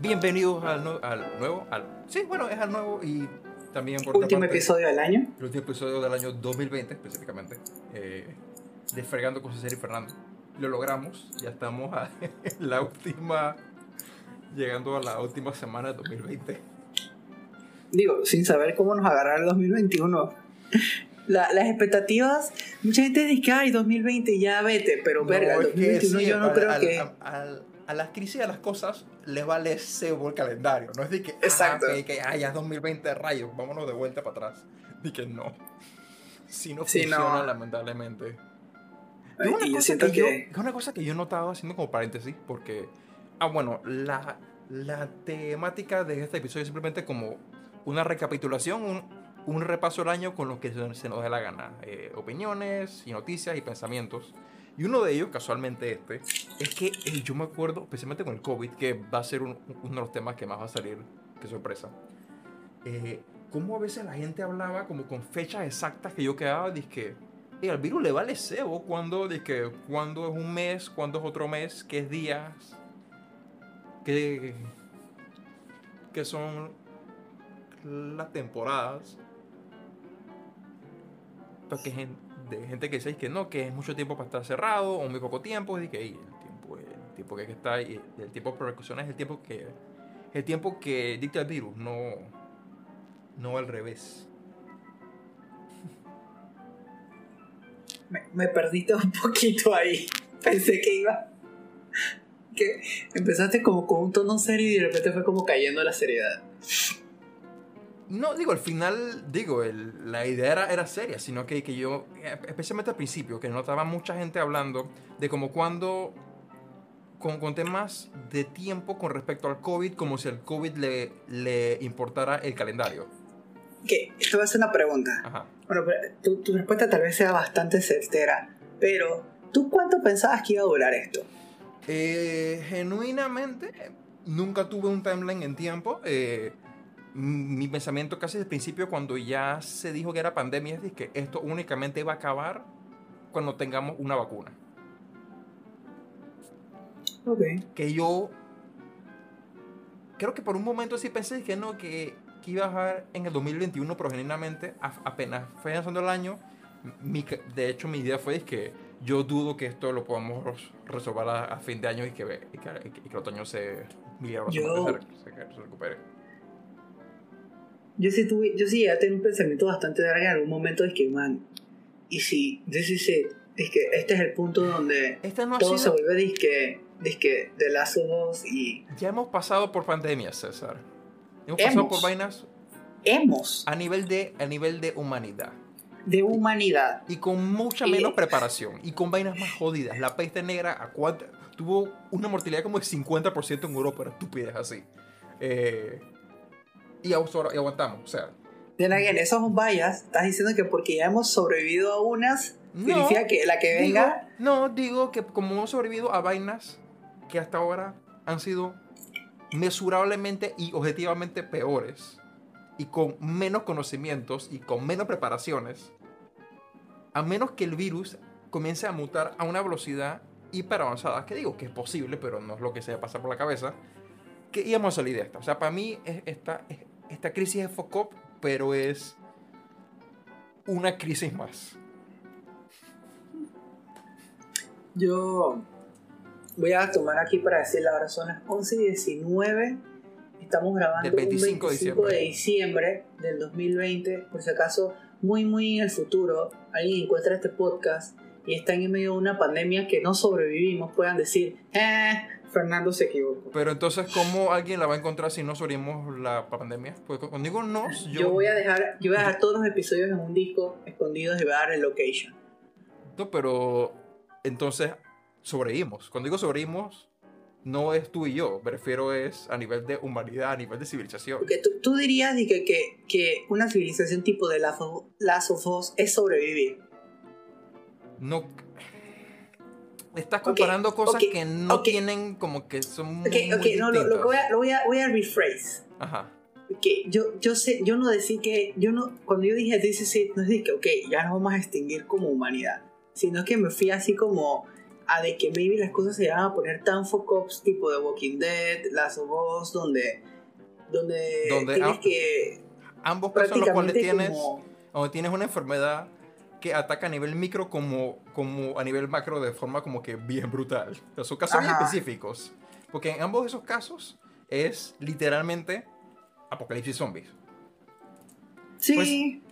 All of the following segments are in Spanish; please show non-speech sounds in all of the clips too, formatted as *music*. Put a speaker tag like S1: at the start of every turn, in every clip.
S1: Bienvenidos al, nu- al nuevo, al, sí, bueno, es al nuevo y también por
S2: Último
S1: parte,
S2: episodio del año.
S1: El último episodio del año 2020 específicamente, eh, de Fregando con César y Fernando. Lo logramos, ya estamos a *laughs* la última, llegando a la última semana de 2020.
S2: Digo, sin saber cómo nos agarrará el 2021. La- las expectativas, mucha gente dice que ay, 2020 ya vete, pero verga, el
S1: es que
S2: 2021
S1: sí,
S2: yo no creo
S1: al-
S2: que.
S1: al- a las crisis de las cosas les vale cebo el calendario. No es de que, ah,
S2: Exacto.
S1: que, que, ah, ya es 2020 rayos, vámonos de vuelta para atrás. De que no. Si no
S2: Sí, no.
S1: funciona, lamentablemente. Es
S2: y
S1: una,
S2: yo
S1: cosa
S2: siento
S1: que
S2: que.
S1: yo, es una cosa que yo notaba haciendo como paréntesis, porque, ah, bueno, la, la temática de este episodio es simplemente como una recapitulación, un, un repaso del año con lo que se, se nos dé la gana. Eh, opiniones y noticias y pensamientos. Y uno de ellos, casualmente este, es que yo me acuerdo, especialmente con el COVID, que va a ser un- uno de los temas que más va a salir, qué sorpresa. Eh, cómo a veces la gente hablaba como con fechas exactas que yo quedaba, dizque, y al virus le vale cebo cuando, dizque, cuando es un mes, cuando es otro mes, qué días, qué, qué son las temporadas. Porque gente, de gente que dice que no, que es mucho tiempo para estar cerrado o muy poco tiempo, y que "Ey, el tiempo, el tiempo que hay que está y el tiempo de precauciones es el tiempo que el tiempo que dicta el virus, no no al revés.
S2: Me, me perdiste un poquito ahí. *laughs* Pensé que iba. Que empezaste como con un tono serio y de repente fue como cayendo la seriedad.
S1: No, digo, al final, digo, el- la idea era, era seria, sino que, que yo, eh, especialmente al principio, que notaba mucha gente hablando de como cuando, con, con temas de tiempo con respecto al COVID, como si al COVID le, le importara el calendario.
S2: Que esto va a ser una pregunta.
S1: Ajá.
S2: Bueno, pero tu, tu respuesta tal vez sea bastante certera. Pero, ¿tú cuánto pensabas que iba a durar esto?
S1: Eh, genuinamente, nunca tuve un timeline en tiempo. eh, mi pensamiento casi desde el principio, cuando ya se dijo que era pandemia, es de que esto únicamente va a acabar cuando tengamos una vacuna.
S2: Ok.
S1: Que yo creo que por un momento sí pensé que no, que, que iba a bajar en el 2021, pero genuinamente apenas fue avanzando el año. Mi, de hecho, mi idea fue es que yo dudo que esto lo podamos res- resolver a, a fin de año y que, y que, y que el otoño se,
S2: Yo-
S1: se recupere.
S2: Yo sí, tuve, yo sí llegué a tener un pensamiento bastante largo en algún momento. Es que, man, y si, this is it. Es que este es el punto donde
S1: Este no
S2: todo se
S1: sido...
S2: vuelve disque, disque de Last of Us y
S1: Ya hemos pasado por pandemias, César. Hemos pasado
S2: Hemos.
S1: por vainas
S2: hemos
S1: a nivel de, a nivel de humanidad.
S2: de humanidad.
S1: Y con mucha
S2: Y-
S1: menos preparación. Y con vainas más jodidas. La peste negra a tuvo una mortalidad como de 50% en Europa. Era estupidez así. Eh, y, y aguantamos. O sea,
S2: De again, esos son vallas. Estás diciendo que porque ya hemos sobrevivido a unas,
S1: no,
S2: significa que la que
S1: digo,
S2: venga.
S1: no, digo que como hemos sobrevivido a vainas que hasta ahora han sido mesurablemente y objetivamente peores. Y con menos conocimientos y con menos preparaciones. A menos que el virus comience a mutar a una velocidad hiper avanzada, que digo que es posible, pero no es lo que se pasa por la cabeza, que íbamos a salir de esta. O sea, para mí es- esta, es- esta crisis es FOCOP, pero es una crisis más.
S2: Yo voy a tomar aquí para decir la hora son las 11 y 19. Estamos grabando
S1: Del 25
S2: un
S1: de
S2: 25 de diciembre del 2020. Por si acaso, muy, muy en el futuro, alguien encuentra este podcast y están en medio de una pandemia que no sobrevivimos, puedan decir, eh, Fernando se equivocó.
S1: Pero entonces, ¿cómo alguien la va a encontrar si no sobrevivimos la pandemia? Pues cuando digo nos, yo,
S2: Yo voy a dejar, yo voy a dejar todos los episodios en un disco escondidos y voy a dar el location.
S1: No, pero entonces sobrevivimos. Cuando digo sobrevivimos, no es tú y yo. Me refiero es a nivel de humanidad, a nivel de civilización.
S2: Porque tú, tú dirías di que, que, que una civilización tipo de Last of, Last of Us es sobrevivir.
S1: No. Estás comparando cosas
S2: ok,
S1: que no
S2: ok.
S1: tienen como que son muy,
S2: Ok, ok, no, lo, lo voy a, lo voy a, voy a rephrase.
S1: Ajá.
S2: Que yo, yo sé, yo no decía que, yo no, cuando yo dije this is it, no es de que, ok, ya nos vamos a extinguir como humanidad, sino que me fui así como a de que maybe las cosas se iban a poner tan focops tipo de Walking Dead, Last of donde, donde,
S1: Donde
S2: tienes que
S1: Ambos casos los cuales tienes,
S2: como...
S1: donde tienes una enfermedad que ataca a nivel micro como, como a nivel macro de forma como que bien brutal. O sea, son casos
S2: Ajá.
S1: específicos. Porque en ambos de esos casos es literalmente apocalipsis zombies.
S2: Sí,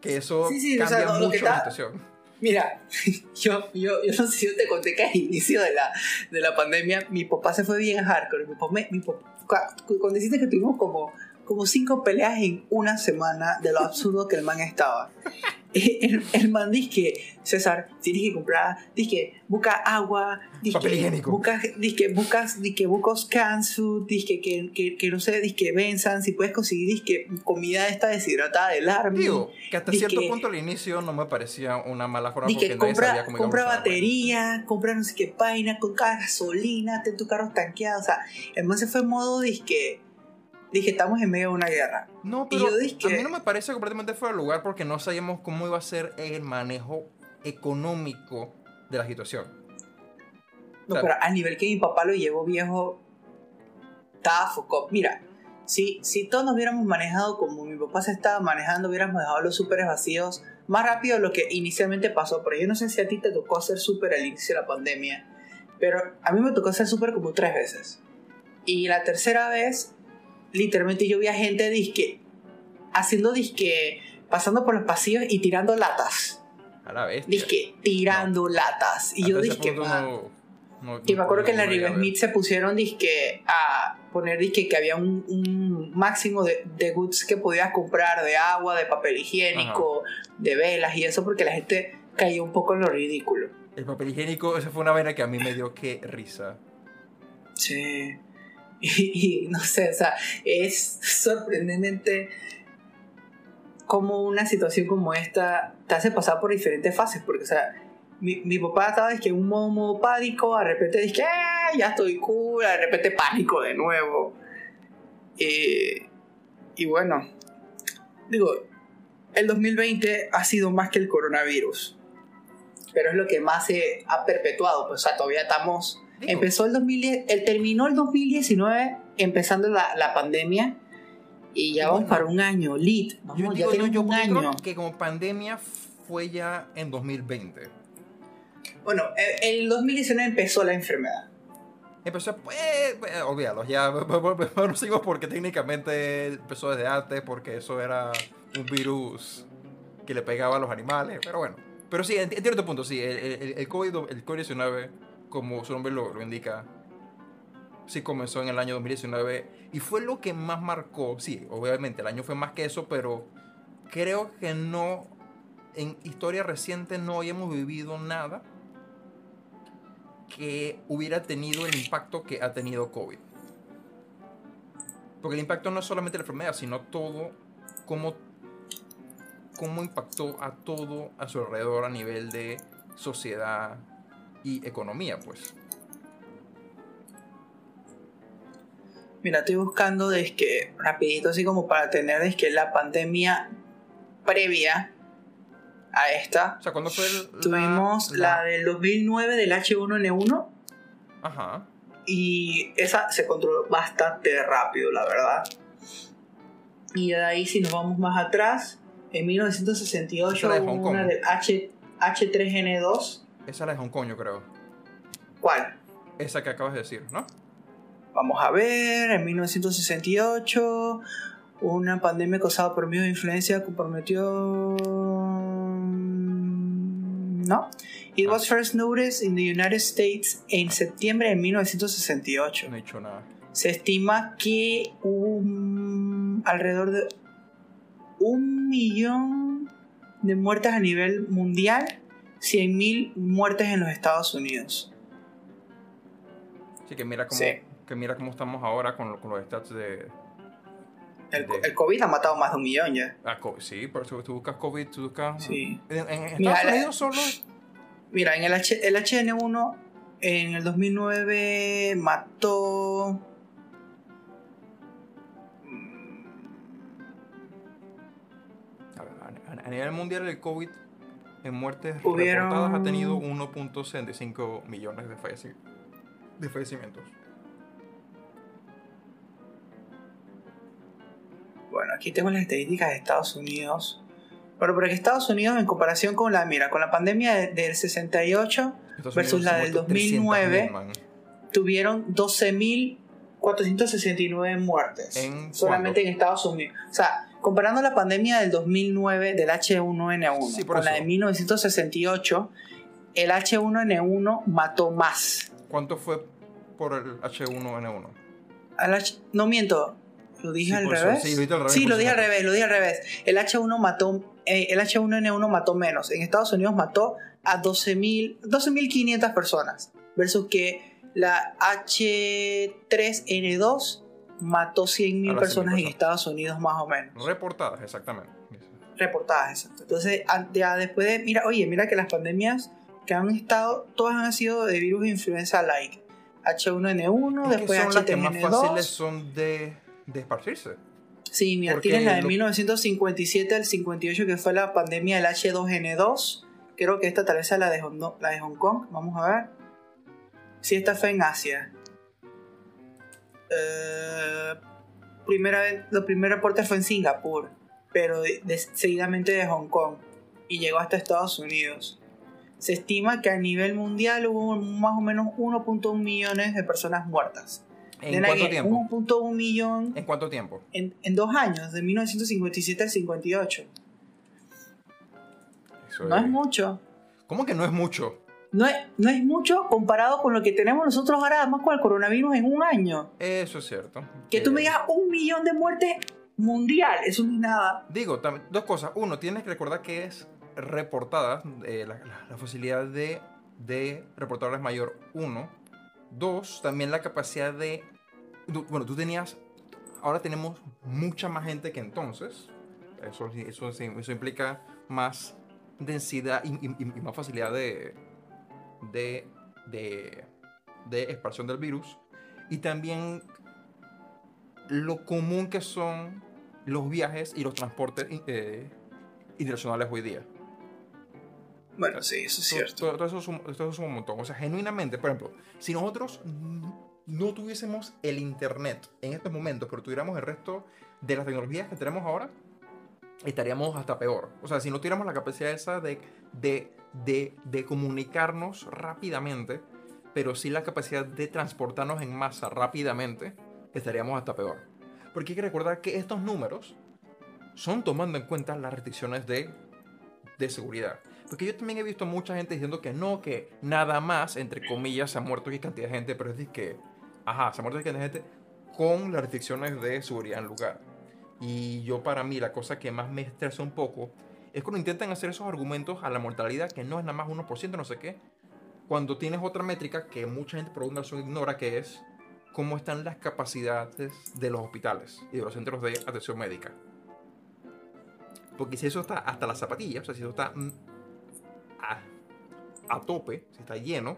S1: Que eso
S2: Sí, sí, o
S1: cambia
S2: sea, lo que
S1: mucho la situación.
S2: Mira, *laughs* yo, yo, yo no sé si yo te conté que al inicio de la, de la pandemia mi papá se fue bien hardcore. Mi papá, mi papá- cu- cuando dijiste que tuvimos como, como cinco peleas en una semana de lo absurdo que el man estaba. *laughs* El, el man dice que, César, tienes que comprar, dice que busca agua, dice
S1: Papel
S2: que
S1: higiénico.
S2: busca, dice buscas, dice que buscas cansu, dice que, que, que, que no sé, dice que venzan, si puedes conseguir, dice que comida esta deshidratada del army.
S1: Digo, que hasta cierto
S2: que-
S1: punto al inicio no me parecía una mala forma porque
S2: que
S1: nadie sabía
S2: compra, compra batería, compra no sé qué vaina, con cada gasolina, ten tu carro tanqueado. O sea, el man se fue en modo disque. Dije, estamos en medio de una guerra.
S1: No,
S2: Y
S1: pero
S2: yo dije
S1: a mí no me parece completamente fuera de lugar porque no sabíamos cómo iba a ser el manejo económico de la situación.
S2: No, pero a nivel que mi papá lo llevó viejo, estaba focó. Mira, si, si todos nos hubiéramos manejado como mi papá se estaba manejando, hubiéramos dejado los súperes vacíos más rápido de lo que inicialmente pasó. Pero yo no sé si a ti te tocó hacer súper al inicio de la pandemia, pero a mí me tocó hacer súper como tres veces. Y la tercera vez, literalmente yo vi a gente disque, haciendo disque, pasando por los pasillos y tirando latas.
S1: A la vez.
S2: Disque, tirando latas. Y yo dije, "Man". Y me acuerdo que en la River Smith se pusieron disque a poner disque que había un, un máximo de, de goods que podías comprar de agua, de papel higiénico, de velas y eso porque la gente cayó un poco en lo ridículo.
S1: El papel higiénico, esa fue una vaina que a mí me dio que risa.
S2: Sí. *laughs* Y, y no sé, o sea, es sorprendentemente como una situación como esta te hace pasar por diferentes fases, porque, o sea, mi, mi papá estaba es que un modo, modo pánico, de repente dije, "Eh, ya estoy cool, de repente pánico de nuevo. Eh, y bueno, digo, el 2020 ha sido más que el coronavirus, pero es lo que más se ha perpetuado, pues, o sea, todavía estamos
S1: Digo,
S2: Empezó el 2010, él terminó el 2019 empezando la, la pandemia y ya vamos para un año, lit,
S1: yo
S2: vamos, ya
S1: digo,
S2: tenemos
S1: yo
S2: un
S1: porque
S2: año.
S1: creo que como pandemia fue ya en 2020.
S2: Bueno, el, el 2019 empezó la enfermedad.
S1: Empezó, pues, pues, olvídalo, ya *laughs* no sigo porque técnicamente empezó desde antes, porque eso era un virus que le pegaba a los animales, pero bueno. Pero sí, enti- entiendo tu punto, sí, el, el, el COVID-19, como su nombre lo, indica, sí comenzó en el año 2019 y fue lo que más marcó, sí, obviamente el año fue más que eso, pero creo que no, en historia reciente no hayamos vivido nada que hubiera tenido el impacto que ha tenido COVID. Porque el impacto no es solamente la enfermedad, sino todo, cómo, cómo impactó a todo a su alrededor a nivel de sociedad y economía, pues.
S2: Mira, estoy buscando de que, rapidito, así como para tener es que la pandemia previa a esta,
S1: O sea, cuando fue el-
S2: tuvimos la, del 2009 del H1N1
S1: Ajá.
S2: y esa se controló bastante rápido, la verdad. Y de ahí, si nos vamos más atrás, en 1968
S1: Esa era de
S2: hubo una del H, H3N2.
S1: Esa es la de Hong Kong, yo creo.
S2: ¿Cuál?
S1: Esa que acabas de decir, ¿no?
S2: Vamos a ver, en 1968, una pandemia causada por medio de influencia comprometió... ¿No? It
S1: Ah.
S2: was first noticed in the United States en septiembre de 1968.
S1: No he dicho nada.
S2: Se estima que un, alrededor de un millón de muertes a nivel mundial, 100.000 muertes en los Estados Unidos.
S1: Así que mira cómo,
S2: Sí.
S1: que mira cómo estamos ahora con, lo- con los stats de...
S2: El,
S1: De-
S2: el COVID ha matado más de un millón ya.
S1: ah, sí, por eso tú buscas COVID, tú buscas...
S2: Sí.
S1: En, en Estados
S2: Mira, la-
S1: Unidos solo...
S2: Mira, en el, H, el HN1 en el 2009 mató...
S1: A, ver, a- a- a nivel mundial el COVID en muertes
S2: Hubieron-
S1: reportadas ha tenido 1.65 millones de, falleci- de fallecimientos.
S2: Bueno, aquí tengo las estadísticas de Estados Unidos. Bueno, pero que Estados Unidos en comparación con la, mira, con la pandemia de- del 68,
S1: Estados
S2: Versus
S1: Unidos
S2: la del
S1: ha muerto
S2: 2009.
S1: 300.000, man.
S2: tuvieron 12.469 muertes.
S1: ¿En
S2: solamente en Estados Unidos. O sea, comparando la pandemia del 2009 del H1N1
S1: Sí, por
S2: con la de 1968, el H1N1 mató más.
S1: ¿Cuánto fue por el H1N1?
S2: Al H- no miento, lo dije
S1: Sí,
S2: al revés.
S1: sí, lo dije al revés,
S2: Sí, lo dije al revés, lo dije al revés. El H1 mató, eh, el H1N1 mató menos. En Estados Unidos mató a 12.000 12.500 personas. Versus que la H3N2 mató 100.000
S1: A las 100.000
S2: personas en
S1: personas.
S2: Estados Unidos más o menos.
S1: Reportadas, exactamente.
S2: Reportadas, exacto. Entonces, ya después de, mira, oye, mira que las pandemias que han estado, todas han sido de virus de influenza like. H1N1,
S1: Es que
S2: después
S1: son las que más
S2: H3N2.
S1: fáciles son de, de esparcirse.
S2: Sí, mira, tienes la de
S1: lo-
S2: 1957 al 58 que fue la pandemia del H2N2. Creo que esta tal vez sea la de Hong, la de Hong Kong. Vamos a ver. Sí, esta fue en Asia. Eh, primera vez, los primeros reportes fue en Singapur, pero de- de- seguidamente de Hong Kong y llegó hasta Estados Unidos. Se estima que a nivel mundial hubo más o menos 1.1 millones de personas muertas.
S1: ¿En cuánto tiempo?
S2: 1.1 millón
S1: ¿En cuánto tiempo?
S2: en, en dos años, de 1957 al 58.
S1: Eso
S2: No
S1: es-
S2: es mucho.
S1: ¿Cómo que no es mucho?
S2: No es, no es mucho comparado con lo que tenemos nosotros ahora, además con el coronavirus en un año.
S1: Eso es cierto.
S2: Que tú
S1: Eh,
S2: me digas un millón de muertes mundial, eso no es nada.
S1: Digo, dos cosas. Uno, tienes que recordar que es reportada, eh, la, la- la facilidad de, de reportar es mayor. Uno. Dos, también la capacidad de... bueno, tú tenías... Ahora tenemos mucha más gente que entonces. Eso, eso, eso implica más densidad y, y- y más facilidad de, de, de, de expansión del virus. Y también lo común que son los viajes y los transportes eh, internacionales hoy día.
S2: Bueno, sí, eso es cierto.
S1: Todo, todo eso suma, todo eso suma un montón. O sea, genuinamente, por ejemplo, si nosotros no tuviésemos el Internet en estos momentos, pero tuviéramos el resto de las tecnologías que tenemos ahora, estaríamos hasta peor. O sea, si no tuviéramos la capacidad esa de, de, de, de comunicarnos rápidamente, pero sí la capacidad de transportarnos en masa rápidamente, estaríamos hasta peor. Porque hay que recordar que estos números son tomando en cuenta las restricciones de, de seguridad. Porque yo también he visto mucha gente diciendo que no, que nada más, entre comillas, se ha muerto X cantidad de gente, pero es decir que, ajá, se ha muerto X cantidad de gente con las restricciones de seguridad en lugar. Y yo para mí la cosa que más me estresa un poco es cuando intentan hacer esos argumentos a la mortalidad que no es nada más 1%, no sé qué, cuando tienes otra métrica que mucha gente por alguna ignora que es cómo están las capacidades de los hospitales y de los centros de atención médica. Porque si eso está hasta las zapatillas, o sea, si eso está mm, a, a tope, si está lleno,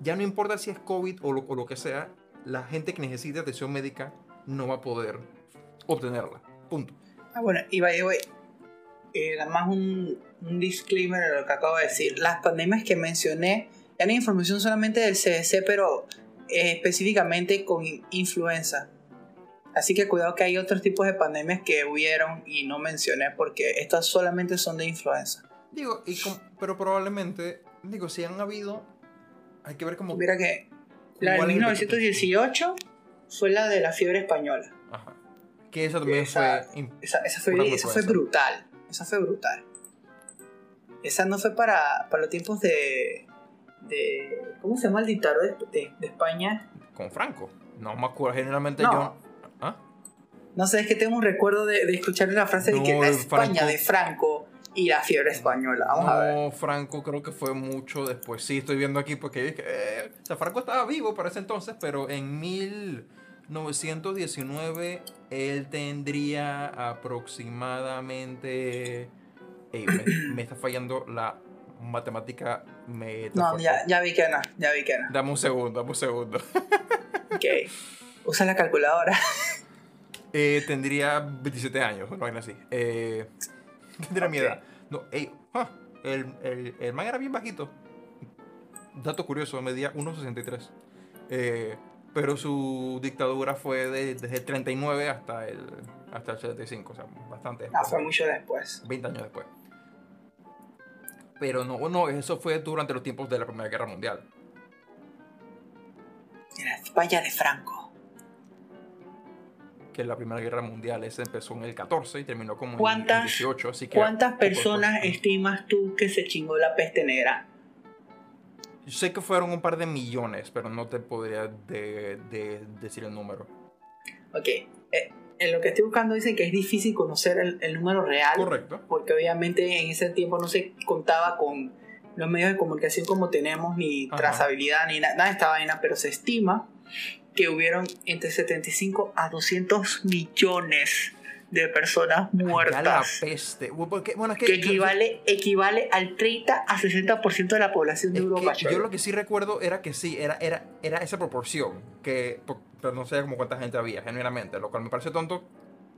S1: ya no importa si es COVID o lo, o lo que sea, la gente que necesite atención médica no va a poder obtenerla. Punto.
S2: Ah, bueno, y by the way, eh, nada más un, un disclaimer de lo que acabo de decir. Las pandemias que mencioné eran información solamente del CDC, pero eh, específicamente con in- influenza. Así que cuidado que hay otros tipos de pandemias que hubieron y no mencioné porque estas solamente son de influenza.
S1: Digo, y com- pero probablemente, digo, si han habido, hay que ver cómo...
S2: Mira que la de
S1: cuál es el
S2: 1918 fue la de la fiebre española.
S1: Que eso también
S2: Esa-
S1: fue...
S2: Esa, esa fue, esa brutal. Esa fue brutal. Esa no fue para, para los tiempos de, de. ¿Cómo se llama el dictador de, de- de España?
S1: con Franco. No me acuerdo, generalmente
S2: No.
S1: yo... ¿Ah?
S2: No sé, es que tengo un recuerdo de, de escuchar la frase de
S1: No,
S2: que la España
S1: Franco-
S2: de Franco y la fiebre española. Vamos a ver.
S1: No, Franco creo que fue mucho después. Sí, estoy viendo aquí porque eh, o sea, Franco estaba vivo para ese entonces, pero en 1919 él tendría aproximadamente... Ey, me, me está fallando la matemática
S2: No, ya, ya vi que no, ya vi que no.
S1: Dame un segundo, dame un segundo.
S2: Ok. Usa la calculadora. *laughs*
S1: Eh, tendría 27 años, una vaina así. Eh, tendría mi
S2: Ok.
S1: edad. No, ey, ah, El, el, el man era bien bajito. Dato curioso, medía 1,63. Eh, pero su dictadura fue de- desde el 39 hasta el, hasta el 75, o sea, bastante
S2: Ah, fue mucho después.
S1: 20 años después. Pero no, no, eso fue durante los tiempos de la Primera Guerra Mundial.
S2: Era España de Franco.
S1: Que la Primera Guerra Mundial esa empezó en el 14 y terminó como en el
S2: ¿Cuántas-
S1: 18, así que...
S2: ¿Cuántas
S1: después.
S2: personas estimas tú que se chingó la peste negra?
S1: Sé que fueron un par de millones, pero no te podría de- de- decir el número.
S2: Ok, eh, en lo que estoy buscando dice que es difícil conocer el, el número real.
S1: Correcto.
S2: Porque obviamente en ese tiempo no se contaba con los medios de comunicación como tenemos, ni
S1: Ajá.
S2: trazabilidad, ni na- nada de esta vaina, pero se estima que hubieron entre 75 a 200 millones de personas
S1: Ya la
S2: muertas.
S1: peste. Porque, bueno, es que,
S2: Que
S1: yo-
S2: equivale, equivale al 30 a 60% de la población de Europa.
S1: yo lo que sí recuerdo era que sí, era, era, era esa proporción. Que, pero no sé como cuánta gente había, genuinamente. Lo cual me parece tonto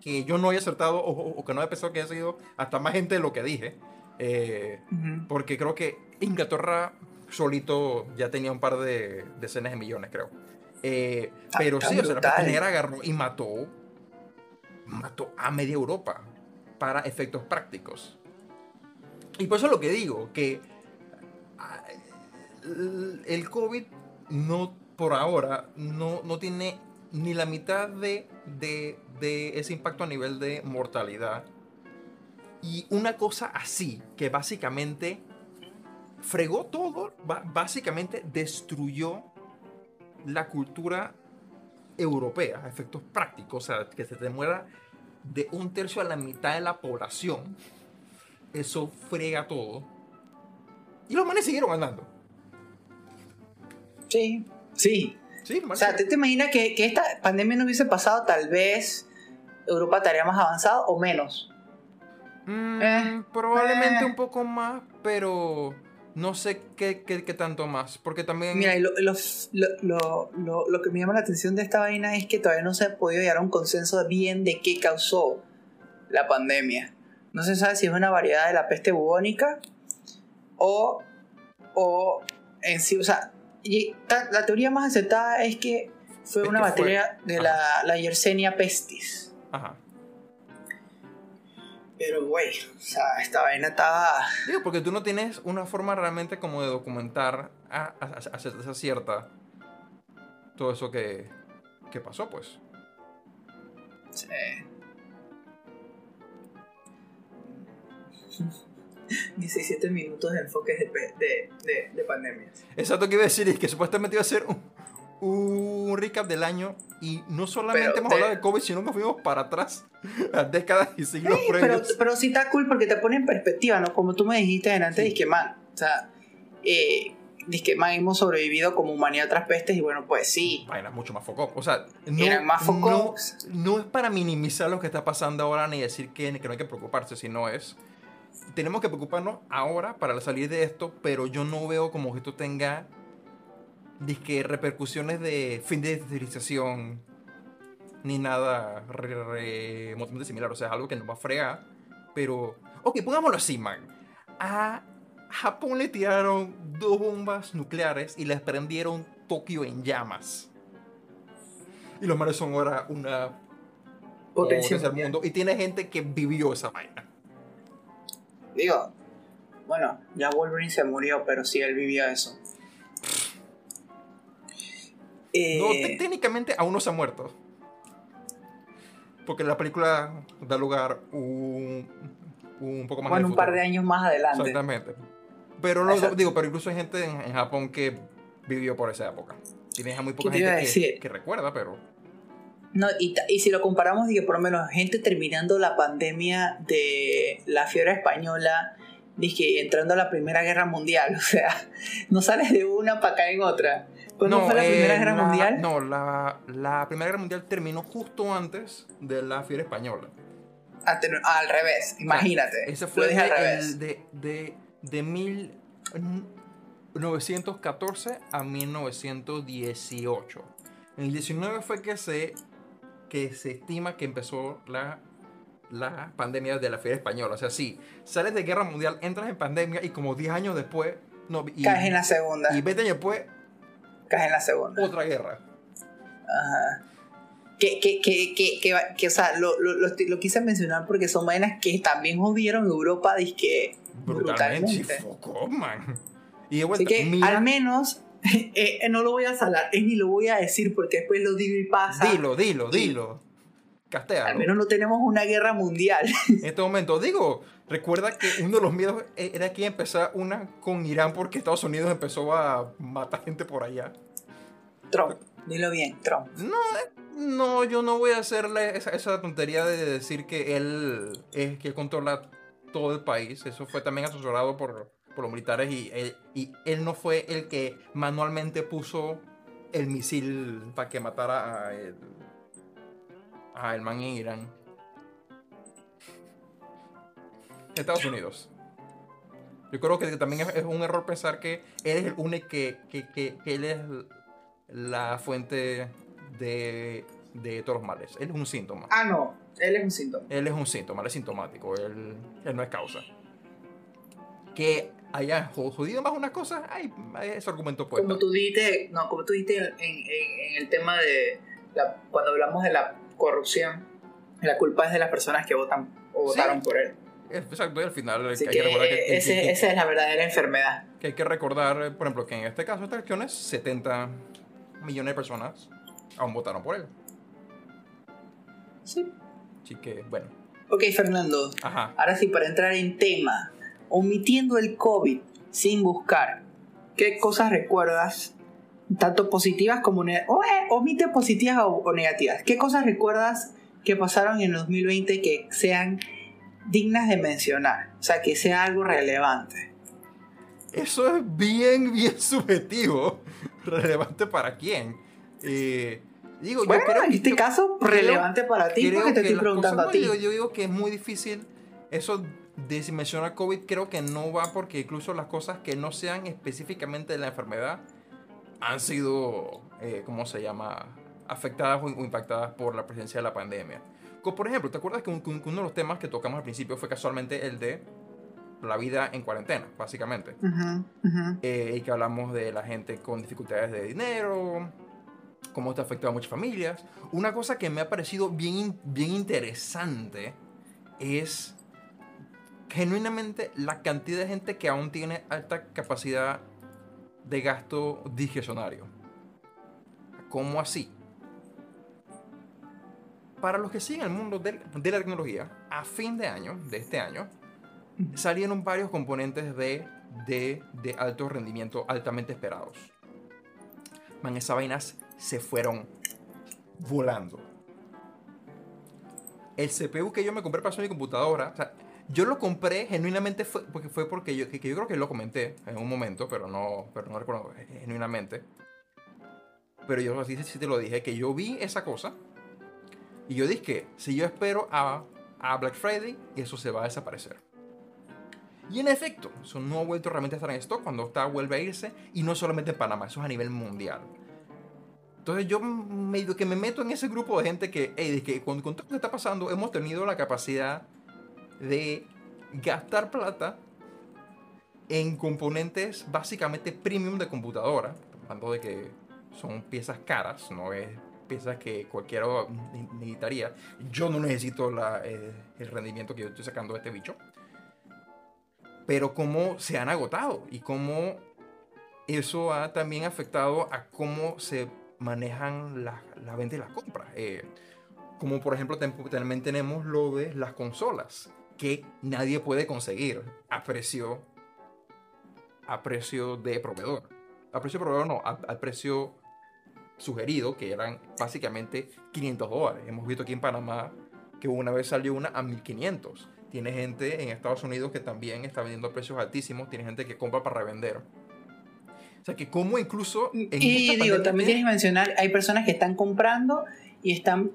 S1: que yo no haya acertado o, o- o que no haya pensado que haya sido hasta más gente de lo que dije. Eh,
S2: Ujú.
S1: porque creo que Inglaterra solito ya tenía un par de decenas de millones, creo. Eh,
S2: Está-
S1: pero sí, o sea, la
S2: brutal.
S1: agarró y mató, mató a media Europa para efectos prácticos. Y por eso es lo que digo, que ah, el- COVID no, por ahora, no, no tiene ni la mitad de, de, ese impacto a nivel de mortalidad. Y una cosa así, que básicamente fregó todo, básicamente destruyó la cultura europea efectos prácticos, o sea, que se te muera de un tercio a la mitad de la población, eso frega todo. Y los manes siguieron andando.
S2: Sí, sí.
S1: Sí,
S2: O sea, ¿te, te imaginas que, que esta pandemia no hubiese pasado? Tal vez Europa estaría más avanzado o menos.
S1: Mm,
S2: Eh,
S1: probablemente
S2: eh.
S1: un poco más, pero no sé qué, qué- qué tanto más. Porque también.
S2: Mira, lo, lo, lo, lo- que me llama la atención de esta vaina es que todavía no se ha podido llegar a un consenso bien de qué causó la pandemia. No se sabe si es una variedad de la peste bubónica o, o en sí, o sea, y ta- la teoría más aceptada es que fue
S1: Es
S2: una bacteria de la, la Yersinia pestis.
S1: Ajá.
S2: Pero, güey, o sea, esta vaina estaba...
S1: Digo, porque tú no tienes una forma realmente como de documentar a, a, a- a cierta todo eso que, que pasó, pues.
S2: Sí. *laughs* 17 minutos de enfoques de, de, de, de pandemias.
S1: Exacto que iba a decir es que supuestamente iba a ser un, un recap del año y no solamente
S2: Pero
S1: hemos
S2: te-
S1: hablado de COVID, sino que fuimos para atrás a décadas y siglos
S2: Sí, pero,
S1: previos.
S2: pero sí está cool porque te pone en perspectiva, ¿no? Como tú me dijiste delante,
S1: Sí.
S2: dije, man, o sea, eh, man, hemos sobrevivido como humanidad a otras pestes y bueno, pues sí.
S1: Vaina mucho más foco. O sea, no,
S2: Eran más
S1: no, no es para minimizar lo que está pasando ahora ni decir que, que no hay que preocuparse, sino es. Tenemos que preocuparnos ahora para salir de esto, pero yo no veo como que esto tenga disque repercusiones de fin de civilización ni nada re- re- remotamente similar. O sea, es algo que nos va a fregar. Pero, ok, pongámoslo así, man. A Japón le tiraron dos bombas nucleares y les prendieron Tokio en llamas. Y los mares son ahora una
S2: Potencia.
S1: del mundo. Y tiene gente que vivió esa vaina.
S2: Digo, bueno, ya Wolverine se murió, pero sí él vivió eso. Eh,
S1: No, te- técnicamente aún no se ha muerto. Porque la película da lugar un, un poco más en
S2: bueno, un par de años más adelante.
S1: Exactamente. Pero lo,
S2: Exacto.
S1: digo, pero incluso hay gente en, en Japón que vivió por esa época. Tienes a muy poca
S2: ¿Qué te iba a
S1: gente que, recuerda, pero.
S2: No, y si lo comparamos, digo, por lo menos gente terminando la pandemia de la fiebre española, dije, entrando a la Primera Guerra Mundial, *laughs* o sea, no sales de una para caer en otra. ¿Cuándo fue la
S1: eh,
S2: Primera Guerra
S1: la-
S2: Mundial?
S1: No, la, la Primera Guerra Mundial terminó justo antes de la fiebre española.
S2: Ah, al revés, imagínate.
S1: Ese
S2: lo
S1: fue
S2: al
S1: de,
S2: revés.
S1: el de, de, de 1914 a 1918. En el 19 fue que se, que se estima que empezó la, la pandemia de la fiebre española. O sea, sí, sales de guerra mundial, entras en pandemia y como 10 años después... No, y,
S2: Caes en la segunda.
S1: y 20 años después,
S2: En la segunda.
S1: otra guerra.
S2: Ajá. Que, que, que, que, que, o sea, lo, lo, lo, lo quise mencionar porque son vainas que también jodieron Europa, dizque
S1: Brutalmente.
S2: brutalmente.
S1: Y de
S2: Así que
S1: mira-
S2: al menos *laughs* eh, eh, no lo voy a salar, es ni lo voy a decir porque después lo digo y pasa.
S1: Dilo, dilo, dilo. Castealo.
S2: Al menos no tenemos una guerra mundial. *laughs*
S1: En este momento, digo, recuerda que uno de los miedos e- era que empezar una con Irán porque Estados Unidos empezó a matar gente por allá.
S2: Trump, dilo bien, Trump.
S1: No, eh, no, yo no voy a hacerle esa, esa tontería de decir que él es que controla todo el país. Eso fue también asesorado por, por los militares y él, y él no fue el que manualmente puso el misil para que matara a el, a el man en Irán. Estados Unidos. Yo creo que también es, un error pensar que él es el único que, que, que- que él es la fuente de, de todos los males. Él es un síntoma.
S2: Ah, no, él es un síntoma.
S1: Él es un síntoma, él es sintomático, él, él no es causa. Que haya jo- jodido más unas cosas, hay ese argumento puesto.
S2: Como tú dijiste, no, como tú dijiste en, en- en el tema de la- cuando hablamos de la corrupción, la culpa es de las personas que votan o
S1: Sí.
S2: votaron por él.
S1: Exacto, y al final
S2: Así
S1: hay
S2: que,
S1: que recordar que, que-
S2: ese-
S1: que-
S2: esa es la verdadera enfermedad.
S1: que hay que recordar, eh, por ejemplo, que en este caso, estas elecciones, 70 millones de personas aún votaron por él.
S2: Sí.
S1: Así que, bueno,
S2: Ok, Fernando,
S1: ajá.
S2: ahora sí, para entrar en tema, omitiendo el COVID sin buscar, ¿qué cosas recuerdas, tanto positivas como negativas? omite positivas o, o negativas. ¿Qué cosas recuerdas que pasaron en el 2020 que sean dignas de mencionar? O sea, que sea algo relevante.
S1: Eso es bien, bien subjetivo. *laughs* ¿Relevante para quién? Eh, digo,
S2: Bueno,
S1: yo creo
S2: en
S1: que-
S2: este
S1: yo-
S2: caso,
S1: creo-
S2: relevante para ti, porque te estoy preguntando a ti.
S1: yo digo que es muy difícil eso de si mencionar COVID, creo que no va porque incluso las cosas que no sean específicamente de la enfermedad han sido, eh, ¿cómo se llama?, afectadas o impactadas por la presencia de la pandemia. Como por ejemplo, ¿te acuerdas que, un- que uno de los temas que tocamos al principio fue casualmente el de la vida en cuarentena, básicamente?
S2: Ujú, ujú.
S1: eh, y que hablamos de la gente con dificultades de dinero, cómo esto afectado a muchas familias. Una cosa que me ha parecido bien, bien interesante es genuinamente la cantidad de gente que aún tiene alta capacidad de gasto discrecionario. ¿Cómo así? Para los que siguen el mundo de la tecnología, a fin de año, de este año, salieron varios componentes de, de, de alto rendimiento altamente esperados. Man, esas vainas se fueron volando. El CPU que yo me compré para hacer mi computadora, o sea, yo lo compré genuinamente fue, porque fue porque yo, que, yo creo que lo comenté en un momento, pero no, pero no recuerdo genuinamente. Pero yo así sí te lo dije, que yo vi esa cosa y yo dije que si yo espero a, a Black Friday, eso se va a desaparecer. Y en efecto, eso no ha vuelto realmente a estar en stock cuando está vuelve a irse y no solamente en Panamá, eso es a nivel mundial. Entonces yo medio que me meto en ese grupo de gente que, hey, que con, con todo lo que está pasando hemos tenido la capacidad de gastar plata en componentes básicamente premium de computadora, hablando de que son piezas caras, no es piezas que cualquiera ne- necesitaría. Yo no necesito la, eh, el rendimiento que yo estoy sacando de este bicho. Pero cómo se han agotado y cómo eso ha también afectado a cómo se manejan la, la venta y las compras. Eh, como por ejemplo también tenemos lo de las consolas que nadie puede conseguir a precio a precio de proveedor. A precio de proveedor no, a- al precio sugerido que eran básicamente 500 dólares. Hemos visto aquí en Panamá que una vez salió una a 1500. Tiene gente en Estados Unidos que también está vendiendo a precios altísimos. Tiene gente que compra para revender. O sea que como incluso... en
S2: Y digo, también tienes que mencionar, hay personas que están comprando y están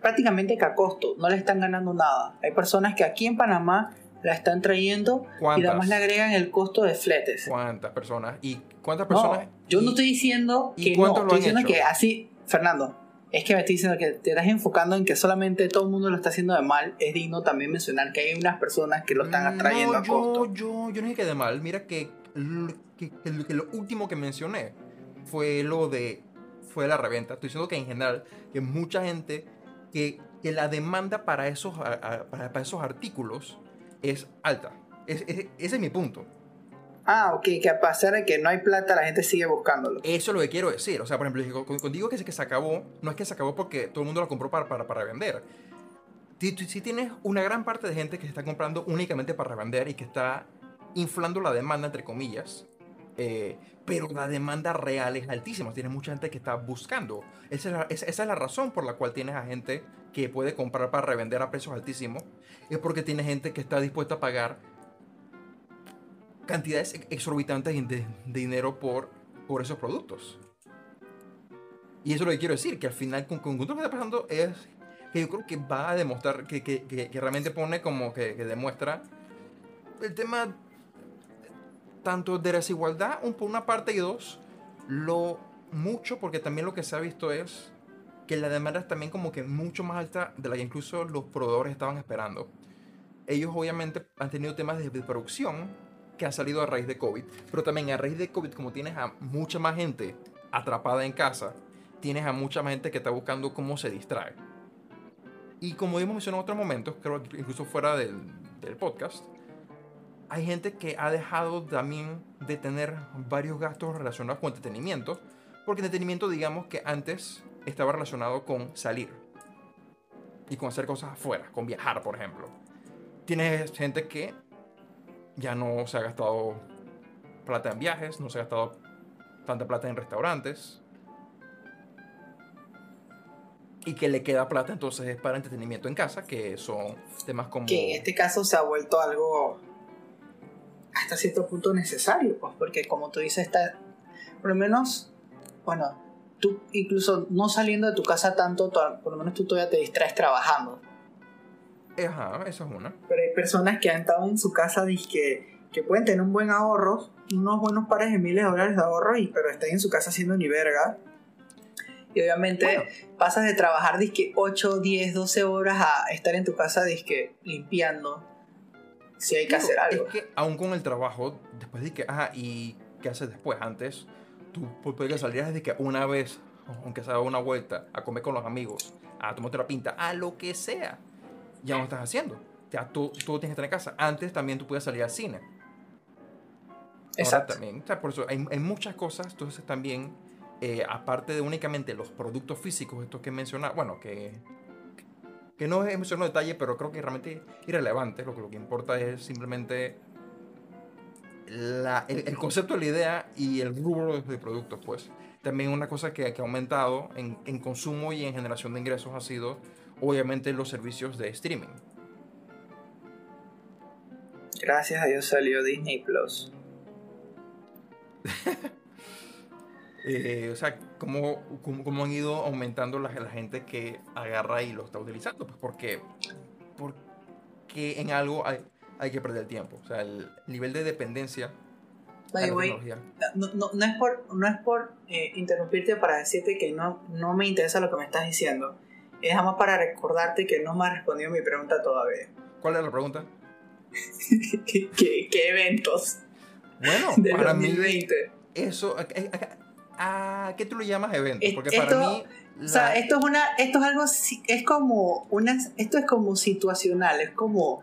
S2: prácticamente que a costo, no le están ganando nada. Hay personas que aquí en Panamá la están trayendo y además le agregan el costo de fletes.
S1: ¿Cuántas personas? ¿Y cuántas
S2: No,
S1: personas?
S2: yo no estoy diciendo
S1: ¿y
S2: que no, estoy diciendo
S1: hecho?
S2: que así, Fernando, es que me estoy diciendo que te estás enfocando en que solamente todo el mundo lo está haciendo de mal. Es digno también mencionar que hay unas personas que lo están atrayendo a costo.
S1: Yo, no dije que de mal. Mira que, que, que, lo último que mencioné fue lo de fue la reventa. Estoy diciendo que en general, que mucha gente, que, que la demanda para esos, para, para esos artículos es alta. Es, ese es mi punto.
S2: Ah, ok, que a pesar de que no hay plata, la gente sigue buscándolo.
S1: Eso es lo que quiero decir. O sea, por ejemplo, cuando digo que, que se acabó, no es que se acabó porque todo el mundo lo compró para, para, para vender. Si, si tienes una gran parte de gente que se está comprando únicamente para vender y que está inflando la demanda, entre comillas, eh, pero la demanda real es altísima. Tienes mucha gente que está buscando. Esa es, la, esa es, la, razón por la cual tienes a gente que puede comprar para revender a precios altísimos. Es porque tiene gente que está dispuesta a pagar cantidades exorbitantes de, dinero por, por esos productos. Y eso es lo que quiero decir, que al final con, con, lo que está pasando es que yo creo que va a demostrar, que, que, que, que realmente pone como que, demuestra el tema tanto de desigualdad, por una parte y dos, lo mucho, porque también lo que se ha visto es que la demanda es también como que mucho más alta de la que incluso los proveedores estaban esperando. Ellos obviamente han tenido temas de, de producción que han salido a raíz de COVID, pero también a raíz de COVID, como tienes a mucha más gente atrapada en casa, tienes a mucha más gente que está buscando cómo se distrae. Y como hemos mencionado en otros momentos, creo que incluso fuera del, del podcast, hay gente que ha dejado también de tener varios gastos relacionados con entretenimiento, porque entretenimiento digamos que antes estaba relacionado con salir y con hacer cosas afuera, con viajar, por ejemplo. Tienes gente que ya no se ha gastado plata en viajes, no se ha gastado tanta plata en restaurantes. Y que le queda plata entonces es para entretenimiento en casa, que son temas como...
S2: Que en este caso se ha vuelto algo hasta cierto punto necesario, pues porque como tú dices, está, por lo menos, bueno, tú incluso no saliendo de tu casa tanto, por lo menos tú todavía te distraes trabajando.
S1: Ajá, eso es una.
S2: Pero hay personas que han estado en su casa que, que pueden tener un buen ahorro, unos buenos pares de miles de dólares de ahorro, y, pero están en su casa haciendo ni verga. Y obviamente bueno. pasas de trabajar disque 8, 10, 12 horas a estar en tu casa disque limpiando. Si hay que hacer algo.
S1: Es que aún con el trabajo, después de que, ah, ¿y qué haces después? Antes, tú puedes salir desde que una vez, aunque sea una vuelta, a comer con los amigos, a tomarte la pinta, a lo que sea ya no estás haciendo. Ya tú, tú tienes que estar en casa. Antes también tú podías salir al cine.
S2: Exacto.
S1: Ahora también, o sea, por eso hay, hay, muchas cosas, entonces también, eh, aparte de únicamente los productos físicos, estos que mencionaba, bueno, que, que no he mencionado en detalle, pero creo que realmente es irrelevante, lo que, lo que importa es simplemente la, el, el, concepto de la idea y el rubro de, de productos, pues. También una cosa que, que ha aumentado en, en consumo y en generación de ingresos ha sido obviamente los servicios de streaming.
S2: Gracias a Dios salió Disney Plus. *laughs*
S1: eh, o sea, ¿cómo, cómo, cómo, han ido aumentando la, la, gente que agarra y lo está utilizando? Pues porque, porque en algo hay, hay que perder tiempo. O sea, el nivel de dependencia
S2: By the way, no, no, no, es por, no es por eh, interrumpirte para decirte que no, no me interesa lo que me estás diciendo es más para recordarte que no me has respondido mi pregunta todavía.
S1: ¿Cuál es la pregunta? *laughs*
S2: ¿Qué, qué, eventos?
S1: Bueno,
S2: del
S1: para
S2: 2020.
S1: mí, eso. ¿A, a, a qué tú lo llamas eventos? Porque
S2: esto,
S1: para mí.
S2: La... O sea, esto es una. Esto es algo. Es como. Una, esto es como situacional. Es como.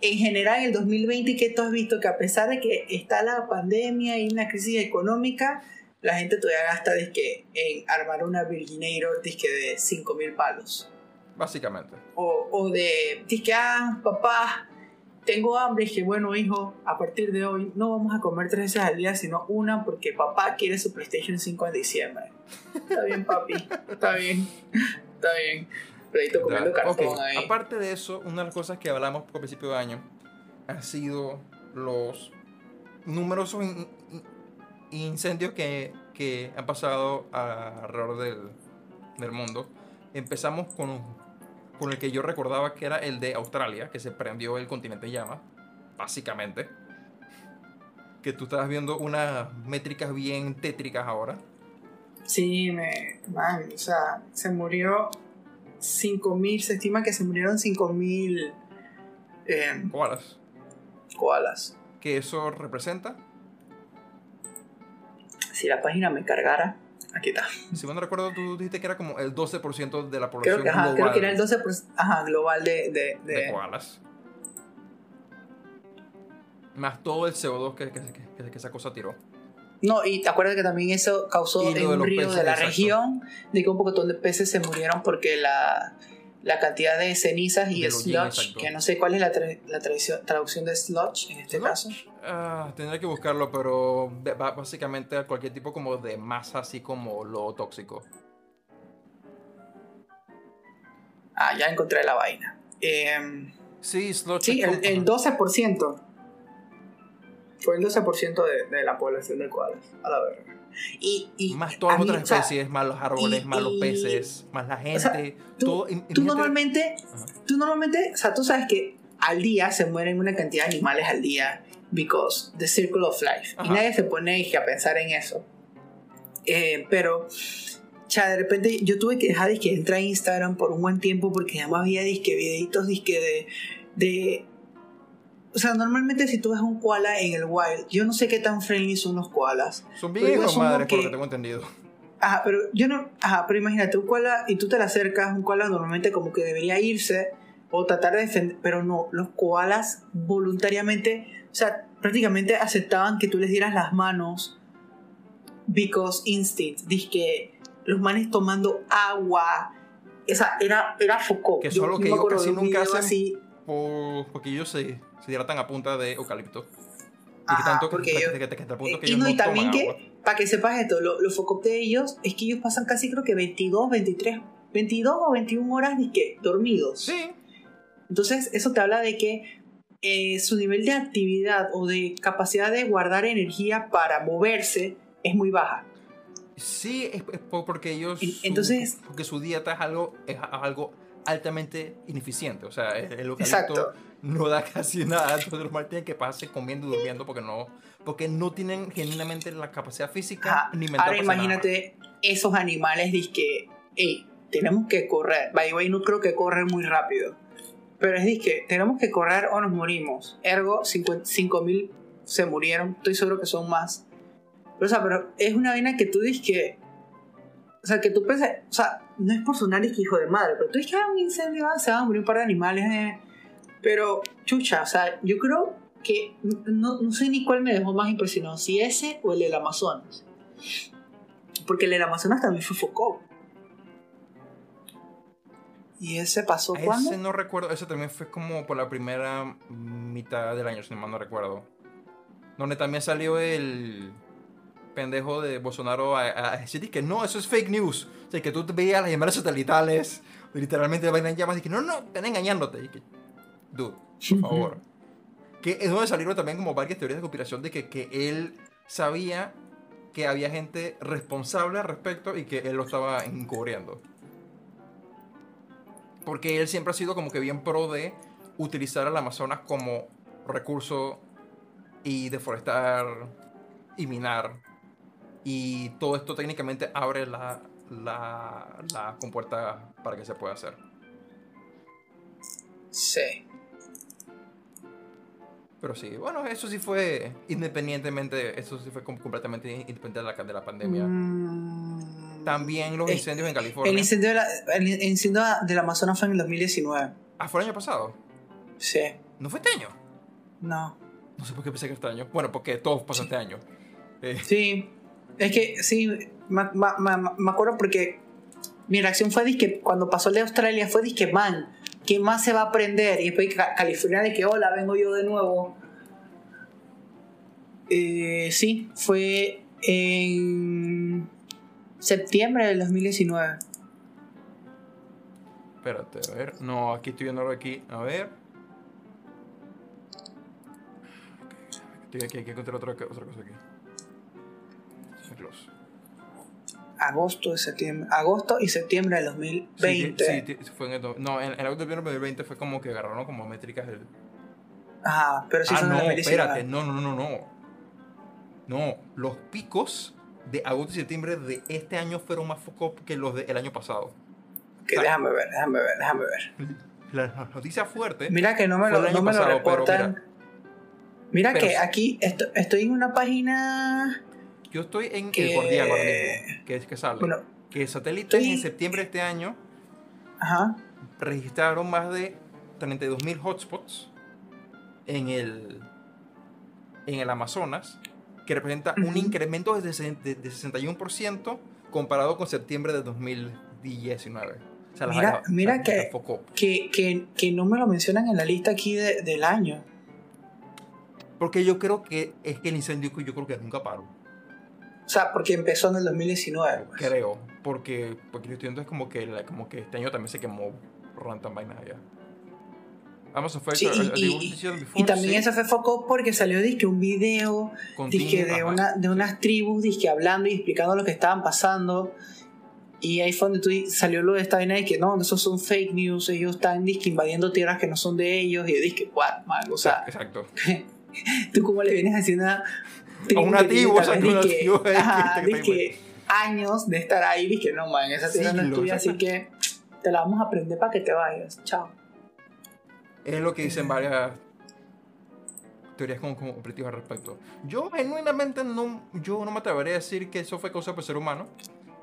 S2: En general, en el 2020, que tú has visto que a pesar de que está la pandemia y una crisis económica, la gente todavía gasta disque, en armar una Virginator disque de 5000 palos.
S1: Básicamente.
S2: O, o de, disque, ah, papá, tengo hambre. Y dije, bueno, hijo, a partir de hoy no vamos a comer tres veces al día, sino una porque papá quiere su PlayStation 5 en diciembre. Está bien, papi, está bien, está bien. Pero comiendo cartón
S1: okay. ahí. Aparte de eso, una de las cosas que hablamos por principio de año han sido los numerosos in incendios que, que han pasado alrededor del, del, mundo. Empezamos con, con el que yo recordaba que era el de Australia, que se prendió el continente llama, básicamente. Que tú estabas viendo unas métricas bien tétricas ahora.
S2: Sí, me, man, o sea, se murió 5.000, se estima que se murieron 5.000 eh,
S1: Koalas.
S2: koalas.
S1: Que eso representa,
S2: Si la página me cargara, aquí está.
S1: si no recuerdo, tú dijiste que era como el 12% de la población
S2: Creo que, ajá,
S1: global
S2: creo que era el 12% ajá, global de, de,
S1: de
S2: de-
S1: koalas. Más todo el CO2 que, que, que- que esa cosa tiró.
S2: No, y te acuerdas que también eso causó en
S1: de
S2: un río
S1: peces,
S2: de la
S1: exacto.
S2: región de que un poco de peces se murieron porque la, la cantidad de cenizas y
S1: hollín,
S2: sludge, que no sé cuál es la, tra- la tradición- traducción de sludge en este
S1: Sludge.
S2: caso.
S1: Ah, tendría que buscarlo, pero va básicamente a cualquier tipo como de masa así como lo tóxico.
S2: Ah, ya encontré la vaina. Em,
S1: Sí,
S2: sí,
S1: es
S2: el, el 12%. Fue el 12% de, de la población de koalas, a la verga. Y, y
S1: Más todas las otras
S2: o sea,
S1: especies, más los árboles,
S2: y-
S1: más los
S2: y-
S1: peces, más la gente.
S2: sea, tú-
S1: todo,
S2: normalmente,
S1: Ajá.
S2: tú normalmente, o sea, tú sabes que al día se mueren una cantidad de animales al día because the circle of life. Y nadie se pone dije, a pensar en eso. Eh, pero, ya de repente yo tuve que dejar de entrar a Instagram por un buen tiempo porque además había disque videitos disque de, de o sea, normalmente si tú ves un koala en el wild, yo no sé qué tan friendly son los koalas.
S1: Son bien hijos madres, por lo
S2: que-
S1: que tengo entendido.
S2: Ajá, pero yo no. Ajá, pero imagínate, un koala y tú te le acercas, un koala normalmente como que debería irse o tratar de defender, pero no, los koalas voluntariamente, sea, prácticamente aceptaban que tú les dieras las manos because instinct, dice que los manes tomando agua, esa era era Foucault.
S1: Que
S2: Yo-
S1: lo
S2: yo
S1: que
S2: acuerdo
S1: casi nunca hacen.
S2: así,
S1: Por- porque ellos se, se hidratan a punta de eucalipto. Y
S2: Ajá,
S1: que tanto que,
S2: porque
S1: que,
S2: ellos-
S1: que- que- que hasta el punto
S2: Eh,
S1: que
S2: y
S1: ellos
S2: no, y también
S1: toman
S2: que,
S1: agua.
S2: para que sepas esto, lo- los focos de ellos es que ellos pasan casi creo que 22, 23, 22 o 21 horas dormidos.
S1: Sí,
S2: Entonces, eso te habla de que eh, su nivel de actividad o de capacidad de guardar energía para moverse es muy baja.
S1: sí, es, es por- porque ellos.
S2: Y-
S1: su-
S2: entonces-
S1: porque su dieta es algo, es algo altamente ineficiente. O sea, el eucalipto
S2: Exacto.
S1: no da *laughs* casi nada. Entonces, los mal tienen que pasarse comiendo y durmiendo porque no, porque no tienen genuinamente la capacidad física
S2: Ajá.
S1: ni mental.
S2: Ahora
S1: nada
S2: imagínate esos animales que, hey, tenemos que correr. By the way, no creo que corren muy rápido. Pero es que tenemos que correr o nos morimos. Ergo, 5.000 se murieron. Estoy seguro que son más. Pero, o sea, pero es una vaina que tú dices que. O sea, que tú piensas. O sea, no es por sonar que hijo de madre, pero tú dices que ah, un incendio, ah, se van a morir un par de animales. eh. Pero, chucha, o sea, yo creo que. No, no sé ni cuál me dejó más impresionado, si ese o el del Amazonas. Porque el del Amazonas también fue Foucault. ¿Y ese pasó cuándo?
S1: Ese no recuerdo, ese también fue como por la primera mitad del año, si mal no recuerdo. Donde también salió el pendejo de Bolsonaro a, a- decir que no, eso es fake news. O sea, que tú veías las llamadas satelitales, literalmente vaina en llamas, y que no, no, están engañándote. Y que, dude, por favor. que es donde salieron también como varias teorías de conspiración de que, que él sabía que había gente responsable al respecto y que él lo estaba encubriendo. Porque él siempre ha sido como que bien pro de utilizar al Amazonas como recurso y deforestar y minar. Y todo esto técnicamente abre la, la, la compuerta para que se pueda hacer.
S2: Sí.
S1: Pero sí, bueno, eso sí fue independientemente, eso sí fue com- completamente independiente de la, de la pandemia.
S2: Mm.
S1: También los
S2: Eh,
S1: incendios en California.
S2: El incendio, de la- el incendio del Amazonas fue en el 2019.
S1: Ah, fue el año pasado.
S2: Sí.
S1: ¿No fue este año?
S2: No.
S1: No sé por qué pensé que este año. Bueno, porque todos pasan este año. Eh,
S2: Sí. Es que sí, me, me- me- me acuerdo porque mi reacción fue que cuando pasó el de Australia fue que man, ¿qué más se va a aprender? Y después Ca- California de que hola, vengo yo de nuevo. Eh, sí, fue en septiembre del 2019.
S1: espérate, a ver. No, aquí estoy viendo algo aquí. A ver. Estoy aquí, aquí encontré otra, otra cosa aquí. Close.
S2: Agosto, de septiembre, agosto y septiembre del 2020.
S1: Sí, ti- sí, fue en el, no, en, en el agosto del 2020 fue como que agarraron como métricas del...
S2: Ajá, pero sí
S1: ah,
S2: en
S1: no,
S2: el 2019.
S1: espérate, no, no, no, no. No, los picos de agosto y septiembre de este año fueron más focos que los del año pasado.
S2: Que déjame ver, déjame ver, déjame ver.
S1: La noticia fuerte.
S2: Mira que no me lo, no me lo
S1: pasado, pero
S2: reportan.
S1: mira,
S2: Mira,
S1: pero
S2: que
S1: sí.
S2: aquí esto- estoy en una página.
S1: Yo estoy en
S2: Que-
S1: el Guardián ahora mismo, que es que sale.
S2: Bueno,
S1: que satélites
S2: estoy-
S1: en septiembre de este año
S2: ajá.
S1: registraron más de 32.000 hotspots en el, en el Amazonas, que representa un incremento de, de- de 61% comparado con septiembre de 2019. O sea,
S2: Mira- mira
S1: sea,
S2: que-. Que, que, que no me lo mencionan en la lista aquí de- del año.
S1: Porque yo creo que es que el incendio que yo creo que nunca paró.
S2: O sea, porque empezó en el 2019. pues.
S1: Creo. Porque, porque yo estoy viendo es como que, como que este año también se quemó random vainas allá. Amazon fue
S2: Sí, y, y- y también eso fue foco porque salió disque un video disque de, una, de unas tribus disque hablando y explicando lo que estaban pasando. Y ahí fue donde tú salió lo de esta vaina de que no, esos son fake news, ellos están disque invadiendo tierras que no son de ellos. Y yo dije, what, man, o sea,
S1: Exacto. *laughs*
S2: tú cómo le vienes haciendo una
S1: A una tribu,
S2: vez
S1: una
S2: disque-
S1: tribu
S2: ajá,
S1: que
S2: disque años de estar ahí, dije, no, man, esa tierra no es tuya, así que te la vamos a aprender para que te vayas. Chao.
S1: Es lo que dicen varias teorías como, como competitivas al respecto. Yo genuinamente no, yo no me atrevería a decir que eso fue causa por ser humano.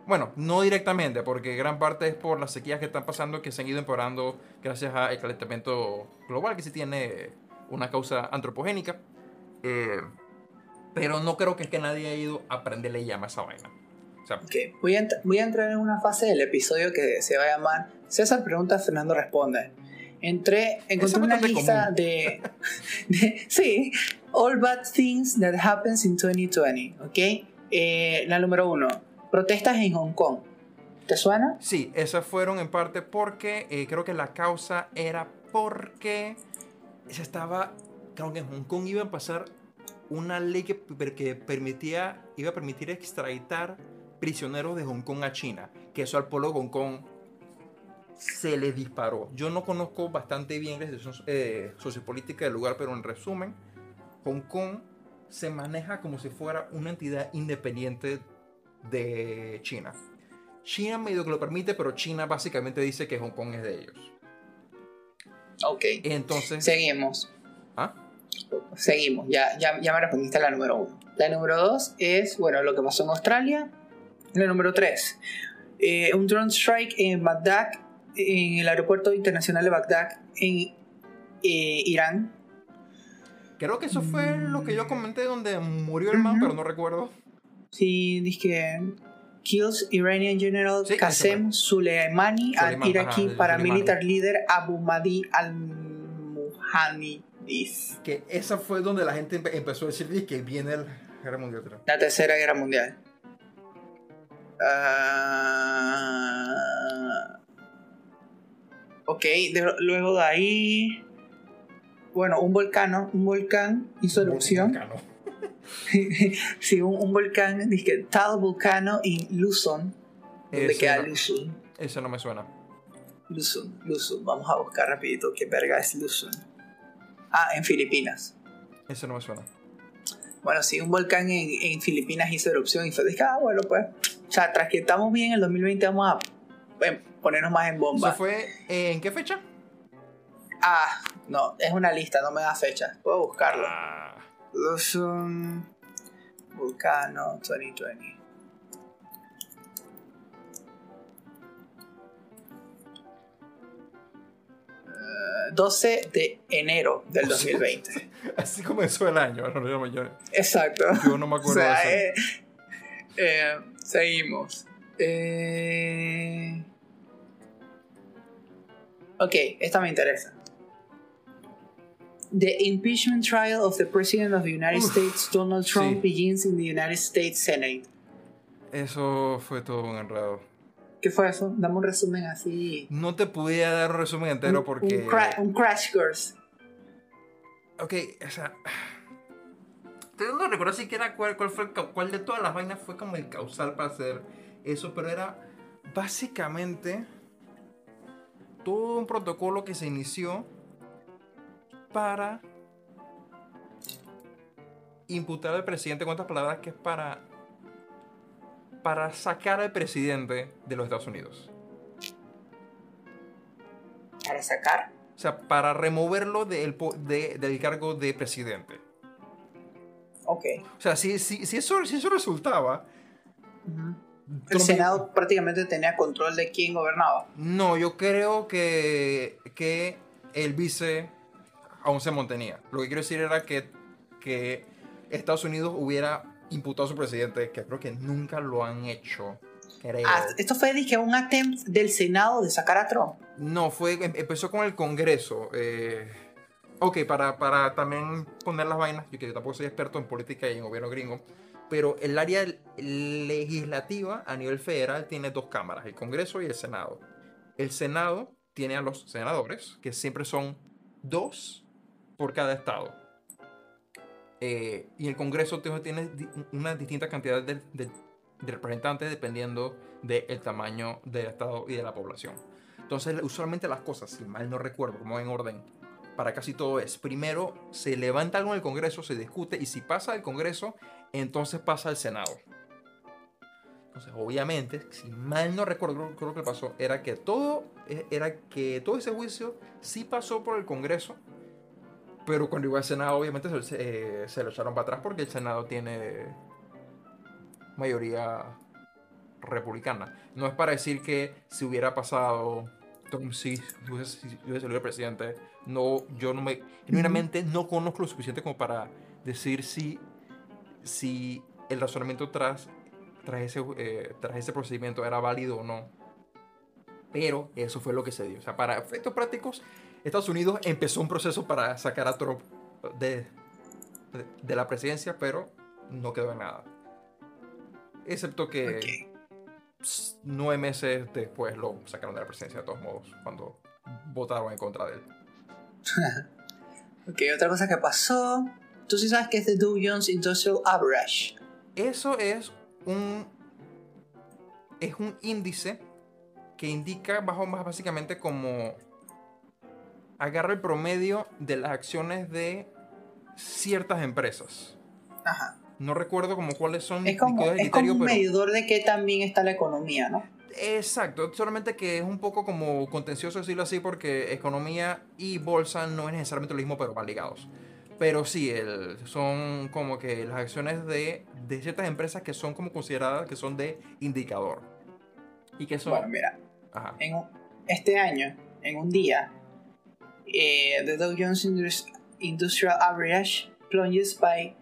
S1: Bueno, no directamente, porque gran parte es por las sequías que están pasando que se han ido empeorando gracias al calentamiento global, que sí tiene una causa antropogénica. Eh, pero no creo que es que nadie haya ido a prenderle llama a esa vaina. O sea,
S2: Ok, voy a, voy a entrar en una fase del episodio que se va a llamar César pregunta, Fernando responde. Entré, encontré una lista de, de- Sí, All Bad Things That Happens in 2020, ¿ok? Eh, la número uno, protestas en Hong Kong. ¿Te suena?
S1: Sí, esas fueron en parte porque eh, creo que la causa era porque se estaba, creo que en Hong Kong iba a pasar una ley que, que permitía, iba a permitir extraditar prisioneros de Hong Kong a China, que eso al pueblo de Hong Kong se le disparó. Yo no conozco bastante bien la situación eh, sociopolítica del lugar, pero en resumen, Hong Kong se maneja como si fuera una entidad independiente de China. China medio que lo permite, pero China básicamente dice que Hong Kong es de ellos.
S2: Ok.
S1: Entonces,
S2: Seguimos.
S1: ¿ah?
S2: Seguimos. Ya, ya, ya me respondiste a la número uno. La número dos es, bueno, lo que pasó en Australia. La número tres, eh, un drone strike en Bagdad, en el aeropuerto internacional de Bagdad, en eh, Irán.
S1: creo que eso fue lo que yo comenté donde murió el man, pero no recuerdo.
S2: Sí, que kills Iranian General
S1: Sí,
S2: Qasem Soleimani al
S1: ajá,
S2: paramilitar líder Abu Mahdi al-Muhanidis.
S1: Que esa fue donde la gente empe- empezó a decir "Di, que viene la guerra mundial. otra".
S2: La tercera guerra mundial. Ah, ok, de- luego de ahí. Bueno, un volcán, un volcán hizo erupción. *laughs* Sí, un, un volcán, dice tal volcano en Luzon. ¿Dónde
S1: Ese
S2: queda
S1: no-
S2: Luzon?
S1: Eso no me suena.
S2: Luzon, Luzon. Vamos a buscar rapidito qué verga es Luzon. Ah, en Filipinas.
S1: Eso no me suena.
S2: Bueno, sí, un volcán en, en Filipinas hizo erupción y fue dije, ah, bueno, pues, o sea, tras que estamos bien, en el 2020 vamos a ponernos más en bomba.
S1: ¿Eso fue eh, en qué fecha?
S2: Ah, no, es una lista, no me da fecha. Puedo buscarlo.
S1: Ah,
S2: Luzon Vulcano 2020. Eh, 12 de enero del 2020. *laughs*
S1: así comenzó el año. no, yo,
S2: Exacto.
S1: yo no me *laughs*
S2: O
S1: acuerdo
S2: sea,
S1: de eso.
S2: eh, eh, seguimos. Eh, ok, esta me interesa. The impeachment trial of the President of the United
S1: Uf,
S2: States, Donald Trump,
S1: sí.
S2: begins in the United States Senate.
S1: Eso fue todo un enredo.
S2: ¿Qué fue eso? Dame un resumen así.
S1: No te podía dar un resumen entero
S2: un,
S1: porque.
S2: un, cra- un crash course.
S1: Ok, o sea. No recuerdo siquiera cuál, cuál fue cuál de todas las vainas fue como el causal para hacer eso, pero era básicamente todo un protocolo que se inició para imputar al presidente, ¿cuántas palabras? Que es para para sacar al presidente de los Estados Unidos.
S2: ¿Para sacar?
S1: O sea, para removerlo del, po- de- del cargo de presidente.
S2: Ok.
S1: O sea, si, si, si, eso, si eso resultaba... Trump-
S2: Senado prácticamente tenía control de quién gobernaba.
S1: No, yo creo que, que el vice aún se mantenía. Lo que quiero decir era que, que Estados Unidos hubiera imputado a su presidente, que creo que nunca lo han hecho.
S2: Ah, esto fue dije, un attempt del Senado de sacar a Trump.
S1: No, fue, em- empezó con el Congreso. eh, ok, para, para también poner las vainas, yo que yo tampoco soy experto en política y en gobierno gringo, pero el área legislativa a nivel federal tiene dos cámaras, el Congreso y el Senado. El Senado tiene a los senadores, que siempre son dos por cada estado. Eh, y el Congreso tiene- una distinta cantidad de representantes dependiendo del tamaño del estado y de la población. Entonces, usualmente las cosas, si mal no recuerdo, como en orden, para casi todo es, primero se levanta algo en el Congreso, se discute, y si pasa el Congreso, entonces pasa al Senado. Entonces, obviamente, si mal no recuerdo, creo, que pasó, era que todo, eh, era que todo ese juicio sí pasó por el Congreso, pero cuando llegó al Senado, obviamente se, eh, se lo echaron para atrás porque el Senado tiene mayoría republicana. No es para decir que si hubiera pasado Trump si hubiese, si hubiese salido presidente, no, yo no me, genuinamente no conozco lo suficiente como para decir si, si el razonamiento tras, tras, ese, eh, tras ese procedimiento era válido o no. Pero eso fue lo que se dio. O sea, para efectos prácticos, Estados Unidos empezó un proceso para sacar a Trump de, de, de la presidencia, pero no quedó en nada. Excepto que nueve meses después lo sacaron de la presidencia de todos modos, cuando votaron en contra de él. *laughs*
S2: Ok, otra cosa que pasó. Tú sí sabes que es The Dow Jones Industrial Average.
S1: Eso es un, es un índice que indica bajo más básicamente como agarra el promedio de las acciones de ciertas empresas.
S2: Ajá.
S1: No recuerdo como cuáles son
S2: Es como,
S1: es
S2: es como
S1: criterio,
S2: un
S1: pero-
S2: medidor de qué tan bien está la economía, ¿no?
S1: Exacto, solamente que es un poco como contencioso decirlo así porque economía y bolsa no es necesariamente lo mismo, pero van ligados. Pero sí, el, son como que las acciones de, de ciertas empresas que son como consideradas que son de indicador. Y que son...
S2: Bueno, mira,
S1: Ajá.
S2: en un- este año, en un día, eh, The Dow Jones Indus- Industrial Average plunges by.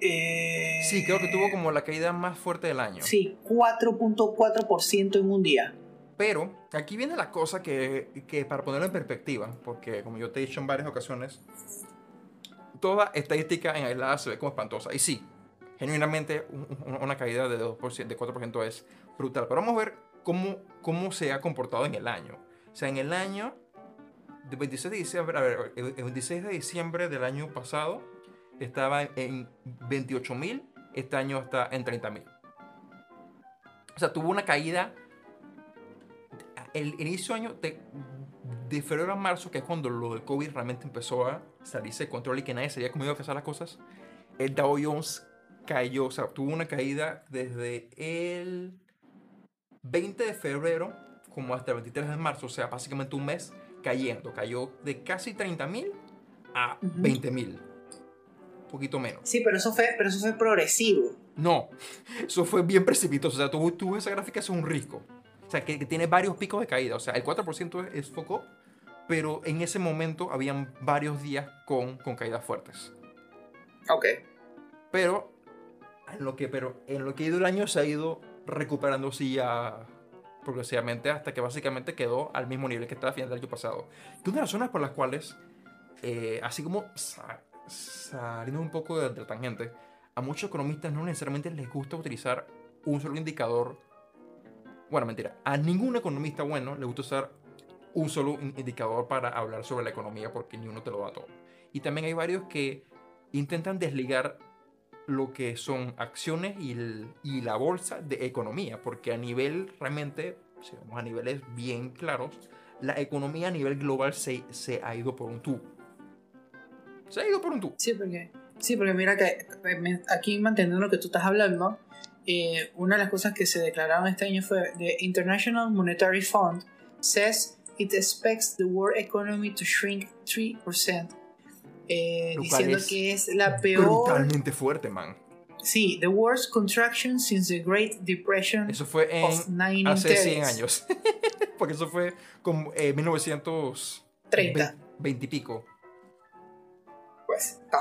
S2: eh,
S1: Sí, creo que tuvo como la caída más fuerte del año.
S2: Sí, 4.4% en un día.
S1: Pero aquí viene la cosa que, que para ponerlo en perspectiva, porque como yo te he dicho en varias ocasiones, toda estadística en aislada se ve como espantosa. Y sí, genuinamente un- un- una caída de 2%, de 4% es brutal. Pero vamos a ver cómo, cómo se ha comportado en el año. O sea, en el año de 26 de diciembre, el el 26 de diciembre del año pasado estaba en 28 mil, este año está en 30 mil. O sea, tuvo una caída el inicio de año de, de febrero a marzo, que es cuando lo del COVID realmente empezó a salirse de control y que nadie sabía cómo iba a pasar las cosas, el Dow Jones cayó, o sea, tuvo una caída desde el 20 de febrero como hasta el 23 de marzo, o sea, básicamente un mes cayendo. Cayó de casi 30 mil a
S2: Ujú.
S1: 20 mil. Un poquito menos.
S2: Sí, pero eso fue, pero eso fue progresivo.
S1: No, *laughs* eso fue bien precipitoso. O sea, tú, esa gráfica, es un risco. O sea, que, que tiene varios picos de caída. O sea, el 4% es, es foco, pero en ese momento habían varios días con, con caídas fuertes.
S2: Ok.
S1: Pero en lo que, pero en lo que ha ido el año se ha ido recuperando sí ya progresivamente hasta que básicamente quedó al mismo nivel que estaba a final del año pasado. Que una de las razones por las cuales, eh, así como sa- saliendo un poco de, de la tangente, a muchos economistas no necesariamente les gusta utilizar un solo indicador. Bueno, mentira. A ningún economista bueno le gusta usar un solo in- indicador para hablar sobre la economía porque ni uno te lo da todo. Y también hay varios que intentan desligar lo que son acciones y, el- y la bolsa de economía, porque a nivel realmente, si vamos a niveles bien claros, la economía a nivel global se, se ha ido por un tubo. Se ha ido por un tubo.
S2: Sí, porque, sí, porque mira que eh, aquí manteniendo lo que tú estás hablando, eh, una de las cosas que se declararon este año fue The International Monetary Fund says it expects the world economy to shrink 3%. Eh, diciendo
S1: es
S2: que es la peor.
S1: Brutalmente fuerte, man.
S2: Sí, the worst contraction since the Great Depression
S1: Eso fue en
S2: of 1930s.
S1: hace 100 años. *laughs* Porque eso fue como eh, 1930
S2: 30.
S1: y pico.
S2: Pues, está.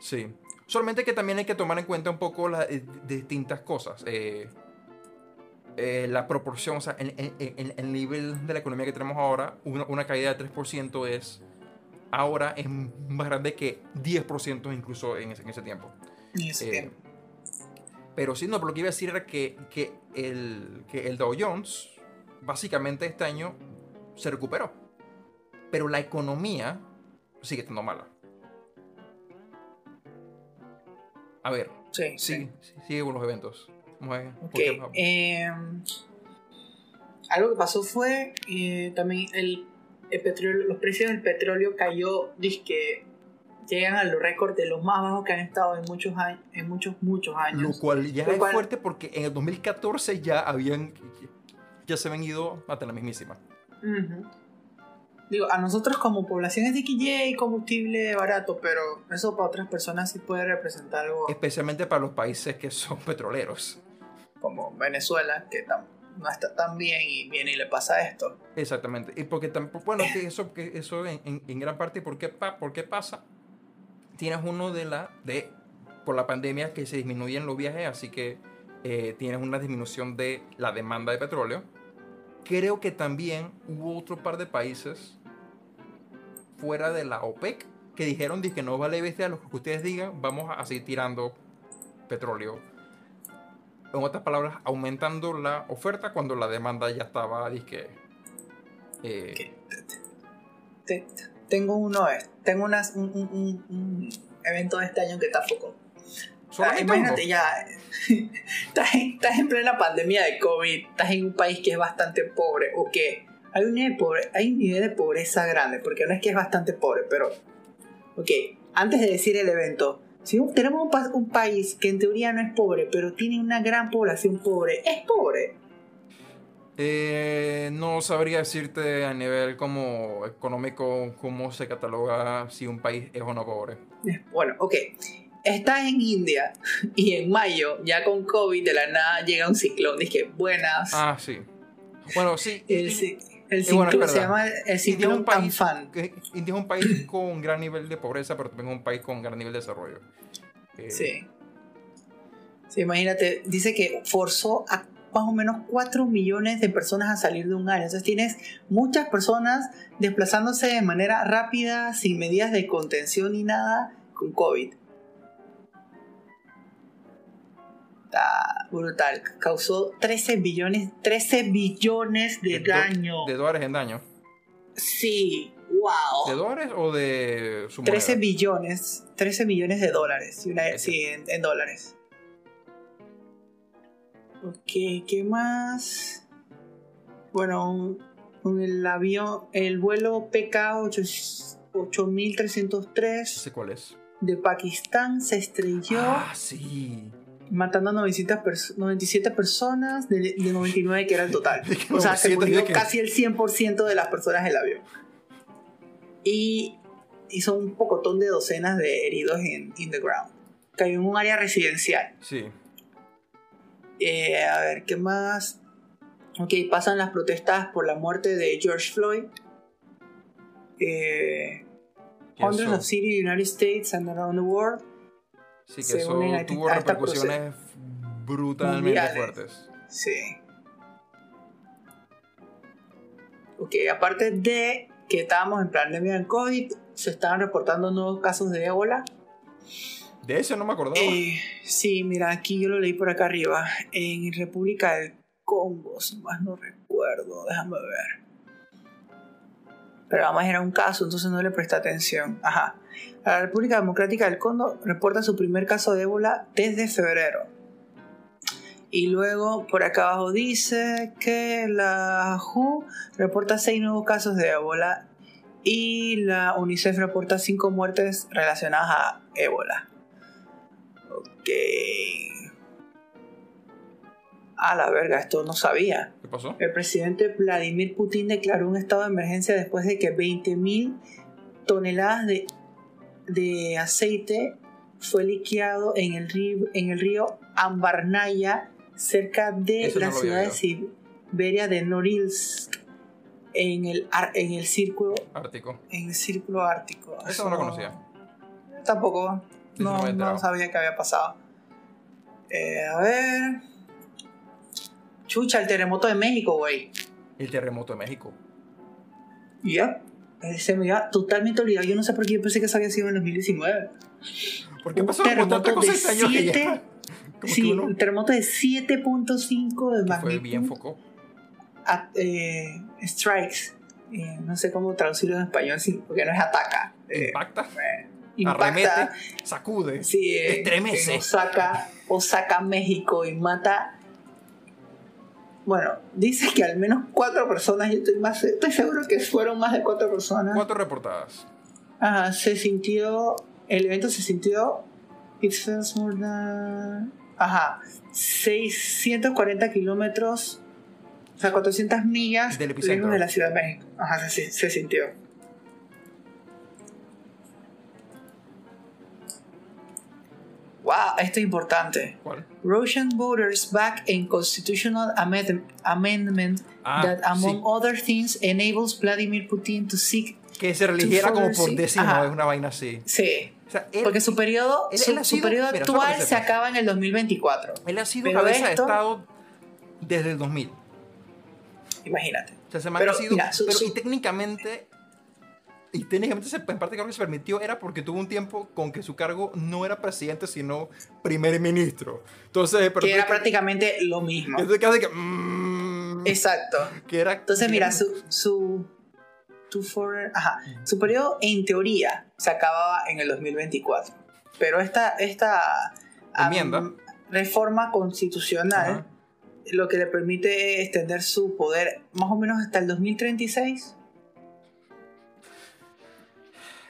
S1: Sí. Solamente que también hay que tomar en cuenta un poco las eh, distintas cosas. Eh, eh, la proporción, o sea, el, el- el- el nivel de la economía que tenemos ahora, una, una caída de 3% es ahora es más grande que 10% incluso en ese, en ese tiempo. Eh, pero sí, no, pero lo que iba a decir era que, que, el, que el Dow Jones, básicamente este año, se recuperó. Pero la economía sigue estando mala. A ver,
S2: Sí, sí.
S1: sí, sigue con los eventos. Vamos
S2: eh, algo que pasó fue eh, también el, el petróleo, los precios del petróleo cayó, que llegan a los récords de los más bajos que han estado en muchos años, en muchos muchos
S1: Lo
S2: años.
S1: cual ya
S2: Lo
S1: es
S2: cual-
S1: fuerte porque en el 2014 ya habían, ya se habían ido hasta la mismísima.
S2: Ujú. Digo, a nosotros como población es de que yay, combustible barato, pero eso para otras personas sí puede representar algo
S1: Especialmente para los países que son *laughs* petroleros.
S2: como Venezuela, que no está tan bien y viene y le pasa esto.
S1: Exactamente. Y porque tampoco, bueno, que eso, que eso en, en- en gran parte, ¿por qué, pa- por qué pasa? Tienes uno de la, de, por la pandemia que se disminuyen los viajes, así que eh, tienes una disminución de la demanda de petróleo. Creo que también hubo otro par de países fuera de la OPEC que dijeron que no vale bestia lo que ustedes digan, vamos a seguir tirando petróleo. En otras palabras, aumentando la oferta cuando la demanda ya estaba, dizque, eh.
S2: Te- tengo uno, eh, tengo unas, un, un- un- evento de este año que está foco. Ah, imagínate ya, *laughs* estás en, estás en plena pandemia de COVID, estás en un país que es bastante pobre, o que hay un, nivel de pobre- hay un nivel de pobreza grande, porque no es que es bastante pobre, pero, ok, antes de decir el evento, si tenemos un, pa- un país que en teoría no es pobre, pero tiene una gran población pobre, es pobre.
S1: Eh, no sabría decirte a nivel como económico cómo se cataloga si un país es o no pobre.
S2: Bueno, ok. Estás en India *laughs* y en mayo, ya con COVID, de la nada llega un ciclón. Dije, buenas.
S1: Ah, sí. Bueno, sí.
S2: el,
S1: y-
S2: ci- el
S1: y bueno,
S2: se llama el
S1: India es un país, que- India es un país con gran nivel de pobreza, pero también es un país con gran nivel de desarrollo. Eh,
S2: Sí. Sí, imagínate, dice que forzó a más o menos 4 millones de personas a salir de un área. Entonces tienes muchas personas desplazándose de manera rápida, sin medidas de contención ni nada, con COVID. Está brutal. Causó 13 billones, 13 billones de
S1: de
S2: daño.
S1: De dólares en daño.
S2: Sí,
S1: ¿De
S2: wow.
S1: dólares o de su
S2: 13
S1: moneda?
S2: billones, 13 billones de dólares. una- sí, en, en dólares. Ok, ¿qué más? Bueno, con el avión, el vuelo PK 8303
S1: sé cuál es.
S2: de Pakistán se estrelló,
S1: Ah, sí.
S2: Matando a 900 pers- 97 personas de, de 99 que era el *laughs* total. O sea, se
S1: 900
S2: murió casi el 100% de las personas del avión. Y hizo un pocotón de docenas de heridos en in the ground. Cayó en un área residencial.
S1: Sí.
S2: Eh, a ver, ¿qué más? Ok, pasan las protestas por la muerte de George Floyd. Eh, hundreds of cities in the United States and around the world.
S1: Sí, que
S2: se
S1: eso
S2: unen
S1: tuvo
S2: a
S1: repercusiones brutalmente
S2: mundiales.
S1: fuertes.
S2: Sí. Ok, aparte de que estábamos en pandemia del COVID, se estaban reportando nuevos casos de ébola.
S1: De eso no me acordaba.
S2: Eh, sí, mira, aquí yo lo leí por acá arriba. En República del Congo, si más no recuerdo, déjame ver. Pero además era un caso, entonces no le presté atención. Ajá. La República Democrática del Congo reporta su primer caso de ébola desde febrero. Y luego por acá abajo dice que la WHO reporta seis nuevos casos de ébola y la UNICEF reporta cinco muertes relacionadas a ébola. Ok. A la verga, esto no sabía.
S1: ¿Qué pasó?
S2: El presidente Vladimir Putin declaró un estado de emergencia después de que 20.000 toneladas de, de aceite fue liqueado en el río, en el río Ambarnaya, cerca de
S1: Eso
S2: la ciudad de. Siberia de Norilsk, en el, en el círculo
S1: Ártico.
S2: en el círculo ártico.
S1: Eso no lo conocía.
S2: Tampoco.
S1: No
S2: no sabía que había pasado. Eh, a ver. Chucha, el terremoto de México, güey.
S1: El terremoto de México.
S2: Ya. Se me había totalmente olvidado. Yo no sé por qué yo pensé que eso había sido en 2019.
S1: ¿Por qué
S2: Un
S1: pasó tantas
S2: terremoto de
S1: este año que ya?
S2: siete- *laughs*
S1: Como que
S2: Sí,
S1: uno
S2: un terremoto de 7.5 de
S1: que fue bien
S2: magnitud.
S1: foco.
S2: a- eh, strikes. Eh, no sé cómo traducirlo en español, sí, porque no es ataca. Eh,
S1: Impacta,
S2: impacta.
S1: arremete, sacude.
S2: Sí,
S1: Estremece.
S2: en Osaka, Osaka, México y mata. Bueno, dice que al menos cuatro personas, yo estoy, más, estoy seguro que fueron más de cuatro personas.
S1: Cuatro reportadas.
S2: Ajá, se sintió, el evento se sintió, it feels more than- ajá, 640 kilómetros, o sea, 400 millas
S1: Del epicentro.
S2: de la Ciudad de México. Ajá, se, se sintió. Wow, esto es importante.
S1: ¿Cuál?
S2: Russian voters back a constitutional amend- amendment
S1: Ah,
S2: that, among
S1: sí.
S2: other things, enables Vladimir Putin to seek.
S1: Que se religiera como por
S2: Ajá.
S1: es una vaina así.
S2: Sí,
S1: O sea, él,
S2: porque su periodo,
S1: él-
S2: su,
S1: él
S2: su
S1: sido-
S2: periodo actual se acaba en el 2024.
S1: él ha sido
S2: Pero
S1: cabeza
S2: esto-
S1: de Estado desde el 2000.
S2: Imagínate.
S1: O sea, se me
S2: Pero,
S1: ha sido.
S2: mira, su-
S1: pero
S2: su-
S1: y técnicamente. Y técnicamente, se- en parte, creo que se permitió era porque tuvo un tiempo con que su cargo no era presidente, sino primer ministro. Entonces,
S2: Que era prácticamente lo mismo.
S1: Entonces, casi que. mm,
S2: Exacto.
S1: que era,
S2: Entonces,
S1: que
S2: mira, su, su, tu foreign- ajá, su periodo en teoría se acababa en el 2024. Pero esta, esta
S1: Enmienda.
S2: reforma constitucional
S1: Ajá.
S2: lo que le permite extender su poder más o menos hasta el 2036.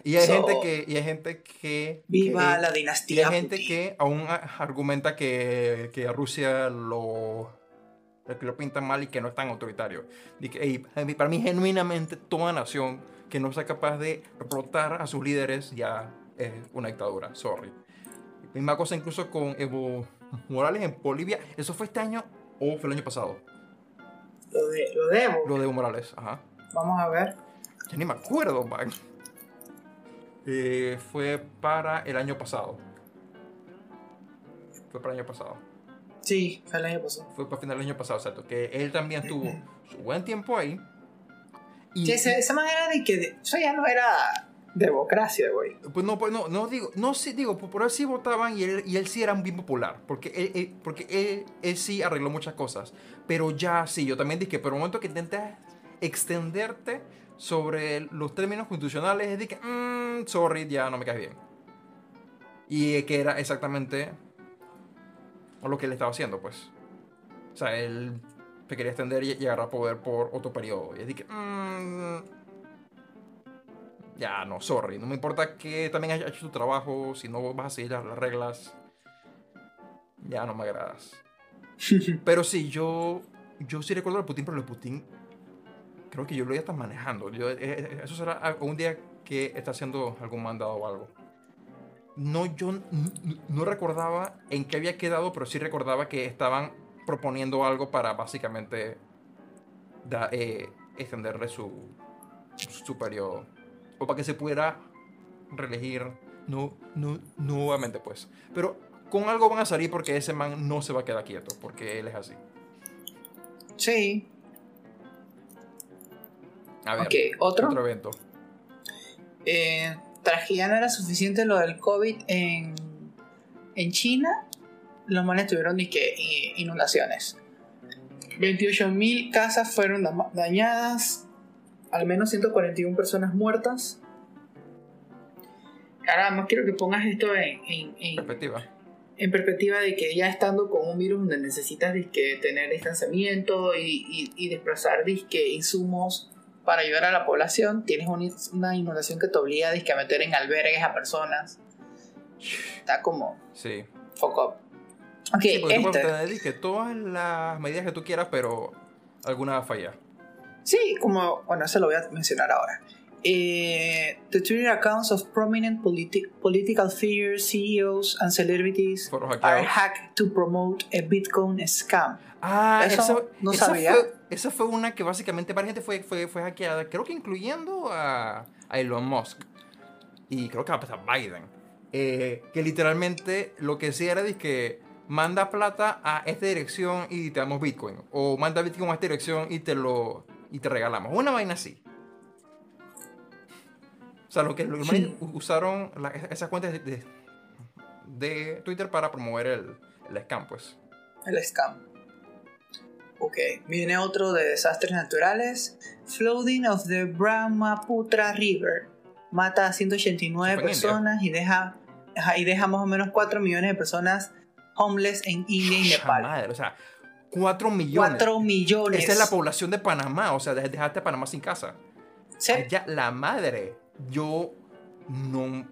S1: Y hay
S2: So,
S1: gente que. Y hay gente que.
S2: Viva
S1: que-
S2: la
S1: Y
S2: dinastía.
S1: hay gente
S2: Putin.
S1: que aún argumenta que, que Rusia lo, que lo pintan mal y que no es tan autoritario. Y que, ey, a mí- para mí, genuinamente, toda nación que no sea capaz de explotar a sus líderes ya es una dictadura. Sorry. Misma cosa incluso con Evo Morales en Bolivia. ¿Eso fue este año o fue el año pasado?
S2: Lo, de, lo debo.
S1: Lo de Evo Morales. Ajá.
S2: Vamos a ver.
S1: Ya ni me acuerdo, man. Eh, fue para el año pasado. Fue para el año pasado.
S2: Sí, fue el año pasado.
S1: Fue para final del año pasado, exacto. Que él también tuvo su buen tiempo ahí. Y,
S2: Sí, esa, esa manera de que eso ya no era democracia, güey.
S1: Pues no, pues no, no digo, no sí digo, por, por él sí votaban y él, y él sí era bien popular, porque él, él- porque él, él sí arregló muchas cosas, pero ya sí, yo también dije, pero el momento que intentas extenderte sobre los términos constitucionales, es de que, mm, sorry, ya no me caes bien. Y que era exactamente lo que él estaba haciendo, pues. O sea, él se quería extender y, agarrar poder por otro periodo. Y es de que, mm, ya, no, sorry. No me importa que también hayas hecho tu trabajo. Si no vas a seguir las las reglas, ya no me agradas. *laughs* Pero sí, yo, yo sí recuerdo a Putin, pero el Putin creo que yo lo ya está manejando. Yo, eh, eh, eso será algún día que está haciendo algún mandado o algo. No, yo no recordaba en qué había quedado, pero sí recordaba que estaban proponiendo algo para básicamente da- eh, extenderle su, su periodo. O para que se pudiera reelegir no, no, nuevamente, pues. Pero con algo van a salir porque ese man no se va a quedar quieto, porque él es así.
S2: Sí.
S1: A ver,
S2: ¿otro?
S1: otro evento.
S2: Eh, tras que ya no era suficiente lo del COVID en, en China, los manes tuvieron inundaciones. 28.000 casas fueron dañadas, al menos 141 personas muertas. Ahora más quiero que pongas esto en, en- en-
S1: Perspectiva.
S2: en perspectiva de que ya estando con un virus donde necesitas disque, tener distanciamiento y, y- y desplazar disque, insumos para ayudar a la población, tienes un- una inundación que te obliga a meter en albergues a personas. Está como
S1: Sí.
S2: fuck up. Ok,
S1: Sí, porque tú puedes
S2: este.
S1: tener todas las medidas que tú quieras, pero alguna va a fallar.
S2: Sí, como, bueno, eso lo voy a mencionar ahora. Eh, the Twitter accounts of prominent politi- political figures, CEOs, and celebrities are hacked to promote a Bitcoin scam.
S1: Ah,
S2: Eso
S1: eso,
S2: no
S1: esa
S2: sabía.
S1: Fue, esa fue una que básicamente varias gente fue, fue, fue hackeada, creo que incluyendo a, a Elon Musk y creo que hasta Biden. eh, que literalmente lo que decía era de que manda plata a esta dirección y te damos Bitcoin. O manda Bitcoin a esta dirección y te lo y te regalamos. Una vaina así. O sea, lo que los
S2: Sí.
S1: manes usaron la- esas cuentas de, de- de Twitter para promover el, el scam, pues.
S2: El scam. Ok, viene otro de desastres naturales. Flooding of the Brahmaputra River. Mata a 189
S1: Eso fue en
S2: personas y deja, y deja más o menos 4 millones de personas homeless en India y Nepal.
S1: madre, o sea, 4 millones.
S2: 4 millones.
S1: Esa es la población de Panamá, o sea, de- dejaste a Panamá sin casa.
S2: Sí.
S1: Allá, la madre, yo no,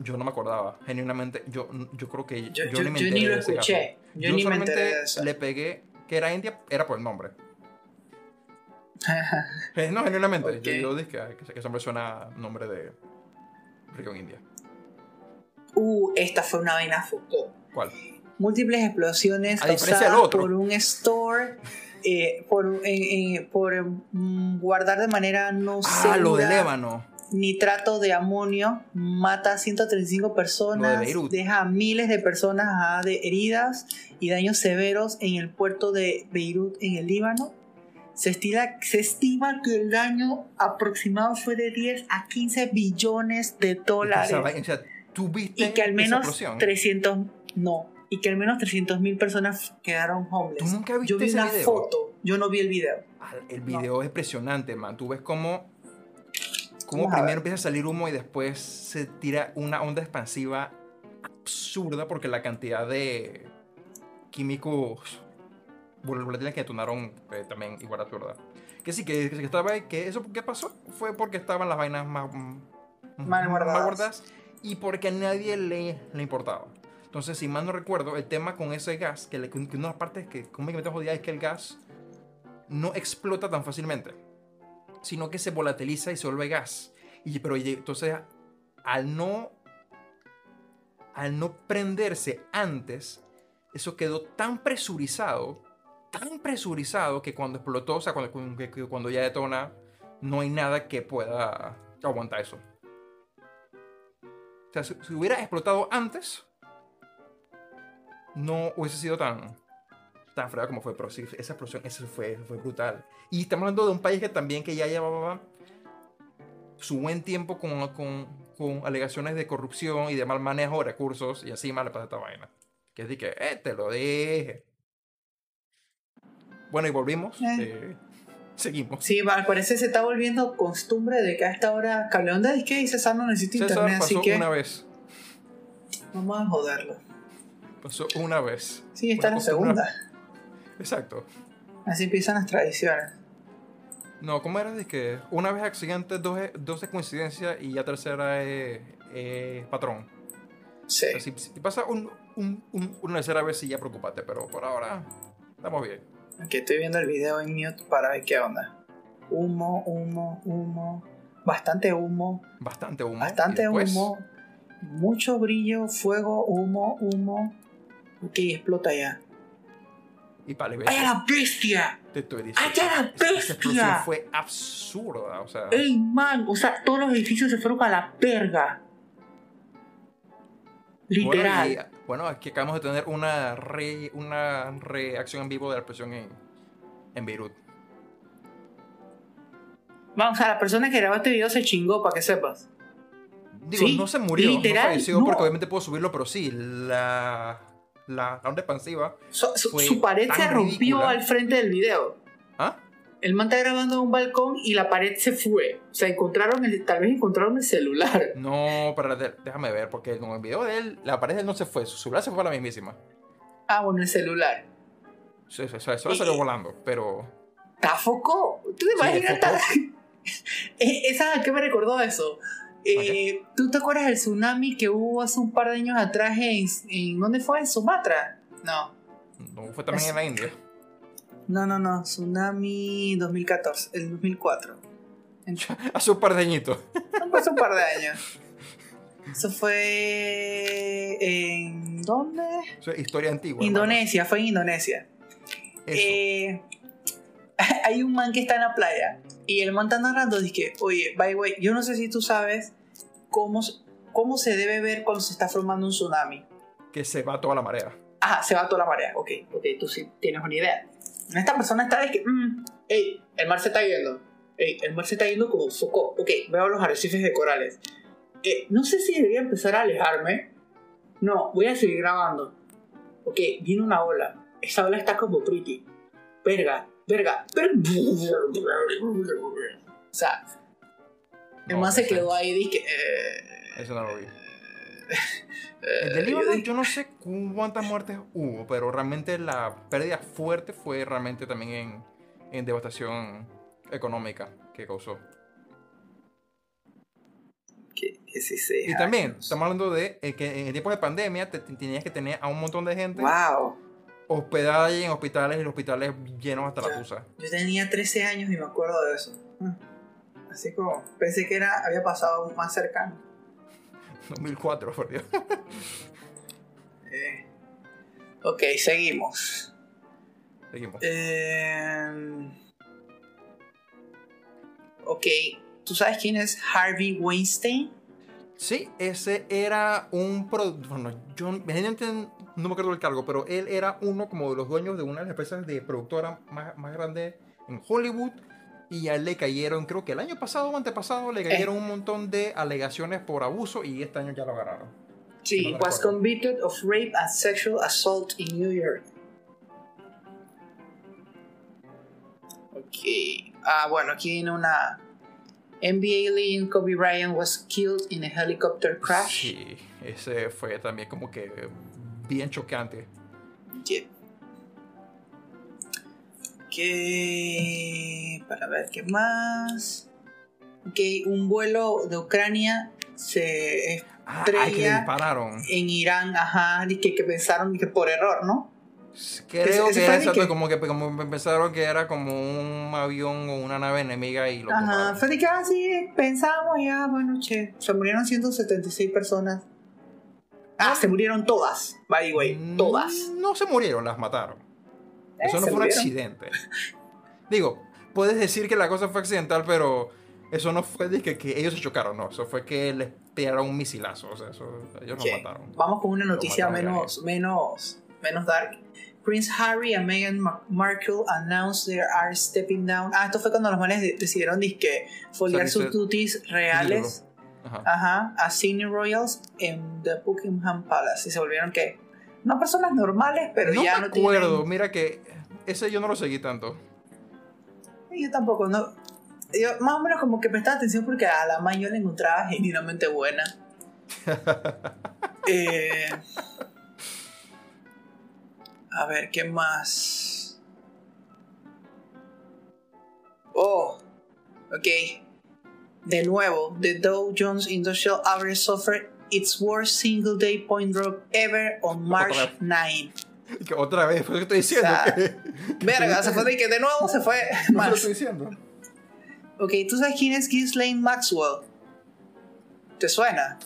S1: yo no me acordaba, genuinamente, yo, yo creo que
S2: Yo,
S1: yo,
S2: yo-
S1: ni me
S2: yo
S1: enteré
S2: ni lo escuché.
S1: caso.
S2: Yo, ni me
S1: solamente
S2: enteré de eso.
S1: le pegué que era India, era por el nombre. *laughs* Eh, No, genuinamente,
S2: Ok.
S1: yo, yo dije que, que persona suena nombre de región India.
S2: uh, esta fue una vaina foco.
S1: ¿Cuál?
S2: Múltiples explosiones
S1: del
S2: causadas por un store. eh, por en- en- por mm, guardar de manera no
S1: Ah, lo de
S2: segura
S1: Líbano.
S2: Nitrato de amonio mata a 135
S1: Lo
S2: personas,
S1: de
S2: deja a miles de personas de heridas y daños severos en el puerto de Beirut en el Líbano. Se estima, se estima que el daño aproximado fue de 10 a 15 billones de dólares
S1: vaina, o sea, ¿tú viste
S2: y que al menos
S1: explosión?
S2: 300 no y que al menos 300 mil personas quedaron homeless.
S1: ¿Tú nunca viste
S2: Yo vi
S1: ese
S2: una
S1: video?
S2: foto, yo no vi el video.
S1: Ah, El video es impresionante, man. Tú ves cómo,
S2: a
S1: primero
S2: ver.
S1: empieza a salir humo y después se tira una onda expansiva absurda porque la cantidad de químicos volátiles que detonaron eh, también igual absurda. Que sí, que, que estaba que eso qué pasó fue porque estaban las vainas más mm,
S2: Mal guardadas.
S1: y porque a nadie le, le importaba. Entonces, si mal no recuerdo, el tema con ese gas, que, le, que una de las partes que cómicamente jodida es que el gas no explota tan fácilmente, sino que se volatiliza y se vuelve gas. Y, pero entonces, al no, al no prenderse antes, eso quedó tan presurizado, tan presurizado que cuando explotó, o sea, cuando, cuando ya detona, no hay nada que pueda aguantar eso. O sea, si hubiera explotado antes, no hubiese sido tan, tan fregado como fue. Pero sí, esa explosión, eso fue, fue brutal. Y estamos hablando de un país que también que ya llevaba su buen tiempo con, con, con alegaciones de corrupción y de mal manejo de recursos. Y así mal le pasa esta vaina. Que es de que, eh, te lo dije. Bueno, y volvimos.
S2: Eh.
S1: eh, seguimos.
S2: Sí, al parecer se está volviendo costumbre de que a esta hora Cableón de disque y César no necesita
S1: César
S2: internet, así
S1: pasó
S2: que
S1: una vez.
S2: vamos a joderlo.
S1: Pasó una vez.
S2: Sí, está en la segunda.
S1: Exacto.
S2: Así empiezan las tradiciones.
S1: No, ¿cómo era? De que una vez accidente, dos, es- dos es coincidencia y ya tercera es, es patrón.
S2: Sí.
S1: O sea, si, si pasa un, un- un- una tercera vez, sí ya preocupate, pero por ahora estamos bien.
S2: Aquí estoy viendo el video en mute para ver qué onda. Humo, humo, humo. Bastante humo.
S1: Bastante humo.
S2: Bastante
S1: después-
S2: humo. Mucho brillo, fuego, humo, humo. Ok, explota ya.
S1: Y vale,
S2: ¡Ay, la bestia!
S1: te estoy diciendo.
S2: ¡Ay, la
S1: esa- esa explosión
S2: bestia!
S1: fue absurda, o sea.
S2: ¡Ey, man! O sea, todos los edificios se fueron a la verga. Literal.
S1: Bueno, y, bueno, aquí acabamos de tener una, re- una reacción en vivo de la explosión en, en Beirut.
S2: Vamos, a la persona que grabó este video se chingó, para que sepas.
S1: Digo,
S2: Sí,
S1: no se murió,
S2: literal,
S1: no falleció
S2: no.
S1: porque obviamente puedo subirlo, pero sí, la, la, la onda expansiva.
S2: Su, su-
S1: Fue
S2: su pared se rompió
S1: ridícula.
S2: al frente del video.
S1: ¿Ah?
S2: El man está grabando en un balcón y la pared se fue. O sea, encontraron el, tal vez encontraron el celular.
S1: No, pero déjame ver, porque con el video de él, la pared de él no se fue, su celular se fue a la mismísima.
S2: Ah, bueno, el celular.
S1: Eso, eso, eso, eso salió volando, pero.
S2: ¿Está foco? ¿Tú te imaginas? *laughs* Eh, ¿Esa a qué me recordó eso? Eh, ¿Tú te acuerdas del tsunami que hubo hace un par de años atrás en, en ¿dónde fue? En Sumatra. No.
S1: No, fue también en la India.
S2: No, no, no. Tsunami 2014, el 2004. *laughs*
S1: Hace un par de añitos.
S2: No hace un par de años. Eso fue en ¿dónde?
S1: Eso es historia antigua.
S2: Indonesia, fue en Indonesia. Eh, *laughs* hay un man que está en la playa y el man está narrando dice, oye, by the way, yo no sé si tú sabes cómo, cómo se debe ver cuando se está formando un tsunami.
S1: que se va toda la marea.
S2: Ajá, se va toda la marea. Ok, ok, tú sí tienes una idea. Esta persona está de que, mm, ey, el mar se está yendo. Ey, el mar se está yendo como foco. Ok, veo los arrecifes de corales. Eh, no sé si debería empezar a alejarme. No, voy a seguir grabando. Ok, viene una ola. Esa ola está como pretty. Verga, verga. O sea, el
S1: No,
S2: se quedó ahí que. eh,
S1: Eso no lo vi.
S2: eh,
S1: El de
S2: yo
S1: Líbano,
S2: dije-
S1: yo no sé cuántas muertes hubo, pero realmente la pérdida fuerte fue realmente también en, en devastación económica que causó.
S2: que, que sí se
S1: Y también, estamos hablando de eh, que en tiempos de pandemia te, te- tenías que tener a un montón de gente
S2: Wow.
S1: Hospedada ahí en hospitales y los hospitales llenos hasta la tusa.
S2: Yo tenía 13 años y me acuerdo de eso. Mm. Así como pensé que era, había pasado más cercano. *laughs*
S1: 2004, por Dios.
S2: Eh, ok, seguimos.
S1: Seguimos.
S2: Eh, ok, ¿tú sabes quién es Harvey Weinstein?
S1: Sí, ese era un producto. Bueno, yo no me acuerdo del cargo, pero él era uno como de los dueños de una de las empresas de productora más, más grande en Hollywood. Y a él le cayeron, creo que el año pasado o antepasado, le cayeron un montón de alegaciones por abuso y este año ya lo agarraron.
S2: Sí,
S1: No
S2: was
S1: recuerdo.
S2: convicted of rape and sexual assault in New York. Ok. Ah, bueno, aquí viene una. NBA legend Kobe Bryant was killed in a helicopter crash.
S1: Sí, ese fue también como que bien chocante.
S2: Yeah. Que para ver qué más. Ok, un vuelo de Ucrania se
S1: Ah, ay, que
S2: estrella
S1: dispararon.
S2: en Irán, ajá, y que, que pensaron que por error, ¿no?
S1: Creo que era
S2: de
S1: exacto,
S2: que-
S1: como que como pensaron que era como un avión o una nave enemiga y lo
S2: Ajá, fue de que así pensamos ya, bueno, che, se murieron 176 personas. Ah, se murieron todas, by the way,
S1: Mm,
S2: todas.
S1: No se murieron, las mataron.
S2: Eh,
S1: Eso no fue un accidente. Digo, puedes decir que la cosa fue accidental, pero eso no fue de que, que ellos se chocaron, no. Eso fue que les tiraron un misilazo. O sea, eso, ellos los mataron.
S2: Vamos con una noticia menos, menos, menos dark. Prince Harry and Meghan Ma- Markle announced they are stepping down. Ah, esto fue cuando los manes de- decidieron disque foliar sus duties reales.
S1: Ajá.
S2: Ajá, a Sydney Royals en the Buckingham Palace. Y se volvieron que no personas normales, pero
S1: no
S2: ya
S1: me
S2: no
S1: acuerdo, mira que ese yo no lo seguí tanto.
S2: Yo tampoco, no. Yo más o menos como que prestaba atención porque a la man yo la encontraba genuinamente buena. *laughs* Eh, a ver, ¿qué más? Oh, ok. De nuevo, the Dow Jones Industrial Average suffered its worst single day point drop ever on March
S1: Otra vez.
S2: 9. *laughs*
S1: Que otra vez, fue lo que estoy diciendo.
S2: O sea,
S1: que- que *laughs*
S2: Verga, se fue de que de nuevo se fue *laughs*
S1: No lo estoy diciendo.
S2: Ok, ¿tú sabes quién es Ghislaine Maxwell? ¿Te suena?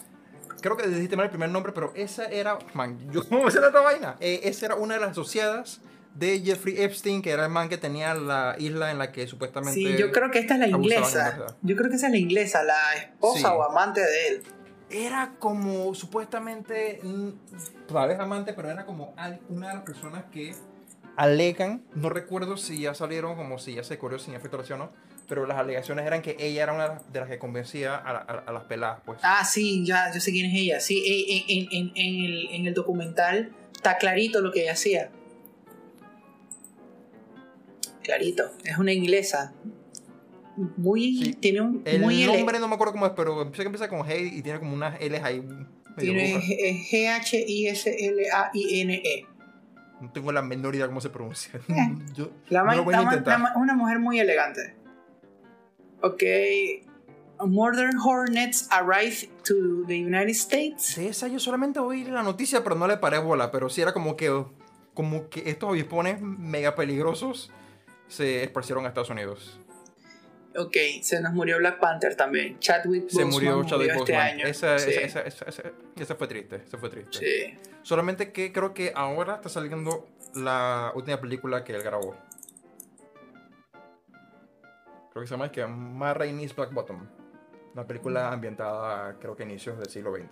S1: Creo que dijiste mal el primer nombre, pero esa era. Man, yo, ¿cómo me sé la otra vaina? Eh, esa era una de las asociadas de Jeffrey Epstein, que era el man que tenía la isla en la que supuestamente.
S2: Sí, yo creo que esta es la inglesa. Yo creo que esa es la inglesa, la esposa
S1: Sí.
S2: o amante de él.
S1: Era como supuestamente. mm, Tal vez amante, pero era como una de las personas que alegan. No recuerdo si ya salieron, como si ya se corrió sin efecto o no. Pero las alegaciones eran que ella era una de las, que convencía a, la- a- a las peladas, pues.
S2: Ah, sí, ya, yo sé quién es ella. Sí, en, en- en- en el, en el documental está clarito lo que ella hacía. Clarito, es una inglesa. Muy,
S1: Sí.
S2: tiene un,
S1: El
S2: muy
S1: nombre no me acuerdo cómo es, pero empieza que empieza con G y tiene como unas L's ahí.
S2: tiene. G-H-I-S-L-A-I-N-E.
S1: No tengo la menor idea cómo se pronuncia. *laughs*
S2: Eh. *laughs*
S1: Yo
S2: La
S1: no
S2: man-
S1: lo voy
S2: la
S1: a
S2: man-
S1: intentar.
S2: la man- una mujer muy elegante. Ok. Modern Hornets arrive to the United States.
S1: De esa yo solamente oí la noticia, pero no le paré bola. Pero sí era como que como que estos avispones mega peligrosos se esparcieron a Estados Unidos.
S2: Ok, se nos murió Black Panther también. Chadwick
S1: Se
S2: Boseman
S1: murió Chadwick
S2: este
S1: Boseman.
S2: año.
S1: Esa,
S2: Sí.
S1: esa, esa, esa, fue triste, esa fue triste.
S2: Sí.
S1: Solamente que creo que ahora está saliendo la última película que él grabó. Creo que se llama es que Ma Rainey's Black Bottom. Una película ambientada, creo que a inicios del siglo XX.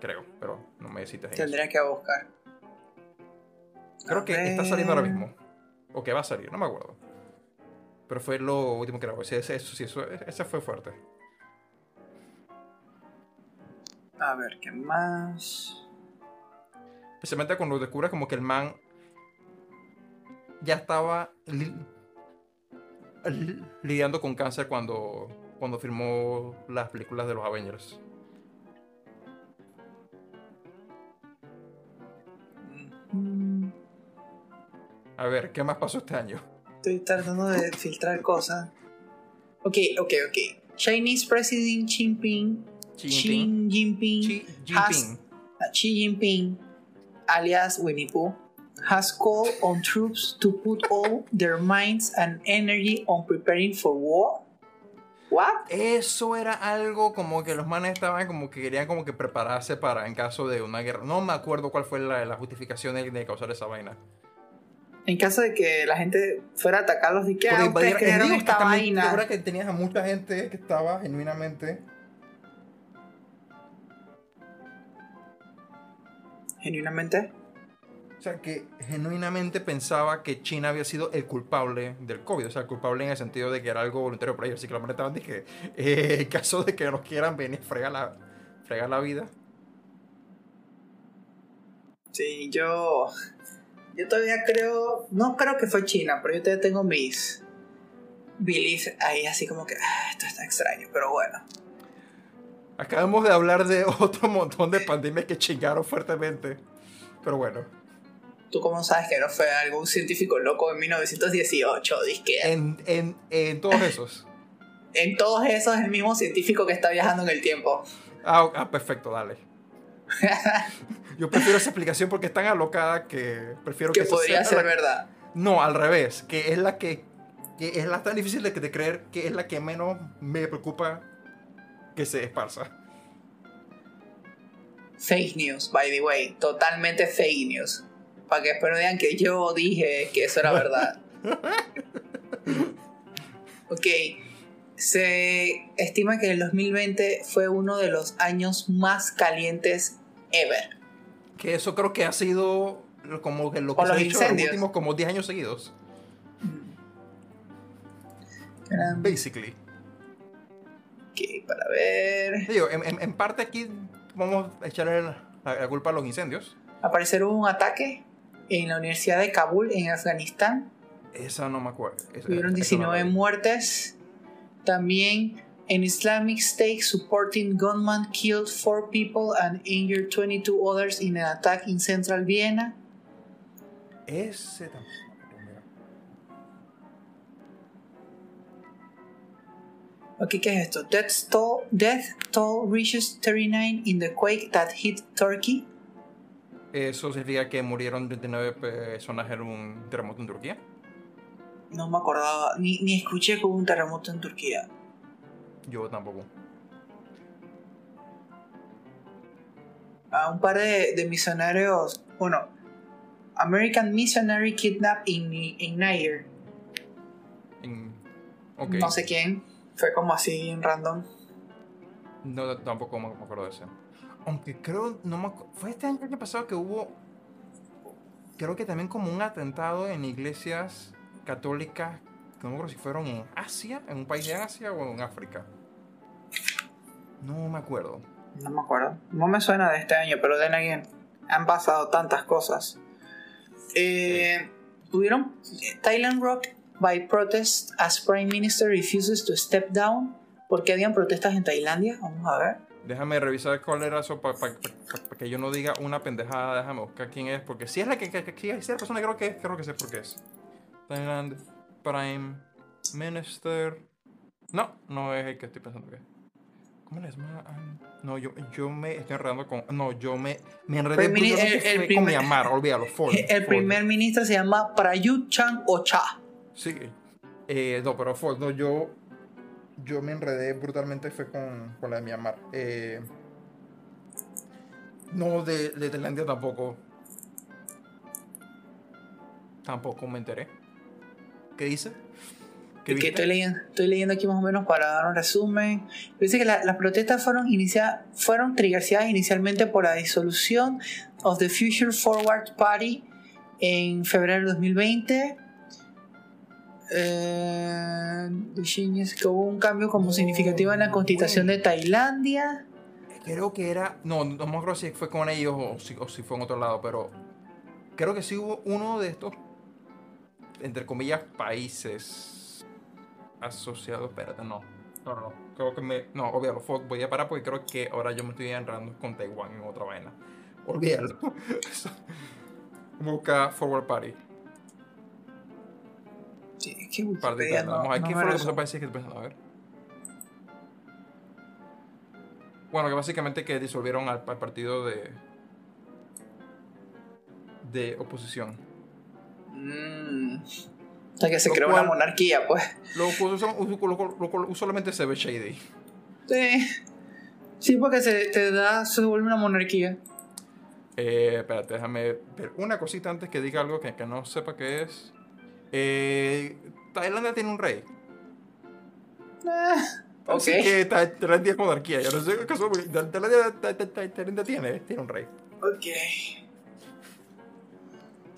S1: Creo, pero no me cites.
S2: Tendría que buscar.
S1: Creo
S2: A
S1: que está saliendo ahora mismo. O que va a salir, no me acuerdo. Pero fue lo último que grabó. Ese, ese, eso sí, eso- ese fue fuerte.
S2: A ver, ¿qué más?
S1: Especialmente cuando descubres como que el man ya estaba li- li- lidiando con cáncer cuando, cuando filmó las películas de los Avengers. A ver, ¿qué más pasó este año?
S2: Estoy tratando de filtrar cosas. Ok, ok, ok. Chinese President Xi Jinping,
S1: Xi
S2: Xi
S1: Jinping. Xi
S2: has-
S1: Jinping.
S2: uh, Xi Jinping, alias Winnie Pooh, has called on troops to put all their minds and energy on preparing for war. What?
S1: Eso era algo como que los manes estaban como que querían como que prepararse para en caso de una guerra. No me acuerdo cuál fue la, la justificación de, de causar esa vaina.
S2: En caso de que la gente fuera a atacarlos, ¿de
S1: Porque
S2: ah, ustedes crearon
S1: digo,
S2: esta vaina?
S1: ¿te acuerdas que tenías a mucha gente que estaba genuinamente
S2: Genuinamente.
S1: O sea, que genuinamente pensaba que China había sido el culpable del COVID. O sea, el culpable en el sentido de que era algo voluntario para ellos. Así que la manera estaban de que, eh, en caso de que nos quieran venir, frega la, fregar la vida.
S2: Sí, yo. Yo todavía creo. No creo que fue China, pero yo todavía tengo mis. Beliefs ahí, así como que. ah, esto está extraño, pero bueno.
S1: Acabamos de hablar de *laughs* otro montón de pandemias que chingaron fuertemente. Pero bueno,
S2: ¿Tú cómo sabes que no fue algún científico loco en 1918? Disque.
S1: en, en, en todos esos. *laughs*
S2: En todos esos, el mismo científico que está viajando en el tiempo.
S1: Ah, ah, perfecto, dale. *laughs* Yo prefiero esa explicación porque es tan alocada que prefiero que,
S2: que podría
S1: sea
S2: ser
S1: la-
S2: verdad.
S1: No, al revés, que es la que, que es la tan difícil de, de creer que es la que menos me preocupa que se esparza.
S2: Fake news, by the way. Totalmente fake news. Para que después no digan que yo dije que eso era verdad. *laughs* ok. Se estima que el 2020 fue uno de los años más calientes ever.
S1: Que eso creo que ha sido como que lo que se ha dicho en los últimos como 10 años seguidos. Basically.
S2: Ok, para ver.
S1: Digo, en, en- en parte aquí vamos a echarle la, la culpa a los incendios.
S2: Al parecer hubo un ataque en la Universidad de Kabul, en Afganistán.
S1: Esa no me acuerdo.
S2: Hubieron
S1: esa no la
S2: 19
S1: vi.
S2: muertes. También en Islamic State supporting gunman killed 4 people and injured 22 others in an attack in central Vienna.
S1: Ese tampoco.
S2: Ok, ¿qué es esto? Death toll, death toll reaches 39 in the quake that hit Turkey.
S1: Eso significa que murieron 39 personas en un terremoto en Turquía.
S2: No me acordaba, ni, ni escuché que hubo un terremoto en Turquía.
S1: Yo tampoco.
S2: A un par de, de misioneros, bueno, American missionary kidnapped in, in Niger.
S1: En- ok.
S2: No sé quién, fue como así en random.
S1: No, tampoco me me acuerdo de ese. Aunque creo, no me Fue este año pasado que hubo. Creo que también como un atentado en iglesias católicas. No me acuerdo si fueron en Asia, en un país de Asia o en África. No me acuerdo.
S2: No me acuerdo. No me suena de este año, pero then again, han pasado tantas cosas. Eh, Tuvieron Thailand Rock by protest as Prime Minister refuses to step down. ¿Por qué habían protestas en Tailandia? Vamos a ver.
S1: Déjame revisar cuál era eso para que yo no diga una pendejada. Déjame buscar quién es. Porque si es la que, que, que- si es la persona, creo que es, creo que sé por qué es. Thailand Prime Minister. No, no es el que estoy pensando que es. ¿Cómo les llama? No, yo, yo me estoy enredando con. No, yo me, me enredé
S2: el- el
S1: fue
S2: primer-
S1: con Myanmar, olvídalo, *laughs* Ford.
S2: El
S1: Ford.
S2: primer ministro se llama Prayut Chan Ocha.
S1: Sí. Eh, no, pero Ford, no, yo. Yo me enredé brutalmente fue con, con la de Myanmar. Eh, no, de, de Tailandia tampoco. Tampoco me enteré. ¿Qué dice? ¿Qué
S2: que
S1: viste?
S2: estoy leyendo, estoy leyendo aquí más o menos para dar un resumen. Dice que la- las protestas fueron, inicia, fueron triggerciadas inicialmente por la disolución of the Future Forward Party en febrero de 2020. Eh, que hubo un cambio como
S1: No,
S2: significativo en la constitución de. Tailandia.
S1: Creo que era. No, no me acuerdo si fue con ellos o si, o si fue en otro lado, pero. Creo que sí hubo uno de estos. Entre comillas, países. Asociados. Espérate, no. No, no, no. Creo que me. No, olvídalo. Voy a parar porque creo que ahora yo me estoy enredando con Taiwán en otra vaina. Olvídalo. *laughs* Busca Forward Party.
S2: Sí, es que Wikipedia no- no
S1: ¿Qué
S2: me
S1: fue lo que pensando? A ver. Bueno, que básicamente que disolvieron al, al partido de. de oposición.
S2: Mm. O sea que se
S1: Lo
S2: creó
S1: cual-
S2: una monarquía, pues.
S1: Lo, cual usualmente se ve shady.
S2: Sí. Sí, porque se te da, se vuelve una monarquía.
S1: Eh, espérate, déjame ver una cosita antes que diga algo que, que no sepa qué es. Eh, Tailandia tiene un rey.
S2: Ah, ok.
S1: Así que Tailandia es monarquía. Yo no sé qué caso. Tailandia, Ta- Ta- Ta- Tailandia tiene, tiene un rey.
S2: Ok.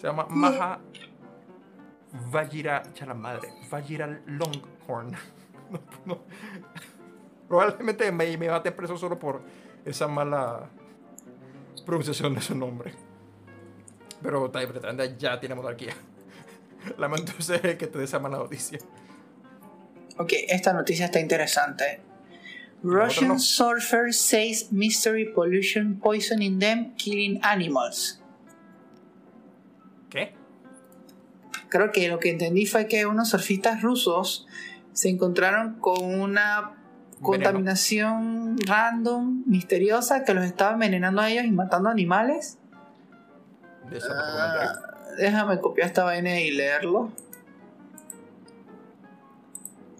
S1: Se llama Maha Vajira. Ya la madre. Vajira Longhorn. *laughs* No, no. Probablemente me, me mate preso solo por esa mala pronunciación de su nombre. Pero Tailandia ya tiene monarquía. *laughs* Lamento ser que te dé esa mala noticia.
S2: Ok, esta noticia está interesante. Russian
S1: no.
S2: surfer says mystery pollution poisoning them, killing animals.
S1: ¿Qué?
S2: Creo que lo que entendí fue que unos surfistas rusos se encontraron con una contaminación random, misteriosa, que los estaba envenenando a ellos y matando animales.
S1: De.
S2: Ah, déjame copiar esta vaina y leerlo.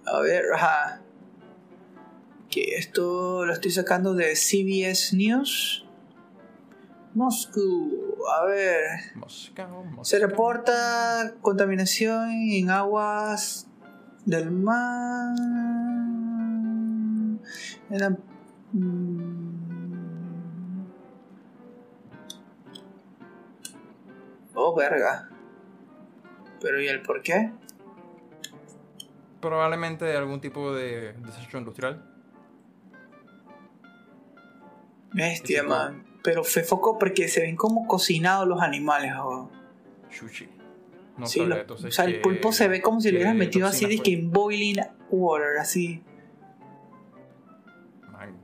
S2: A ver, ajá. Que esto lo estoy sacando de CBS News. Moscú. A ver.
S1: Moscú, Moscú.
S2: Se reporta contaminación en aguas del mar. En la- mm. Oh, verga. Pero ¿y el por qué?
S1: Probablemente algún tipo de desecho industrial.
S2: Bestia, man. Pero fue foco porque se ven como cocinados los animales, oh.
S1: Sushi. No
S2: Sí, lo- o sea, el pulpo se ve como si lo
S1: qué
S2: hubieras metido así, de que en boiling water, así.
S1: Man,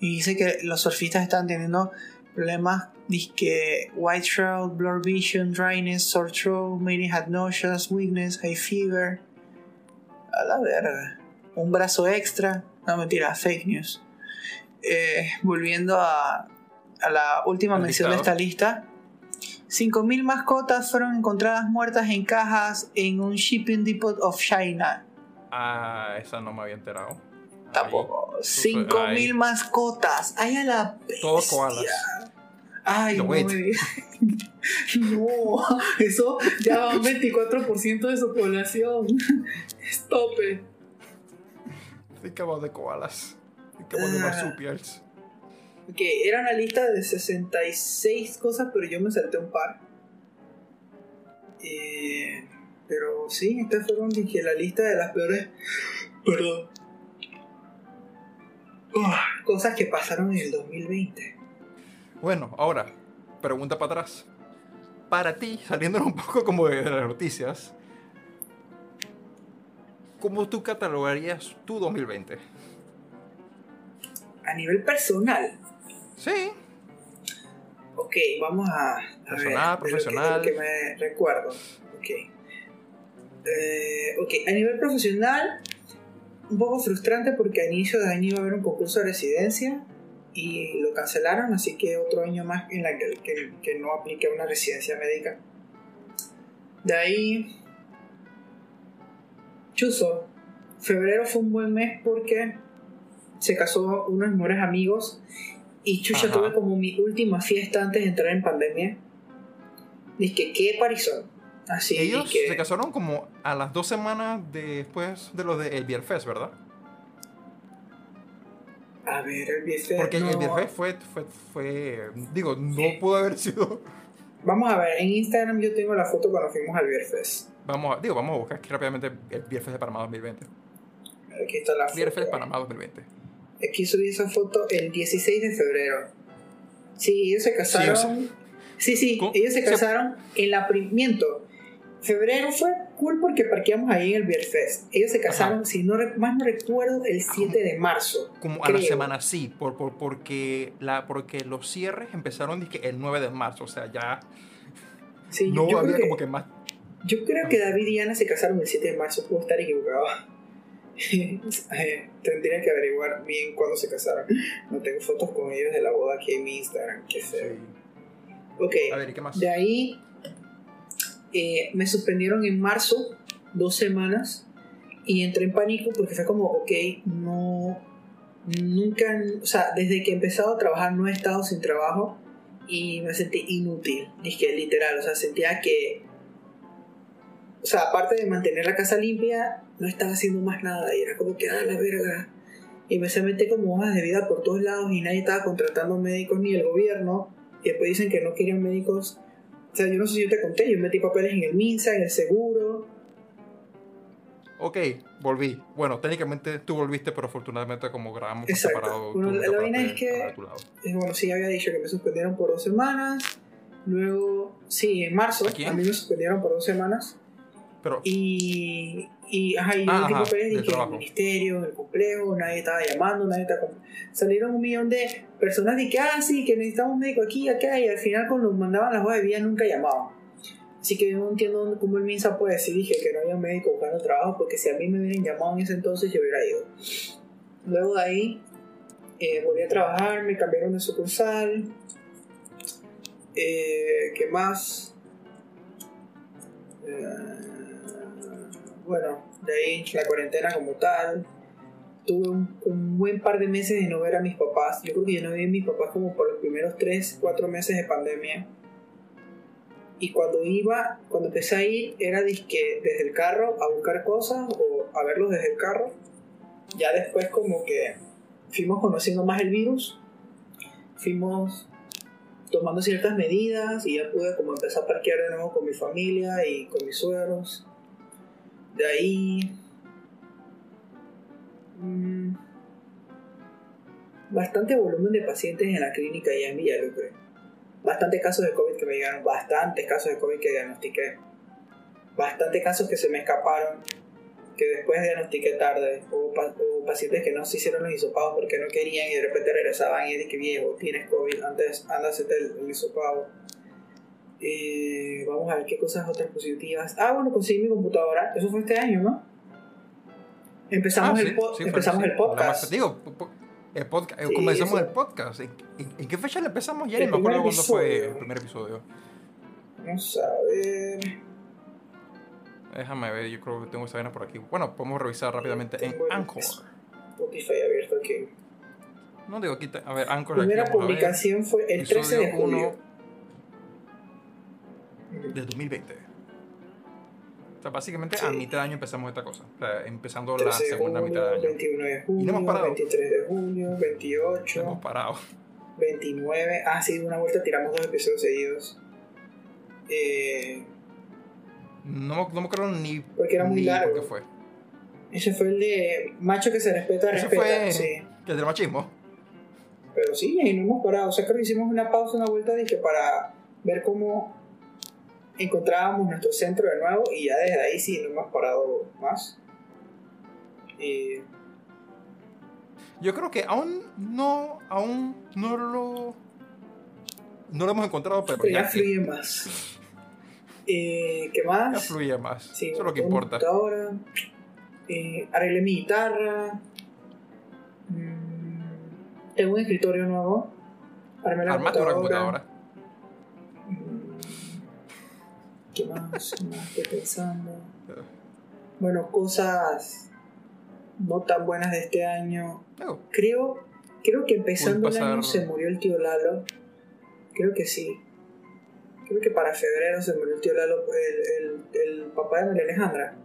S2: Y dice que los surfistas están teniendo problemas, que white throat, blur vision, dryness, sore throat, many had nausea, weakness, high fever. A la verga. Un brazo extra. No, mentira, fake news. Eh, volviendo a, a la última mención de esta lista. 5.000 mascotas fueron encontradas muertas en cajas en un shipping depot of China.
S1: Ah, esa no me había enterado.
S2: Tampoco.
S1: Ahí.
S2: 5.000
S1: Ay.
S2: mascotas. Ay, a la
S1: Todos koalas.
S2: Ay,
S1: No, *laughs*
S2: no, eso ya va un 24% de su población. *laughs* It.
S1: Think about the koalas. Think about the
S2: Ah.
S1: marsupials.
S2: Ok, era una lista de 66 cosas, pero yo me salté un par. Eh, pero sí, estas fueron dije, la lista de las peores. Perdón. Ah, cosas que pasaron en el 2020.
S1: Bueno, ahora, pregunta para atrás. Para ti, saliéndonos un poco como de las noticias, ¿cómo tú catalogarías tu 2020?
S2: A nivel personal,
S1: Sí,
S2: Ok, vamos a. a
S1: Personal,
S2: ver, de lo que-
S1: profesional.
S2: de Lo que, me recuerdo. Ok. Eh, ok, a nivel profesional, un poco frustrante porque a inicio de año iba a haber un concurso de residencia y lo cancelaron, así que otro año más en la que, que, que no aplique una residencia médica. De ahí, Chuzo, febrero fue un buen mes porque se casó unos mejores amigos y Chucha
S1: Ajá.
S2: tuve como mi última fiesta antes de entrar en pandemia. Dice que qué parizón. Así
S1: Ellos
S2: que,
S1: se casaron como a las dos semanas después de los de El Beer Fest, ¿verdad?
S2: A ver, el BFF.
S1: Porque
S2: no.
S1: el Beer Fest fue, fue, fue, digo, no pudo haber sido...
S2: Vamos a ver, en Instagram yo tengo la foto cuando fuimos al Beer Fest.
S1: Vamos a, digo, vamos a buscar aquí rápidamente el Beer Fest de Panamá 2020.
S2: Aquí está la foto.
S1: Fest Panamá 2020.
S2: Aquí subí esa foto el 16 de febrero. Sí, ellos se casaron.
S1: Sí,
S2: Sí,
S1: o
S2: sí,
S1: sea, ¿cómo?
S2: ellos se casaron en la miento. Febrero fue cool porque parqueamos ahí en el Beer Fest. Ellos se casaron,
S1: Ajá.
S2: si no más no recuerdo, el 7 de marzo.
S1: Como a la
S2: creo.
S1: semana sí, por, por, porque, la, porque los cierres empezaron el 9 de marzo, o sea, ya
S2: Sí,
S1: no
S2: yo,
S1: había
S2: creo que,
S1: como que más...
S2: yo creo que David y Ana se casaron el 7 de marzo, puedo estar equivocado. *laughs* Eh, Tendría que averiguar bien cuándo se casaron. No tengo fotos con ellos de la boda aquí en mi Instagram, qué feo. Ok,
S1: A ver, ¿y qué más?
S2: de ahí eh, me suspendieron en marzo dos semanas y entré en pánico porque fue como, ok, no, nunca, o sea, desde que he empezado a trabajar no he estado sin trabajo y me sentí inútil, es que literal, o sea, sentía que, o sea, aparte de mantener la casa limpia, no estaba haciendo más nada y era como que, ah, la verga. Y me se metí como hojas de vida por todos lados y nadie estaba contratando médicos ni el gobierno. Y después dicen que no querían médicos. O sea, yo no sé si yo te conté, yo metí papeles en el MINSA, en el seguro.
S1: Ok, volví. Bueno, técnicamente tú volviste, pero afortunadamente como grabamos
S2: Exacto.
S1: separado...
S2: Bueno, la
S1: te
S2: vaina es que- bueno, sí, había dicho que me suspendieron por dos semanas. Luego, sí, en marzo,
S1: ¿A quién?
S2: a mí me suspendieron por dos semanas.
S1: Pero,
S2: Y, y, ajá, y
S1: Ah, ajá,
S2: que en el ministerio, el complejo, nadie estaba llamando, nadie estaba... Salieron un millón de personas de que, ah, sí, que necesitamos un médico aquí, acá, y al final cuando mandaban las hojas de vida nunca llamaban. Así que yo no entiendo cómo el MINSA puede decir dije, que no había médico buscando trabajo, porque si a mí me hubieran llamado en ese entonces yo hubiera ido. Luego de ahí eh, volví a trabajar, me cambiaron de sucursal. Eh, ¿Qué más? Eh, bueno, de ahí la cuarentena como tal. Tuve un, buen par de meses de no ver a mis papás. Yo creo que yo no vi a mis papás como por los primeros 3, 4 meses de pandemia. Y cuando iba, cuando empecé a ir, era disque desde el carro a buscar cosas o a verlos desde el carro. Ya después como que fuimos conociendo más el virus, fuimos tomando ciertas medidas y ya pude como empezar a parquear de nuevo con mi familia y con mis suegros. De ahí... mm, bastante volumen de pacientes en la clínica ya en Villalucre. Bastantes casos de COVID que me llegaron, bastantes casos de COVID que diagnostiqué. Bastantes casos que se me escaparon, que después diagnostiqué tarde. Hubo, hubo pacientes que no se hicieron los hisopados porque no querían y de repente regresaban y dije, viejo, tienes COVID, antes hacerte el, el hisopado. Eh, vamos a ver qué cosas otras positivas. Ah, bueno, conseguí mi computadora. Eso fue este año, ¿no? Empezamos,
S1: Ah,
S2: el,
S1: sí,
S2: po-
S1: sí,
S2: empezamos
S1: sí.
S2: el podcast.
S1: Digo, el podcast, eh,
S2: Sí,
S1: comenzamos el podcast. ¿En, en- qué fecha le empezamos ya?
S2: El
S1: me acuerdo cuándo fue
S2: episodio.
S1: el primer episodio.
S2: Vamos a ver.
S1: Déjame ver, yo creo que tengo esa vaina por aquí. Bueno, podemos revisar rápidamente en
S2: Tengo el-
S1: Anchor.
S2: Spotify abierto aquí.
S1: No digo aquí, a ver, Anchor.
S2: La
S1: aquí
S2: primera
S1: vamos a ver.
S2: publicación fue el 13 de
S1: Episodio
S2: julio.
S1: De 2020. O sea, básicamente
S2: Sí.
S1: a mitad de año empezamos esta cosa. O sea, empezando la
S2: 13 de
S1: segunda
S2: junio,
S1: mitad de año.
S2: 21 de
S1: Y no
S2: junio,
S1: hemos parado.
S2: 23 de junio,
S1: No
S2: 28,
S1: hemos parado.
S2: 29. Ah, sí, una vuelta tiramos dos episodios seguidos. Eh,
S1: No, no me acuerdo ni.
S2: Porque era muy
S1: ni
S2: largo.
S1: por qué fue.
S2: ese fue el de macho que se respeta,
S1: Ese
S2: respeta.
S1: fue-
S2: Sí.
S1: Que es del machismo.
S2: Pero sí, y no hemos parado. O sea, creo que hicimos una pausa, una vuelta de que para ver cómo encontrábamos nuestro centro de nuevo y ya desde ahí sí no hemos parado más. Y
S1: Yo creo que aún no, aún no lo, no lo hemos encontrado, pero
S2: pero ya
S1: ya,
S2: fluye más. Eh, ¿Qué
S1: ya
S2: más?
S1: fluye más.
S2: Sí,
S1: Eso es lo que importa.
S2: computadora. Eh, arreglé mi guitarra. Mm, tengo un escritorio nuevo. Armé la computadora. ¿Qué más? ¿Qué más estoy pensando? Bueno, cosas no tan buenas de este año.
S1: Oh,
S2: Creo, creo que empezando el año se murió el tío Lalo. Creo que sí. Creo que para febrero se murió el tío Lalo, el, el, el papá de María Alejandra.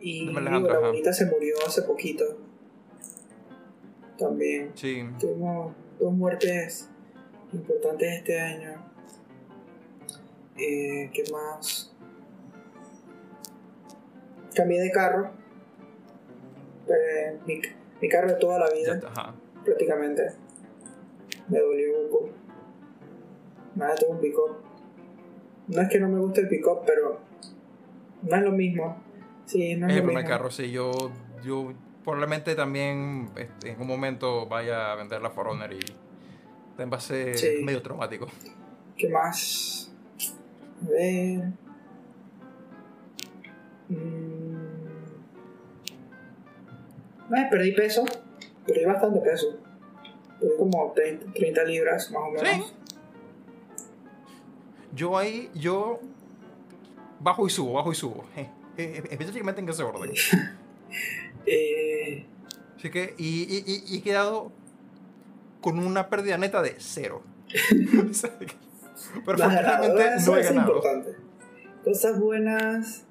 S2: Y digo, la abuelita se murió hace poquito. También.
S1: sí.
S2: Tuvimos dos muertes importantes este año. Eh, ¿Qué más? Cambié de carro. Eh, mi, mi carro de toda la vida,
S1: está, ajá.
S2: prácticamente. Me dolió un poco. Nada, tengo un pick-up. No es que no me guste el pick-up, pero no es lo mismo. Sí, no es,
S1: Es el
S2: lo
S1: primer
S2: mismo.
S1: carro, sí. Yo, yo probablemente también este, en un momento vaya a vender la Forerunner y también va a ser
S2: Sí.
S1: medio traumático.
S2: ¿Qué más? A ver. Eh, perdí peso. Perdí bastante peso. Perdí como 30, 30 libras más o menos.
S1: Sí. Yo ahí, yo bajo y subo, bajo y subo. Eh, eh, específicamente en ese orden. *laughs*
S2: Eh,
S1: Así que, y, y- y- y he quedado con una pérdida neta de cero. *laughs* *laughs* Pero
S2: las
S1: afortunadamente no he
S2: es
S1: ganado.
S2: importante. Cosas buenas.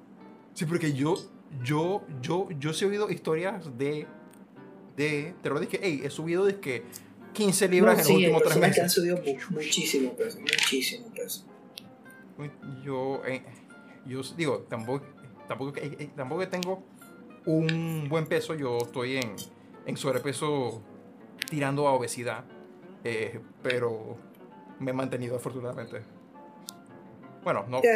S1: Sí, porque yo, yo, yo, yo sí he oído historias de, de, te lo dije, hey, he subido de que 15 libras
S2: No,
S1: en
S2: sí,
S1: los últimos tres
S2: personas que han
S1: meses.
S2: subido mu- muchísimo peso. Muchísimo peso.
S1: Yo, eh, yo digo, tampoco, tampoco, eh, tampoco que tengo un buen peso, yo estoy en, en sobrepeso tirando a obesidad, eh, pero me he mantenido afortunadamente. Bueno, no, sí,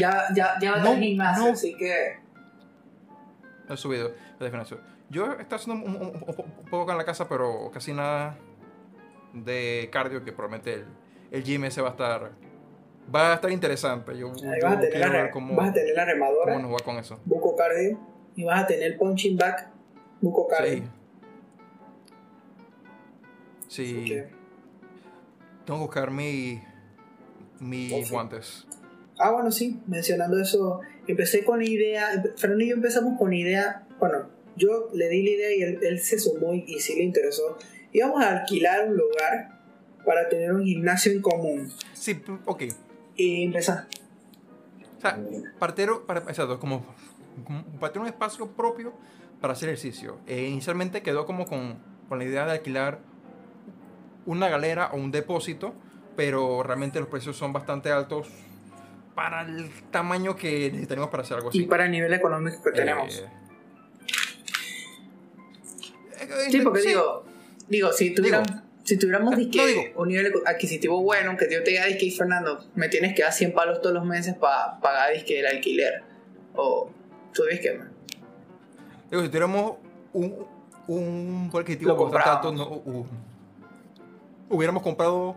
S2: Ya, ya, ya va
S1: No,
S2: gimnasio,
S1: no.
S2: así que.
S1: he subido de gimnasio. Yo estoy haciendo un, un- un- un poco en la casa, pero casi nada de cardio, que probablemente el, el gym ese va a estar, va a estar interesante. Yo,
S2: Ahí
S1: yo
S2: vas a tener, la,
S1: ver cómo,
S2: vas a tener la remadora.
S1: cómo nos va con eso.
S2: buco cardio y vas a tener punching back buco cardio.
S1: Sí. Sí. Tengo que buscar mi, mis guantes.
S2: Ah, bueno, sí, mencionando eso, empecé con la idea, Fernando y yo empezamos con la idea, bueno, yo le di la idea y él, él se sumó y, y sí le interesó. Íbamos a alquilar un lugar para tener un gimnasio en común.
S1: Sí, ok.
S2: Y empezar.
S1: O sea, partero, para, exacto, como, como para un espacio propio para hacer ejercicio. Eh, inicialmente quedó como con, con la idea de alquilar una galera o un depósito, pero realmente los precios son bastante altos para el tamaño que necesitaríamos para hacer algo así.
S2: Y para el nivel económico que tenemos.
S1: Eh, eh,
S2: sí, porque
S1: sí.
S2: digo, digo, si tuviéramos, si tuviéramos
S1: sea,
S2: disque,
S1: no digo-
S2: un nivel adquisitivo bueno, que yo te diga, disque, Fernando, me tienes que dar 100 palos todos los meses para pagar disque, el alquiler. O tú disque, man.
S1: Digo, si tuviéramos un, un adquisitivo bastante alto, no, hu- hubiéramos comprado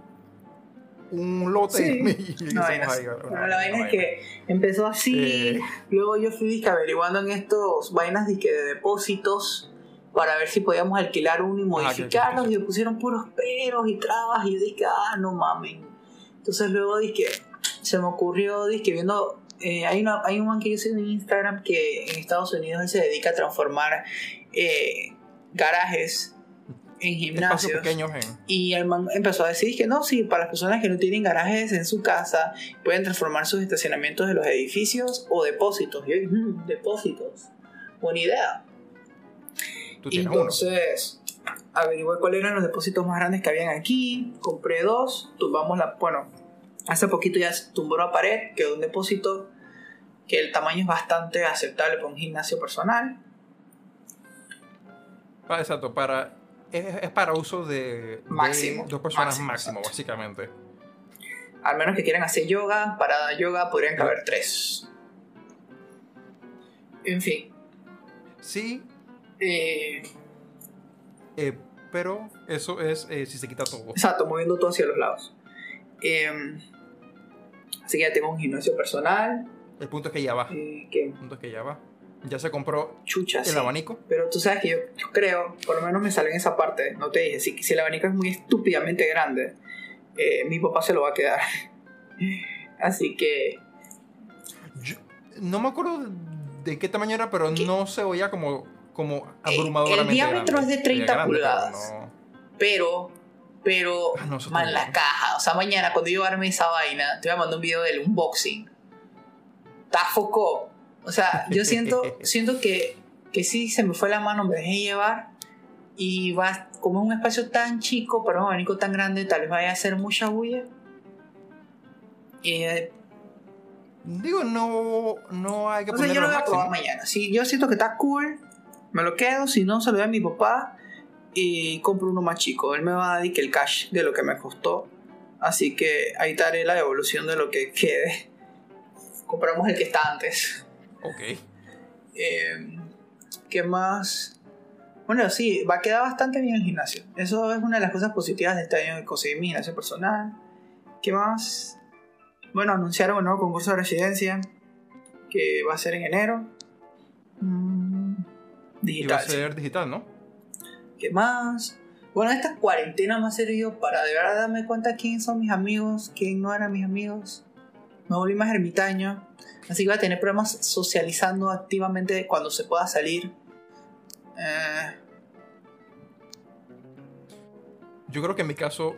S1: un lote
S2: Sí.
S1: y, *laughs* y
S2: No, vainas.
S1: ahí
S2: Bueno, la vaina
S1: una
S2: es que empezó así,
S1: Eh.
S2: luego yo fui disque, averiguando en estos vainas disque, de depósitos para ver si podíamos alquilar uno y modificarlos y me pusieron puros peros y trabas y yo dije, ah, no mamen. Entonces luego dije, se me ocurrió, dije, viendo, eh, hay, una, hay un man que yo sigo en Instagram que en Estados Unidos él se dedica a transformar eh, garajes en gimnasios.
S1: pequeños en...
S2: Y el man empezó a decir que no, sí, para las personas que no tienen garajes en su casa, pueden transformar sus estacionamientos de los edificios o depósitos. Y yo "Mm, depósitos. Buena idea.
S1: Tú tienes uno.
S2: entonces averigué cuáles eran los depósitos más grandes que habían aquí. Compré dos, tumbamos la. Bueno, hace poquito ya se tumbó la pared, quedó un depósito que el tamaño es bastante aceptable para un gimnasio personal.
S1: Ah, exacto, para... Es, es para uso de, de
S2: Máximo,
S1: dos personas
S2: máximo,
S1: básicamente.
S2: Al menos que quieran hacer yoga, para yoga podrían caber tres. En fin.
S1: Sí,
S2: eh,
S1: eh, pero eso es eh, si se quita todo.
S2: exacto, moviendo todo hacia los lados. Eh, así que ya tengo un gimnasio personal.
S1: El punto es que ya va.
S2: eh, que
S1: El punto es que ya va. Ya se compró
S2: Chucha,
S1: el
S2: sí.
S1: abanico.
S2: Pero tú sabes que yo, yo creo, por lo menos me sale en esa parte, no te dije, si, si el abanico es muy estúpidamente grande, eh, mi papá se lo va a quedar. *laughs* Así que,
S1: Yo- no me acuerdo de qué tamaño era, pero
S2: ¿Qué?
S1: no se oía como, como
S2: Eh, el
S1: abrumadoramente
S2: diámetro
S1: grande.
S2: es de 30
S1: Se veía grande, pero
S2: pulgadas.
S1: no-
S2: pero, pero,
S1: Ah, no,
S2: man, la caja. O sea, mañana cuando yo arme esa vaina, te voy a mandar un video del unboxing. Está foco. O sea, yo siento, *laughs* siento que, que sí se me fue la mano, me dejé llevar. Y va, como es un espacio tan chico para un abanico tan grande, tal vez vaya a hacer mucha bulla. Eh,
S1: Digo, no, no hay que
S2: o sea, yo
S1: ponerlo
S2: lo voy a probar mañana. Si yo siento que está cool, me lo quedo. Si no, se lo doy a mi papá y compro uno más chico. Él me va a dar el cash de lo que me costó. Así que ahí estaré la evolución de lo que quede. Compramos el que está antes.
S1: Ok.
S2: Eh, ¿Qué más? Bueno, sí, va a quedar bastante bien el gimnasio. Eso es una de las cosas positivas de este año que conseguí mi gimnasio personal. ¿Qué más? Bueno, anunciaron un nuevo concurso de residencia que va a ser en enero. Mm,
S1: Y va
S2: digital.
S1: a ser digital, ¿no?
S2: ¿Qué más? Bueno, esta cuarentena me ha servido para de verdad darme cuenta quién son mis amigos, quién no eran mis amigos. Me volví más ermitaño. Así que voy a tener problemas socializando activamente cuando se pueda salir. Eh,
S1: Yo creo que en mi caso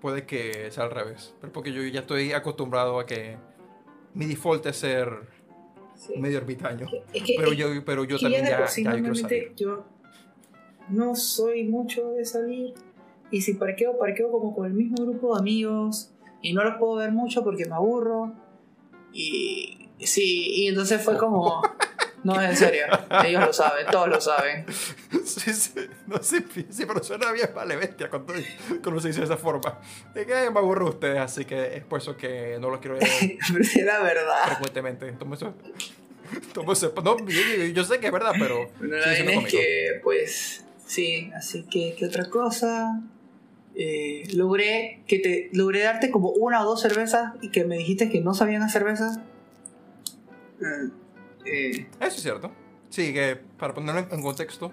S1: puede que sea al revés. Pero porque yo ya estoy acostumbrado a que mi default es ser
S2: sí.
S1: medio ermitaño.
S2: Es que,
S1: Pero yo, pero yo también ya, ya
S2: normalmente
S1: salir.
S2: yo no soy mucho de salir. Y si parqueo, parqueo como con el mismo grupo de amigos. Y no los puedo ver mucho porque me aburro. Y sí, y entonces fue como... *laughs* No, en serio. Ellos lo saben, todos lo saben.
S1: Sí, sí, no, sí, sí, pero suena bien vale bestia cuando, cuando se dice de esa forma. Es que me aburro de ustedes, así que es por eso que no los quiero ver *laughs*
S2: era verdad.
S1: frecuentemente. Tomo eso. Tomo eso. No, yo, yo- sé que es verdad, pero.
S2: Bueno, la es que, pues, sí, así que, ¿qué otra cosa? Eh, logré que te logré darte como una o dos cervezas y que me dijiste que no sabían a cervezas. Mm, eh,
S1: Eso es cierto. Sí, que para ponerlo en- contexto,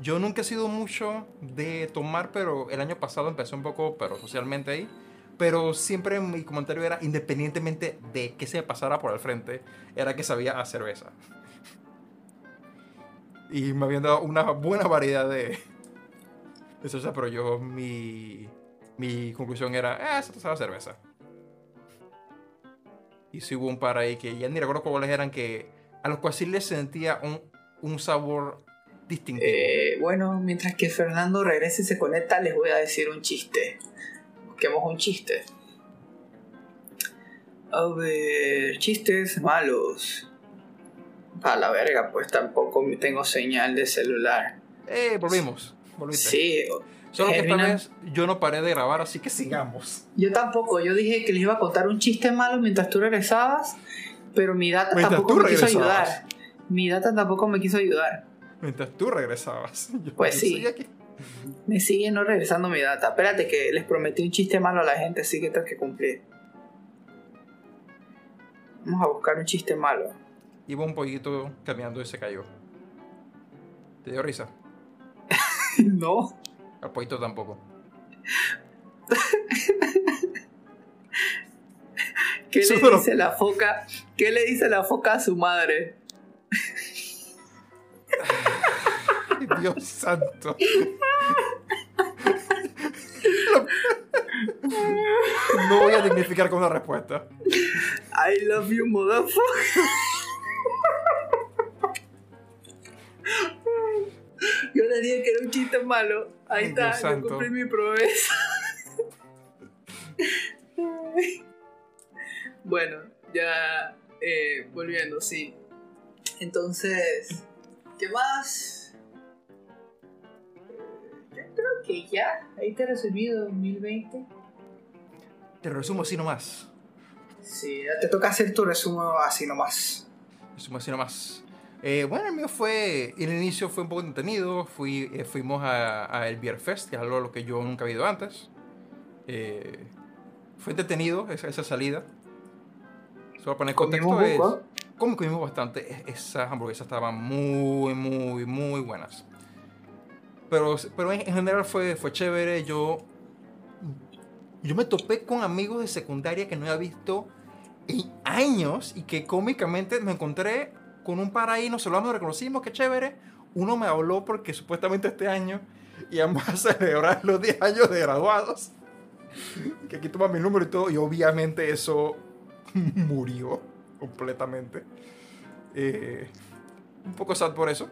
S1: yo nunca he sido mucho de tomar, pero el año pasado empecé un poco, pero socialmente ahí. Pero siempre mi comentario era, independientemente de qué se me pasara por el frente, era que sabía a cerveza. *laughs* Y me habían dado una buena variedad de, de cerveza, pero yo, mi, mi conclusión era, eh, esto sabe a cerveza. Y sí hubo un par ahí que ya ni recuerdo cuáles eran, que a los cuales sí les sentía un, un sabor distintivo.
S2: eh, bueno, mientras que Fernando regrese y se conecta, les voy a decir un chiste. Busquemos un chiste. A ver, chistes malos. A la verga, pues tampoco tengo señal de celular.
S1: Eh, volvimos. Volviste.
S2: Sí,
S1: Solo que esta vez yo no paré de grabar, así que sigamos.
S2: Yo tampoco, yo dije que les iba a contar un chiste malo mientras tú regresabas, pero mi data
S1: Mientras
S2: tampoco me quiso
S1: regresabas.
S2: ayudar. Mi data tampoco me quiso ayudar.
S1: Mientras tú regresabas. *laughs* Yo
S2: Pues sí.
S1: aquí.
S2: Me sigue no regresando mi data. Espérate que les prometí un chiste malo a la gente, así que tengo que cumplir. Vamos a buscar un chiste malo.
S1: Iba un pollito caminando y se cayó. ¿Te dio risa? *laughs*
S2: no.
S1: Al pollito tampoco. *laughs*
S2: ¿Qué le dice la foca? ¿Qué le dice la foca a su madre? *laughs*
S1: Dios santo. No voy a dignificar con una respuesta.
S2: I love you, motherfucker. Yo dije que era un chiste malo. Ahí
S1: Ay,
S2: está,
S1: Dios
S2: yo
S1: santo.
S2: cumplí mi promesa. bueno, ya eh, volviendo, sí. Entonces, ¿qué más? Yo creo que ya. Ahí te he resumido 2020.
S1: Te resumo así nomás.
S2: Sí, ya te toca hacer tu resumen así nomás.
S1: Resumo así nomás. Eh, bueno, el mío fue. El inicio fue un poco entretenido. Fui, eh, fuimos a, a el Beer Fest, que es algo a lo que yo nunca había ido antes. Eh, fue entretenido esa, esa salida. Solo para poner contexto es. como comimos bastante, esas hamburguesas estaban muy, muy, muy buenas. Pero, pero en, general fue, fue chévere. Yo, yo me topé con amigos de secundaria que no había visto en años y que cómicamente me encontré con un par ahí, nos saludamos, reconocimos, qué chévere. Uno me habló porque supuestamente este año íbamos *laughs* a celebrar los 10 años de graduados. Que aquí toma mi número y todo, y obviamente eso *laughs* murió completamente. Eh, un poco sad por eso.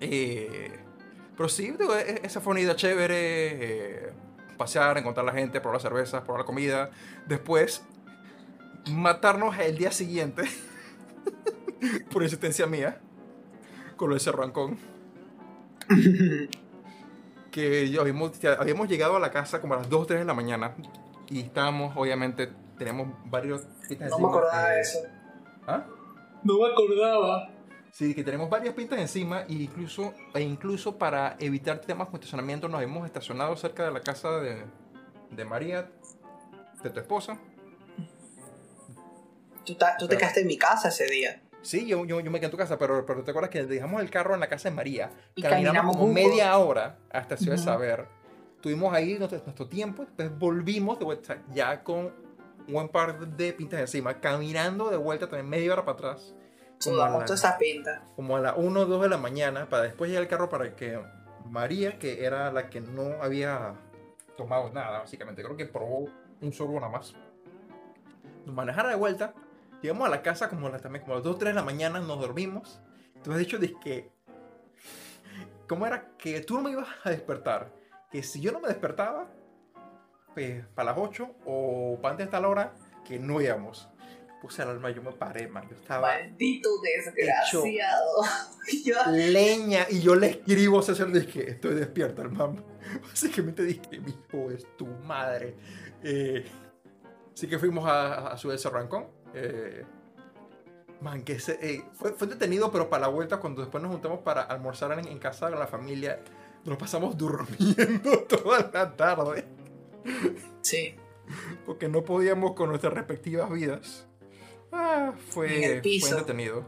S1: Eh, pero sí, e, esa fue una idea chévere. Eh, pasear, encontrar a la gente, probar las cervezas, probar la comida. Después, matarnos el día siguiente. *laughs* *laughs* por insistencia mía. Con lo de Cerrancón. *laughs* que yo habíamos, habíamos llegado a la casa como a las 2 o 3 de la mañana. Y estábamos, obviamente, tenemos varios...
S2: No me acordaba de eso.
S1: ¿Ah?
S2: No me acordaba.
S1: Sí, que tenemos varias pintas encima e incluso, e incluso para evitar temas de estacionamiento nos hemos estacionado cerca de la casa de, de María, de tu esposa.
S2: Tú, tú te quedaste en mi casa ese día.
S1: Sí, yo, yo, yo, me quedé en tu casa, pero, pero te acuerdas que dejamos el carro en la casa de María. Y caminamos, como media hora hasta Ciudad de Saber. Tuvimos ahí nuestro, nuestro tiempo, después volvimos de vuelta ya con un buen par de pintas encima, caminando de vuelta también media hora para atrás.
S2: Como a, la, esa pinta.
S1: como a las 1 o 2 de la mañana, para después llegar al carro para que María, que era la que no había tomado nada, básicamente, creo que probó un sorbo nada más, nos manejara de vuelta. Llegamos a la casa como, la, también, como a las 2 o 3 de la mañana, nos dormimos. Tú has dicho de que. ¿Cómo era? Que tú no me ibas a despertar. Que si yo no me despertaba, pues para las 8 o para antes de tal hora, que no íbamos puse el alma, yo me paré, man. Yo estaba.
S2: Maldito desgraciado. *laughs*
S1: Leña. Y yo le escribo a César, dije, estoy despierto, hermano. *laughs* Básicamente dije, mi hijo es tu madre. Eh, así que fuimos a, a su ese rancón. Eh, man, que se, eh, fue, fue detenido, pero para la vuelta, cuando después nos juntamos para almorzar en, en casa de la familia, nos pasamos *laughs* durmiendo toda la tarde.
S2: Sí.
S1: Porque no podíamos con nuestras respectivas vidas. Ah, fue, fue detenido.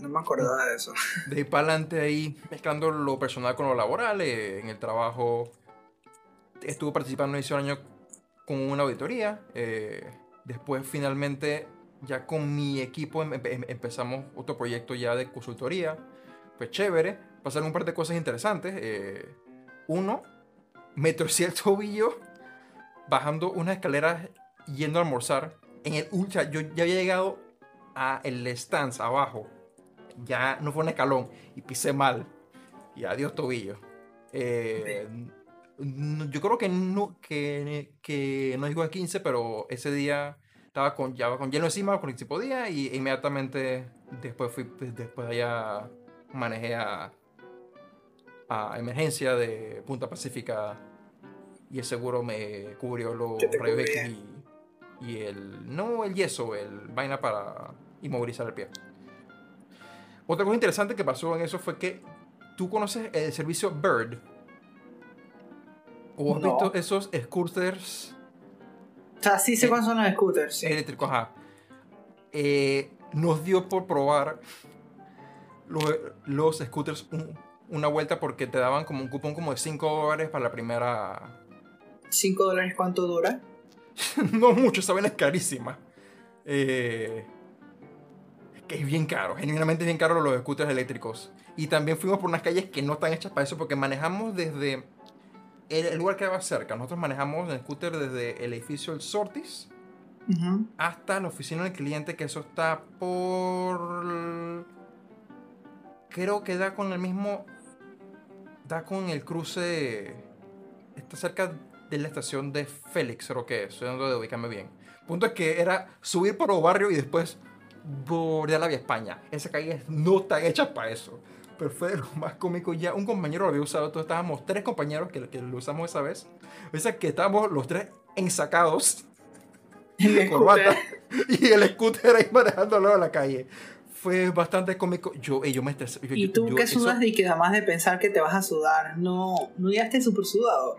S2: No me acordaba de eso.
S1: De ahí para adelante, ahí mezclando lo personal con lo laboral, eh, en el trabajo. Estuve participando ese año con una auditoría. Eh, después, finalmente, ya con mi equipo em, em, empezamos otro proyecto ya de consultoría. Fue chévere. Pasaron un par de cosas interesantes. Eh, uno, me torcí el *laughs* tobillo bajando unas escaleras yendo a almorzar. En el, o yo ya había llegado a el stance abajo. Ya no fue un escalón y pisé mal. Y adiós tobillo. Eh, yo creo que no, que, que no llegó a 15, pero ese día estaba con, ya con hielo encima, con el tipo día, y inmediatamente después fui, pues, después allá manejé a, a emergencia de Punta Pacífica y el seguro me cubrió los rayos y y el, no el yeso, el vaina para inmovilizar el pie. Otra cosa interesante que pasó en eso fue que tú conoces el servicio Bird. ¿O has visto esos scooters?
S2: O sea, sí sé cuáles son los scooters.
S1: Eléctricos, ajá. Eh, nos dio por probar los, los scooters una vuelta porque te daban como un cupón como de 5 dólares para la primera...
S2: ¿5 dólares cuánto dura? *laughs*
S1: no mucho, esa vaina es carísima. Eh, que es bien caro, genuinamente es bien caro los scooters eléctricos. Y también fuimos por unas calles que no están hechas para eso porque manejamos desde el, lugar que va cerca. Nosotros manejamos el scooter desde el edificio El Sortis hasta la oficina del cliente, que eso está por... Creo que da con el mismo... Da con el cruce... Está cerca de la estación de Félix, creo que es, estoy de ubicarme bien. Punto es que era subir por los barrio y después bordear la vía España. Esa calle no está hecha para eso. Pero fue lo más cómico ya. Un compañero lo había usado, todos estábamos tres compañeros que, que lo usamos esa vez. O sea que estábamos los tres ensacados.
S2: de *laughs* corbata. *laughs*
S1: Y el scooter ahí manejándolo a la calle fue bastante cómico. Yo, yo me estresé.
S2: ¿Y tú qué sudas y que además de pensar que te vas a sudar? No, no ya estés súper sudado.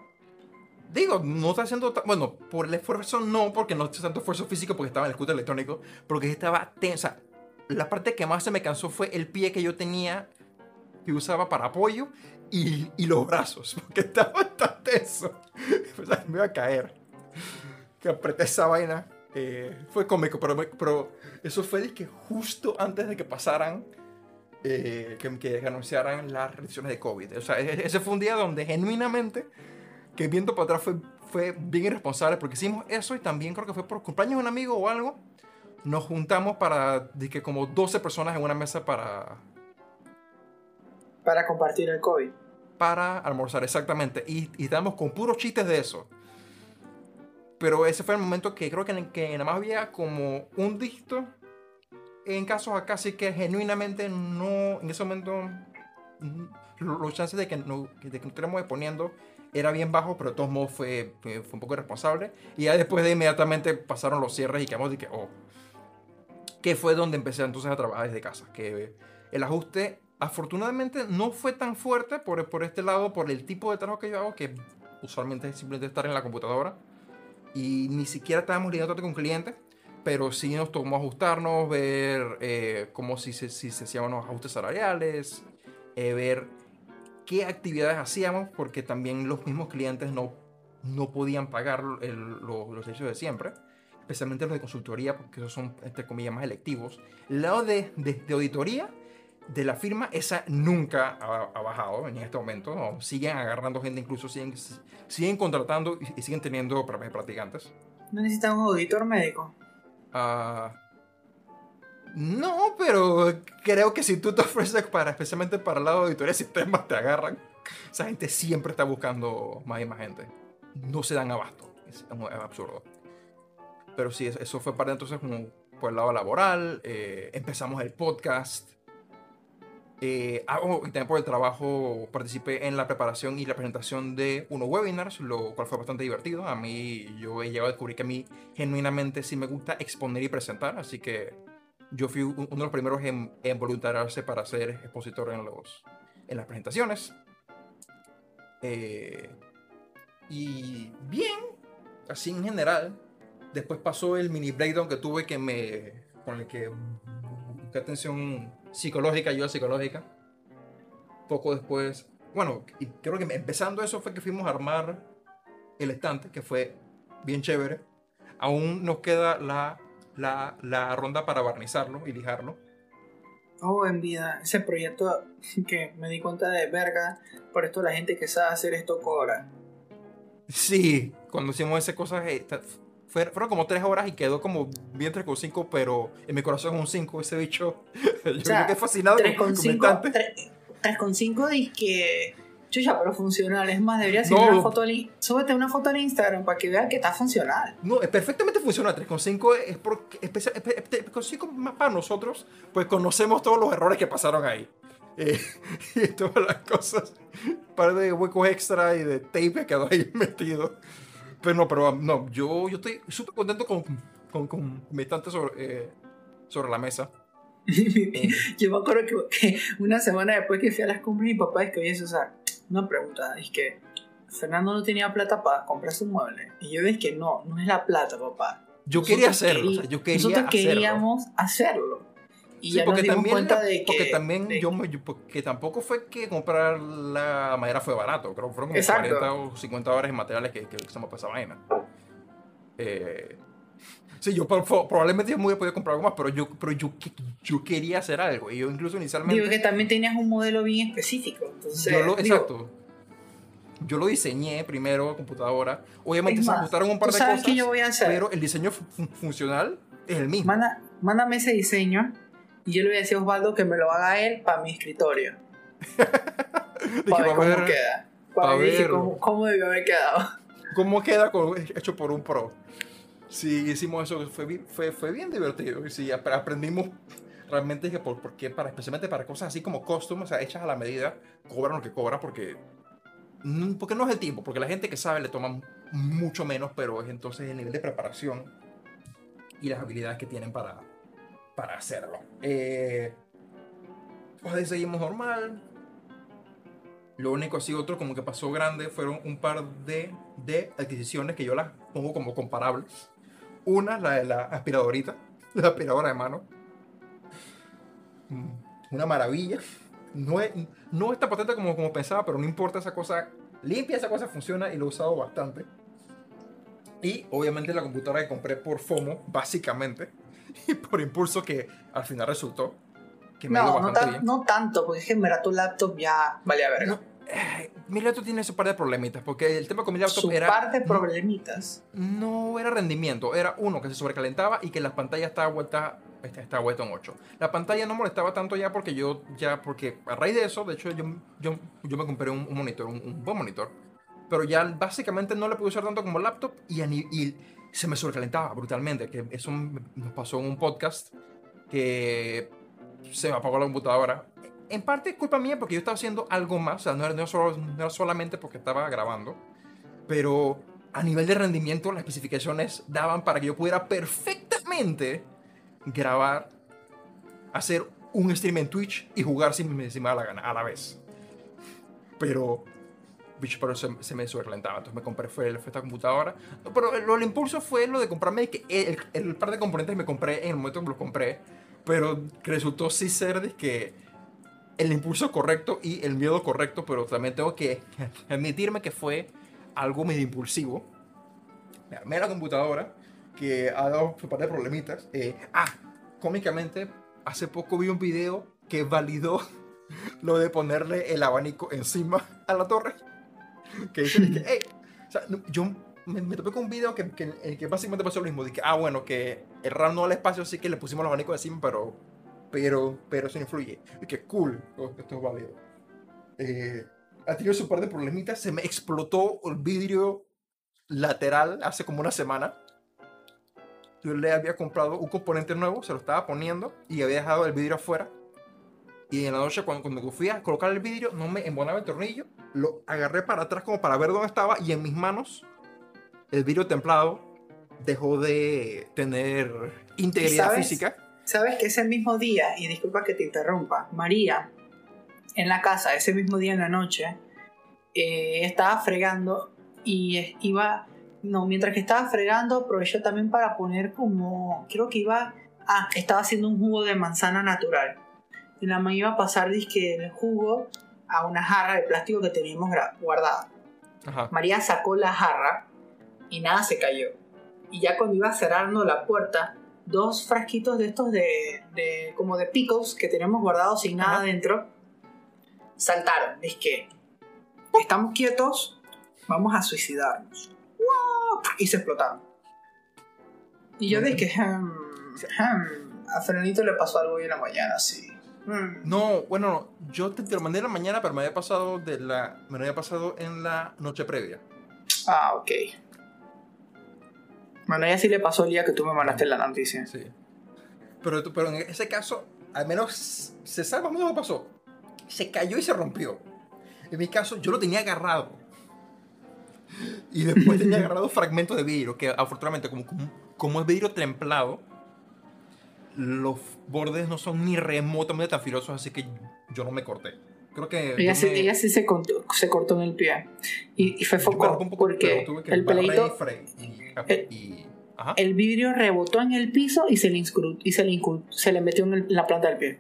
S1: digo, no está haciendo, bueno, por el esfuerzo no, porque no hice tanto esfuerzo físico porque estaba en el scooter electrónico, porque estaba tensa. La parte que más se me cansó fue el pie que yo tenía, que usaba para apoyo, y, y los brazos, *laughs* porque estaba tan tenso. *laughs* O sea, me iba a caer. Que apreté esa vaina. eh, fue cómico, pero, pero eso fue que justo antes de que pasaran, eh, que, que anunciaran las restricciones de COVID. O sea, e- ese fue un día donde genuinamente que viendo para atrás fue, fue bien irresponsable porque hicimos eso y también creo que fue por cumpleaños de un amigo o algo. Nos juntamos para, que como 12 personas en una mesa para,
S2: Para compartir el COVID.
S1: para almorzar, exactamente. Y, y estábamos con puros chistes de eso. Pero ese fue el momento que creo que, que nada más había como un dígito en casos acá, así que genuinamente no, en ese momento, mm, lo- los chances de que, no, de que nos estuviéramos exponiendo era bien bajo, pero de todos modos fue, fue un poco irresponsable. Y ya después de inmediatamente pasaron los cierres y quedamos de que, oh, que fue donde empecé entonces a trabajar desde casa. Que el ajuste, afortunadamente, no fue tan fuerte por, por este lado, por el tipo de trabajo que yo hago, que usualmente es simplemente estar en la computadora. Y ni siquiera estábamos lidiando con clientes, pero sí nos tomó ajustarnos, ver eh, cómo si se, si se hacían unos ajustes salariales, eh, ver qué actividades hacíamos, porque también los mismos clientes no, no podían pagar el- lo- los servicios de siempre, especialmente los de consultoría, porque esos son, entre comillas, más electivos. El lado de, de- de auditoría de la firma, esa nunca ha, ha bajado en este momento. ¿no? Siguen agarrando gente, incluso siguen, siguen contratando y, y siguen teniendo pra- practicantes.
S2: ¿No necesitas un auditor médico?
S1: Ah, no, pero creo que si tú te ofreces para, especialmente para el lado de auditoría de sistemas, te agarran. Esa gente siempre está buscando más y más gente. No se dan abasto. Es, es absurdo. Pero sí, eso- eso fue parte entonces como por el lado laboral. eh, empezamos el podcast. Eh, ah, oh, y también por el trabajo participé en la preparación y la presentación de unos webinars, lo cual fue bastante divertido. A mí, yo he llegado a descubrir que a mí genuinamente sí me gusta exponer y presentar, así que yo fui un- uno de los primeros en, en voluntariarse para ser expositor en, los, en las presentaciones. Eh, y bien, así en general. Después pasó el mini breakdown que tuve que me, con el que busqué atención psicológica, ayuda psicológica. Poco después, bueno, y creo que empezando eso fue que fuimos a armar el estante, que fue bien chévere. Aún nos queda la, la, la ronda para barnizarlo y lijarlo.
S2: Oh, en vida, ese proyecto que me di cuenta de verga, por esto la gente que sabe hacer esto cobra.
S1: Sí, cuando hicimos esas cosas, eh, fueron como tres horas y quedó como bien 3 con 5, pero en mi corazón *laughs* es un 5 ese bicho. Yo
S2: sea,
S1: me quedé fascinado con, con mi
S2: 3,5
S1: estante.
S2: 3,5 disque. Chucha, pero funcional. Es más, debería subir
S1: No.
S2: una foto al Súbete una foto al Instagram para que vean que está funcional.
S1: No, es perfectamente funciona. 3,5 es porque, especial, 3,5 más para nosotros, pues conocemos todos los errores que pasaron ahí. Eh, *laughs* y todas las cosas, un par de huecos extra y de tape que quedó ahí *laughs* metido. Pero no, pero um, no, yo, yo estoy súper contento con, con, con mi estante sobre, eh, sobre la mesa. *laughs*
S2: Yo me acuerdo que, que una semana después que fui a las compras, mi papá es que oye, o sea, una pregunta, es que Fernando no tenía plata para comprarse un mueble. Y yo es que no, no es la plata, papá.
S1: yo
S2: Nosotros
S1: quería hacerlo,
S2: querí-
S1: o sea, yo quería
S2: Nosotros
S1: hacerlo.
S2: queríamos hacerlo. Y
S1: Sí,
S2: ya
S1: porque
S2: nos dimos
S1: también,
S2: cuenta de que...
S1: porque también
S2: de-
S1: yo, me- porque tampoco fue que comprar la madera fue barato, creo que fueron como
S2: Exacto.
S1: 40 o 50 dólares en materiales que, que usamos para esa vaina. Eh, sí, yo pro- pro- probablemente yo me hubiera podido comprar algo más, pero yo, pero yo, yo quería hacer algo. Y yo incluso inicialmente...
S2: Digo que también tenías un modelo bien específico. Entonces,
S1: yo lo,
S2: digo,
S1: exacto. Yo lo diseñé primero en computadora. Obviamente
S2: Es
S1: se
S2: más,
S1: ajustaron un par
S2: ¿tú
S1: de
S2: sabes
S1: cosas,
S2: yo voy a hacer?
S1: pero el diseño fu- funcional es el mismo.
S2: Manda- mándame ese diseño y yo le voy a decir a Osvaldo que me lo haga él para mi escritorio. *laughs* Para ver
S1: "Va a
S2: cómo
S1: ver
S2: queda.
S1: pa'
S2: Para ver
S1: ver".
S2: cómo, cómo debió haber quedado.
S1: cómo queda con- hecho por un pro. Sí, hicimos eso, fue, fue, fue bien divertido. Y sí, ap- aprendimos realmente que por, por qué para, especialmente para cosas así como custom, o sea, hechas a la medida, cobran lo que cobra porque, mm, porque no es el tiempo, porque la gente que sabe le toma mucho menos, pero es entonces el nivel de preparación y las habilidades que tienen para, para hacerlo. Eh, pues seguimos normal. Lo único así, otro como que pasó grande, fueron un par de, de adquisiciones que yo las pongo como comparables. Una, la de la aspiradorita, *laughs* la aspiradora de mano. Mm, Una maravilla. No es, no es tan potente como, como pensaba, pero no importa, esa cosa limpia, esa cosa funciona y lo he usado bastante. Y obviamente la computadora que compré por FOMO, básicamente, y *laughs* por impulso que al final resultó que me ha ido
S2: No, no,
S1: bastante
S2: tan-
S1: bien.
S2: no tanto, porque es que en verdad tu laptop ya vale a verga.
S1: No, eh, mi laptop tiene ese par de problemitas, porque el tema con mi laptop
S2: Su
S1: era...
S2: par de problemitas.
S1: No era rendimiento, era uno que se sobrecalentaba y que la pantalla estaba vuelta, esta- estaba vuelta en 8. La pantalla no molestaba tanto ya porque yo, ya, porque a raíz de eso, de hecho, yo, yo, yo me compré un, un monitor, un, un buen monitor, pero ya básicamente no le pude usar tanto como laptop y, y se me sobrecalentaba brutalmente, que eso nos pasó en un podcast que se me apagó la computadora. En parte culpa mía porque yo estaba haciendo algo más, o sea, no era, no solo- era solamente porque estaba grabando, pero a nivel de rendimiento las especificaciones daban para que yo pudiera perfectamente grabar, hacer un stream en Twitch y jugar si me, si me da la gana a la vez. Pero, bicho, pero se, se me sobrecalentaba. Entonces me compré fue, fue esta computadora. No, pero lo, el impulso fue lo de comprarme que el, el par de componentes que me compré en el momento que los compré. Pero resultó sí ser de que el impulso correcto y el miedo correcto, pero también tengo que *laughs* admitirme que fue algo medio impulsivo. Me armé la computadora, que ha dado un par de problemitas. Eh, ah, cómicamente, hace poco vi un video que validó *laughs* lo de ponerle el abanico encima a la torre. Que dice de que, *laughs* hey, o sea, yo me, me topé con un video que, que, en el que básicamente pasó lo mismo. Que, ah, bueno, que el RAM no da el espacio, así que le pusimos el abanico encima, pero, pero, pero eso no influye. Y que cool, oh, esto es válido. Eh, ha tenido su par de problemitas. Se me explotó el vidrio lateral hace como una semana. Yo le había comprado un componente nuevo, se lo estaba poniendo y había dejado el vidrio afuera. Y en la noche, cuando, cuando fui a colocar el vidrio, no me embonaba el tornillo. Lo agarré para atrás como para ver dónde estaba. Y en mis manos, el vidrio templado dejó de tener integridad
S2: ¿Sabes?
S1: física.
S2: Sabes que ese mismo día, y disculpa que te interrumpa, María, en la casa, ese mismo día en la noche, eh, estaba fregando y iba, no, mientras que estaba fregando, aprovechó también para poner como, creo que iba, ah, estaba haciendo un jugo de manzana natural. La mamá iba a pasar, disque, el jugo a una jarra de plástico que teníamos guardada.
S1: Ajá.
S2: María sacó la jarra y nada se cayó. Y ya cuando iba cerrando la puerta, dos frasquitos de estos de, de- como de pickles que teníamos guardados sin nada
S1: Ajá.
S2: dentro, saltaron. Es que estamos quietos, vamos a suicidarnos. ¡Wow! Y se explotaron. Y yo dije, hmm, hmm, a Fernandito le pasó algo hoy en la mañana, sí. Hmm.
S1: No, bueno, no, yo te, te lo mandé en la mañana, pero me había pasado de la, me lo había pasado en la noche previa.
S2: Ah, ok. Bueno, ya sí le pasó el día que tú me mandaste la noticia.
S1: Sí. Pero, pero en ese caso, al menos se sabe más o menos lo pasó. Se cayó y se rompió. En mi caso, yo lo tenía agarrado. Y después tenía *laughs* agarrado fragmentos de vidrio, que afortunadamente, como, como, como es vidrio templado, los bordes no son ni remotamente tan filosos, así que yo no me corté. Creo que.
S2: Ella sí,
S1: me-
S2: ella sí se, cortó, se cortó en el pie. Y, y fue foco
S1: rompí un poco,
S2: porque el
S1: y y-
S2: el- el vidrio rebotó en el piso y se le, inscru- y se le, incru- se le metió en, el- en la planta del pie.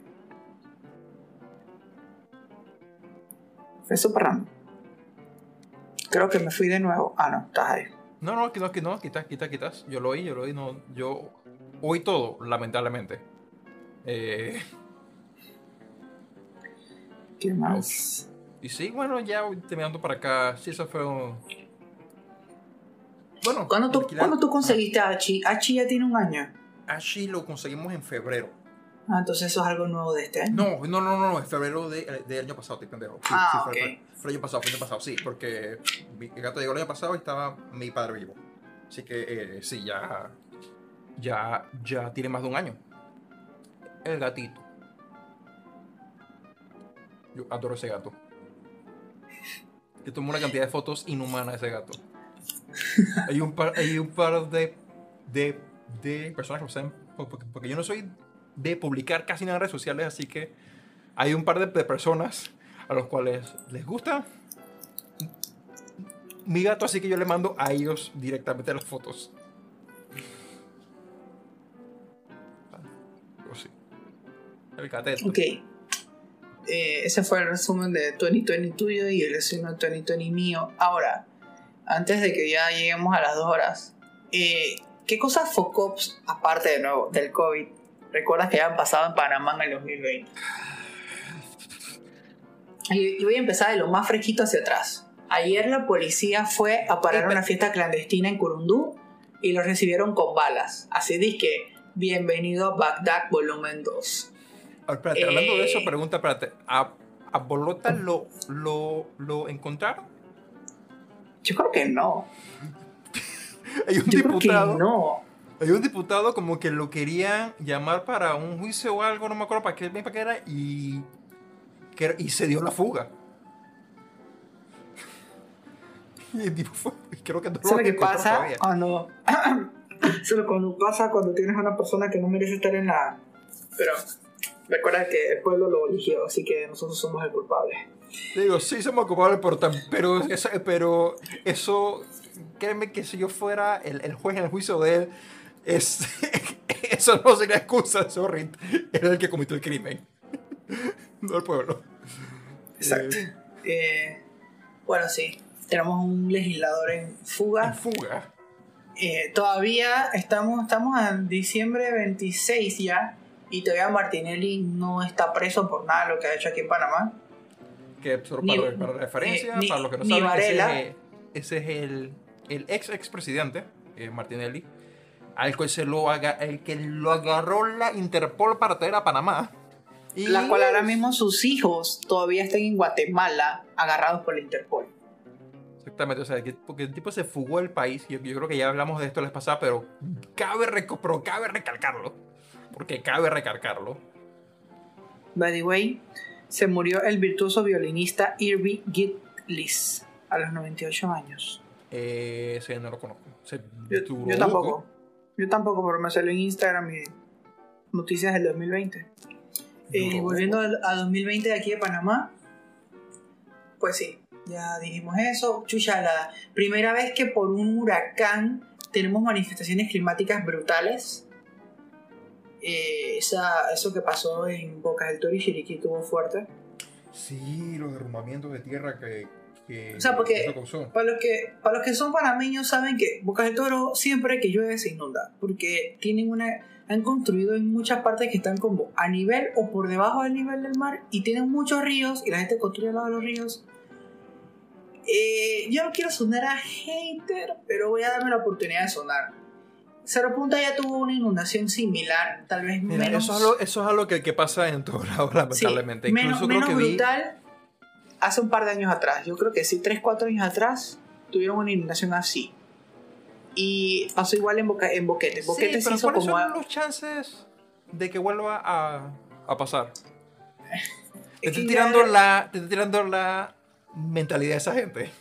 S2: Fue súper random. Creo que me fui de nuevo. Ah, no, estás ahí.
S1: No, no, que no, que no, quitas, quitas, quitas. Yo lo oí, yo lo oí, no, yo oí todo, lamentablemente. Eh,
S2: ¿Qué más?
S1: y sí, bueno, ya terminando para acá, sí, eso fue un... Bueno,
S2: ¿Cuándo tú, ¿cuándo tú conseguiste a Achi? Achi ya tiene un año.
S1: Ashi lo conseguimos en febrero.
S2: Ah, entonces eso es algo nuevo de este año.
S1: No, no, no, no, en febrero de- del año pasado, estoy pendejo. Sí,
S2: Ah,
S1: sí, fue,
S2: ok.
S1: fue- fue el año pasado, fue el año pasado, sí, porque mi el gato llegó el año pasado y estaba mi padre vivo. Así que eh, sí, ya, ya, ya tiene más de un año. El gatito. Yo adoro ese gato. Yo tomo una cantidad de fotos inhumana de ese gato. Hay un par, hay un par de, de, de personas que lo saben, porque, porque yo no soy de publicar casi nada en redes sociales, así que hay un par de, de personas a los cuales les gusta mi gato, así que yo le mando a ellos directamente las fotos. El gateto.
S2: Ok. Eh, ese fue el resumen de 2020 tuyo y el resumen de 2020 mío. Ahora, antes de que ya lleguemos a las dos horas, eh, ¿qué cosas FOCOPS, aparte de nuevo del COVID, recuerdas que hayan pasado en Panamá en el 2020? Y y voy a empezar de lo más fresquito hacia atrás. Ayer la policía fue a parar una fiesta clandestina en Curundú y lo recibieron con balas. Así que bienvenido a Bagdad volumen 2.
S1: A ver, espérate, hablando de eso,
S2: Eh.
S1: pregunta, espérate. ¿A, a Bolota lo, lo, lo encontraron?
S2: Yo creo que no. *laughs*
S1: Hay un
S2: Yo creo que
S1: diputado.
S2: no.
S1: Hay un diputado como que lo querían llamar para un juicio o algo, no me acuerdo para qué, para qué era, y, que- y se dio la fuga. *laughs* Y el tipo fue, y creo que no
S2: lo que pasa
S1: todavía.
S2: cuando. Eso es lo cuando pasa cuando tienes a una persona que no merece estar en la. Pero recuerda que el pueblo lo eligió, así que nosotros somos el culpable.
S1: Digo, sí somos culpables, pero, tam- pero, eso, pero eso, créeme que si yo fuera el, el juez en el juicio de él, es, *laughs* eso no sería excusa, sorry. Era el que cometió el crimen, *laughs* no el pueblo.
S2: Exacto.
S1: Eh,
S2: Eh, bueno, sí. Tenemos un legislador en
S1: en
S2: fuga.
S1: fuga.
S2: Eh, todavía estamos, estamos en diciembre 26 ya. Y todavía Martinelli no está preso por nada de lo que ha hecho aquí en Panamá.
S1: Que
S2: Ni-
S1: para, para referencia,
S2: eh, ni-
S1: para los que no saben,
S2: Varela.
S1: ese, es- ese es el, el ex expresidente, eh, Martinelli, al que, se lo aga- el que lo agarró la Interpol para traer a Panamá. Y
S2: La cual ahora mismo sus hijos todavía están en Guatemala agarrados por la Interpol.
S1: Exactamente, o sea, que, porque el tipo se fugó del país. Yo, yo creo que ya hablamos de esto la vez pasada, pero cabe, pero cabe recalcarlo. Porque cabe recalcarlo.
S2: By the way, se murió el virtuoso violinista Irving Gitlis a los 98 años.
S1: Eh, ese no lo conozco. Se
S2: Yo, yo tampoco.
S1: poco.
S2: Yo tampoco, pero me salió en Instagram y noticias del 2020. Eh, volviendo a 2020 de aquí de Panamá, pues sí, ya dijimos eso. Chucha, la primera vez que por un huracán tenemos manifestaciones climáticas brutales. Eh, esa, eso que pasó en Bocas del Toro y Chiriquí tuvo fuerte.
S1: Sí, los derrumbamientos de tierra que, que
S2: O sea, porque-
S1: eso causó.
S2: Para los, que, para los que son panameños saben que Bocas del Toro siempre que llueve se inunda, porque tienen una, han construido en muchas partes que están como a nivel o por debajo del nivel del mar y tienen muchos ríos y la gente construye al lado de los ríos. Eh, yo no quiero sonar a hater, pero voy a darme la oportunidad de sonar. Cerro Punta ya tuvo una inundación similar, tal vez
S1: Mira,
S2: menos,
S1: eso es algo, eso es algo que, que pasa en todos lados, *laughs*
S2: sí,
S1: lamentablemente.
S2: menos,
S1: Incluso creo
S2: menos
S1: que vi.
S2: brutal hace un par de años atrás. Yo creo que sí, 3, 4 años atrás tuvieron una inundación así. Y pasó igual en, Boca, en Boquete. Boquete
S1: sí,
S2: se
S1: pero
S2: hizo
S1: ¿cuáles
S2: como...
S1: son los chances de que vuelva a, a pasar? *laughs* Te estoy,
S2: ya-
S1: tirando la, te estoy tirando la mentalidad de esa gente.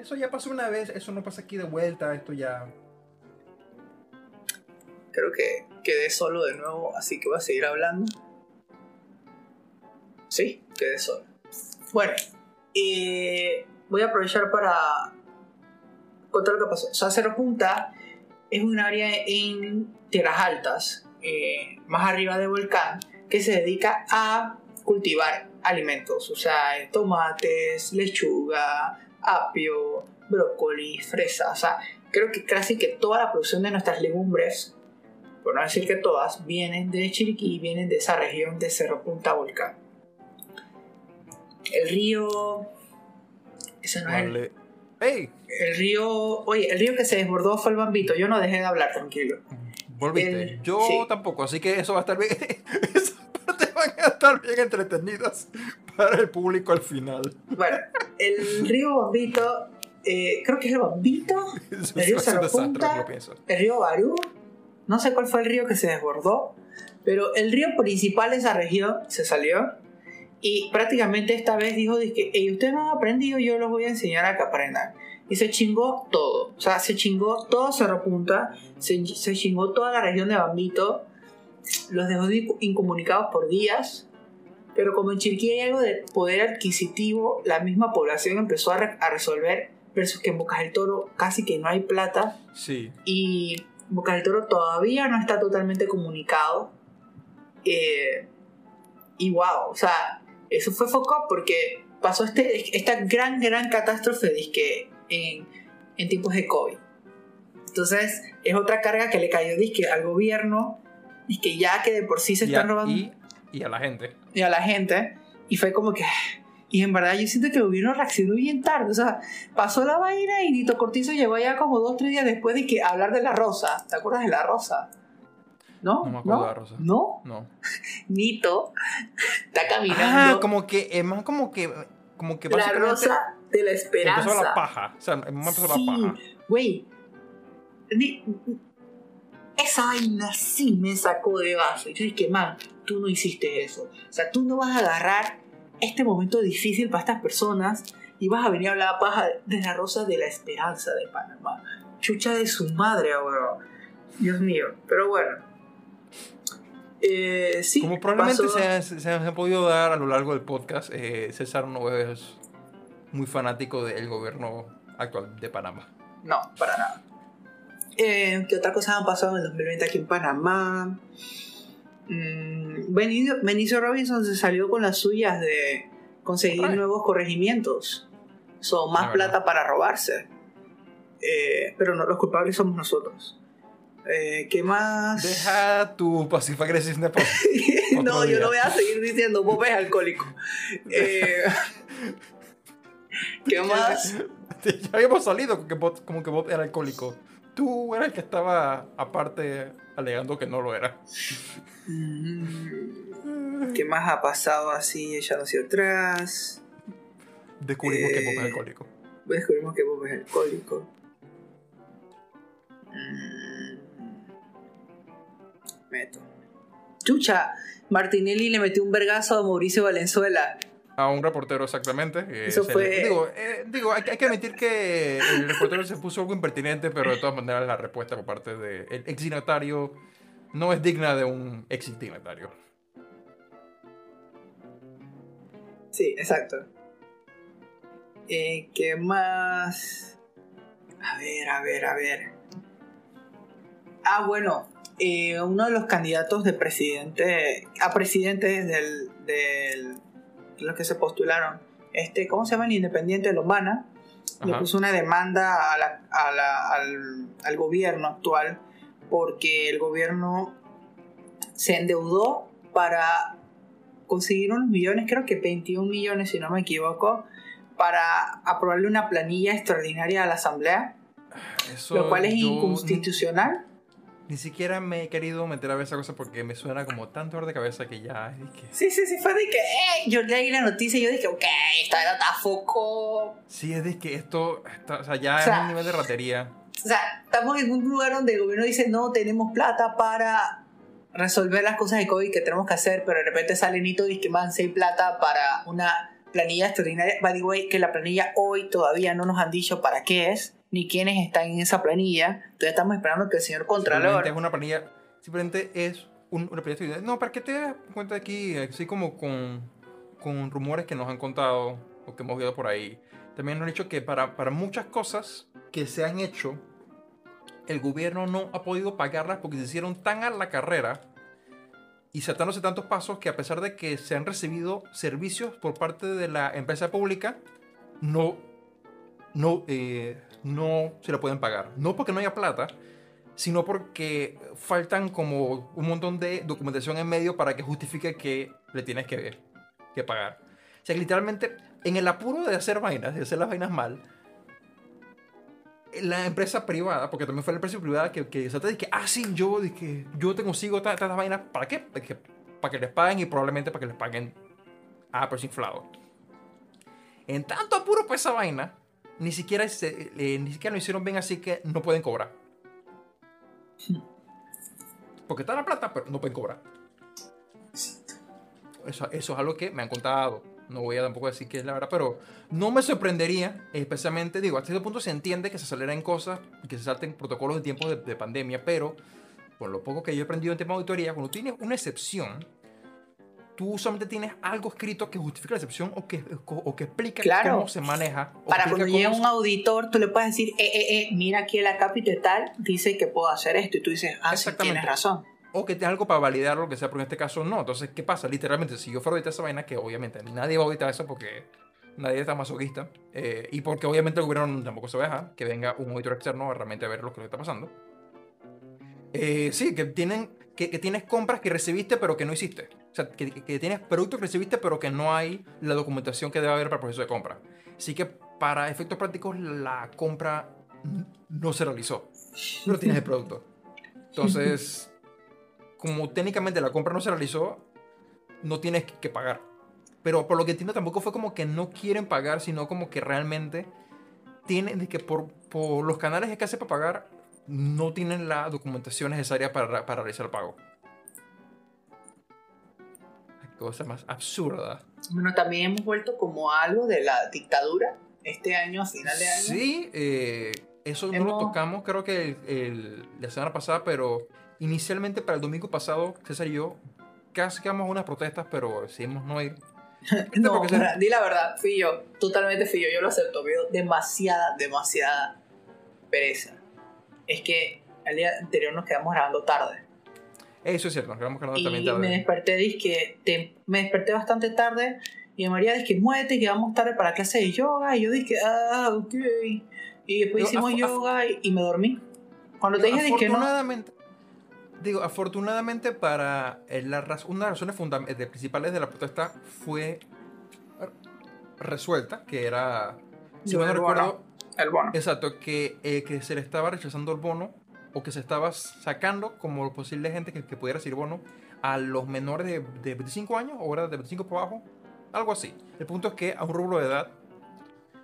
S1: Eso, ya pasó una vez, eso no pasa aquí de vuelta, esto ya...
S2: Creo que quedé solo de nuevo, así que voy a seguir hablando. Sí, quedé solo. Bueno, voy a aprovechar para contar lo que pasó. O sea, Cerro Punta es un área en tierras altas, eh, más arriba del volcán, que se dedica a cultivar alimentos, o sea, tomates, lechuga, apio, brócoli, fresa, o sea, creo que casi que toda la producción de nuestras legumbres por no decir que todas, vienen de Chiriquí, vienen de esa región de Cerro Punta Volcán. El río... Ese no es el.
S1: ¡Ey!
S2: el río... Oye, el río que se desbordó fue el Bambito. Yo no dejé de hablar, tranquilo.
S1: Volviste.
S2: El-
S1: Yo
S2: sí.
S1: tampoco, así que eso va a estar bien. *laughs* Van a estar bien entretenidas para el público al final.
S2: Bueno, el río Bambito... eh, creo que es el Bambito, *laughs*
S1: Es
S2: El río
S1: un
S2: Cerro
S1: desastre,
S2: Punta.
S1: que lo pienso.
S2: el río Barú. No sé cuál fue el río que se desbordó, pero el río principal de esa región se salió y prácticamente esta vez dijo que "Ey, ustedes no han aprendido, yo los voy a enseñar a que aprendan. Y se chingó todo, o sea, se chingó todo Cerro Punta, se, se chingó toda la región de Bambito, los dejó incomunicados por días. Pero como en Chiriquí hay algo de poder adquisitivo, la misma población empezó a, a resolver, versus que en Bocas del Toro casi que no hay plata.
S1: Sí.
S2: Y Bocas del Toro todavía no está totalmente comunicado. Eh, y wow, o sea, eso fue foco porque pasó este, esta gran, gran catástrofe que en, en tiempos de COVID. Entonces, es otra carga que le cayó disque al gobierno, y que ya que de por sí se están robando.
S1: Y, y, a la gente.
S2: Y a la gente. Y fue como que. Y en verdad yo siento que el gobierno reaccionó bien tarde. O sea, pasó la vaina y Nito Cortizo llegó ya como dos, tres días después de que hablar de la rosa. ¿Te acuerdas de la rosa? ¿No?
S1: No me acuerdo de la rosa.
S2: ¿No?
S1: No. *laughs*
S2: Nito está caminando.
S1: Ah, como que, es más como que, como que
S2: La rosa de la esperanza.
S1: Empezó la paja. O sea, empezó
S2: sí,
S1: la paja.
S2: Güey. Esa vaina sí me sacó de base. Yo dije, man, tú no hiciste eso. O sea, tú no vas a agarrar este momento difícil para estas personas y vas a venir a hablar paja de la rosa de la esperanza de Panamá. Chucha de su madre, weón. Dios mío. Pero bueno. Eh, sí,
S1: Como probablemente
S2: pasó-
S1: se, se, se han podido dar a lo largo del podcast, eh, César no es muy fanático del gobierno actual de Panamá.
S2: No, para nada. Eh, ¿Qué otras cosas han pasado en el 2020 aquí en Panamá? Mm, Benicio, Benicio Robinson se salió con las suyas de conseguir nuevos corregimientos. Son más plata para robarse. Eh, pero no, los culpables somos nosotros. Eh, ¿Qué más?
S1: Deja tu pasiva *laughs* podcast.
S2: no, yo no voy a seguir diciendo Bob es alcohólico. Eh, *laughs* ¿Qué más?
S1: ya habíamos salido que Bob, como que Bob era alcohólico. Tú eras el que estaba aparte alegando que no lo era.
S2: Mm, ¿Qué más ha pasado así echando hacia atrás?
S1: Descubrimos que Bob es
S2: Eh,
S1: alcohólico.
S2: Descubrimos que Bob es alcohólico. Mm. Meto. Chucha, Martinelli le metió un vergazo a Mauricio Valenzuela.
S1: A un reportero exactamente. eh,
S2: Eso fue-
S1: le- digo, eh, digo hay, hay que admitir que el reportero se puso algo impertinente, pero de todas maneras la respuesta por parte del ex signatario no es digna de un ex signatario.
S2: Sí, exacto. Eh, ¿Qué más? A ver, a ver, a ver. Ah, bueno, eh, uno de los candidatos de presidente, a presidente del, del- de los que se postularon, este, ¿cómo se llama? El independiente Lomana, le puso una demanda a la- a la- al, al gobierno actual porque el gobierno se endeudó para conseguir unos millones, creo que 21 millones si no me equivoco, para aprobarle una planilla extraordinaria a la Asamblea,
S1: Eso
S2: lo cual es
S1: yo
S2: inconstitucional.
S1: Ni, siquiera me he querido meter a ver esa cosa porque me suena como tanto dolor de cabeza que ya es que...
S2: Sí, sí, sí, fue de que, eh, yo leí la noticia y yo dije, ok, esta era foco.
S1: Sí, es de que esto, está- o sea, ya
S2: O sea,
S1: es un nivel de ratería.
S2: O sea, estamos en un lugar donde el gobierno dice, no, tenemos plata para resolver las cosas de COVID que tenemos que hacer, pero de repente sale Nito y dice que man, si hay plata para una planilla extraordinaria. By the way, que la planilla hoy todavía no nos han dicho para qué es, ni quiénes están en esa planilla. Todavía estamos esperando que el señor
S1: Simplemente
S2: Contralor...
S1: es una planilla, simplemente es un, una planilla. No, para que te das cuenta aquí, así como con, con rumores que nos han contado o que hemos oído por ahí. También nos han dicho que para, para muchas cosas que se han hecho, el gobierno no ha podido pagarlas porque se hicieron tan a la carrera y saltándose tantos pasos que a pesar de que se han recibido servicios por parte de la empresa pública, no, no, eh, no se lo pueden pagar. No porque no haya plata, sino porque faltan como un montón de documentación en medio para que justifique que le tienes que, que pagar. O sea, que literalmente, en el apuro de hacer vainas, de hacer las vainas mal, la empresa privada, porque también fue la empresa privada que, que se te dice, ah, sí, yo, dije, yo te consigo estas vainas, ¿para qué? Para que, para que les paguen y probablemente para que les paguen a precio inflado. En tanto apuro para esa vaina, ni siquiera, se- eh, ni siquiera lo hicieron bien así que no pueden cobrar. Porque está la plata, pero no pueden cobrar. Eso, eso es algo que me han contado. No voy a tampoco decir que es la verdad, pero no me sorprendería, especialmente, digo, hasta cierto punto se entiende que se aceleren cosas y que se salten protocolos de tiempos de, de pandemia, pero por lo poco que yo he aprendido en tema de auditoría, cuando tienes una excepción, tú solamente tienes algo escrito que justifica la excepción o que, o que explica
S2: Claro.
S1: cómo se maneja.
S2: Para cuando llegue un auditor, tú le puedes decir, eh, eh, eh, mira aquí el acápite tal, dice que puedo hacer esto. Y tú dices, ah, sí, tienes razón.
S1: O que tenga algo para validar lo que sea, pero en este caso no. Entonces, ¿qué pasa? Literalmente, si yo fuera a auditar esa vaina, que obviamente nadie va a auditar eso porque nadie está masoquista, eh, y porque obviamente el gobierno tampoco se va a dejar que venga un auditor externo a realmente ver lo que le está pasando. Eh, sí, que, tienen, que, que tienes compras que recibiste pero que no hiciste. Sea, que, que tienes productos que recibiste pero que no hay la documentación que debe haber para el proceso de compra. Así que para efectos prácticos la compra no se realizó. Pero tienes el producto. Entonces, como técnicamente la compra no se realizó, no tienes que- pagar. Pero por lo que entiendo tampoco fue como que no quieren pagar, sino como que realmente tienen que por, por los canales que hace para pagar no tienen la documentación necesaria para, para realizar el pago. Cosa más absurda.
S2: Bueno, también hemos vuelto como algo de la dictadura este año, a final de año.
S1: Sí, eh, eso no lo
S2: Hemos-
S1: tocamos creo que el- el- la semana pasada, pero inicialmente para el domingo pasado, César y yo casi quedamos unas protestas, pero decidimos no ir. *laughs*
S2: No,
S1: porque se-
S2: di la verdad, fui yo, totalmente fui yo, yo lo acepto, me dio demasiada, demasiada pereza. Es que el día anterior nos quedamos grabando tarde.
S1: Eso es cierto, nos quedamos quedando también
S2: Y
S1: tarde.
S2: me desperté, dizque, te- me desperté bastante tarde y María dice muévete que vamos tarde para clase de yoga y yo dije, ah, ok. Y después
S1: Yo,
S2: hicimos yoga y, y me dormí. Cuando te dije dije, no,
S1: afortunadamente, digo, afortunadamente para eh, la raz- una de las razones fundam- de- principales de la protesta fue eh, resuelta, que era, si no recuerdo,
S2: el bono.
S1: exacto, que, eh, que se le estaba rechazando el bono o que se estaba sacando como posible gente que, pudiera recibir bono a los menores de, de 25 años o era de 25 por abajo, algo así. El punto es que a un rubro de edad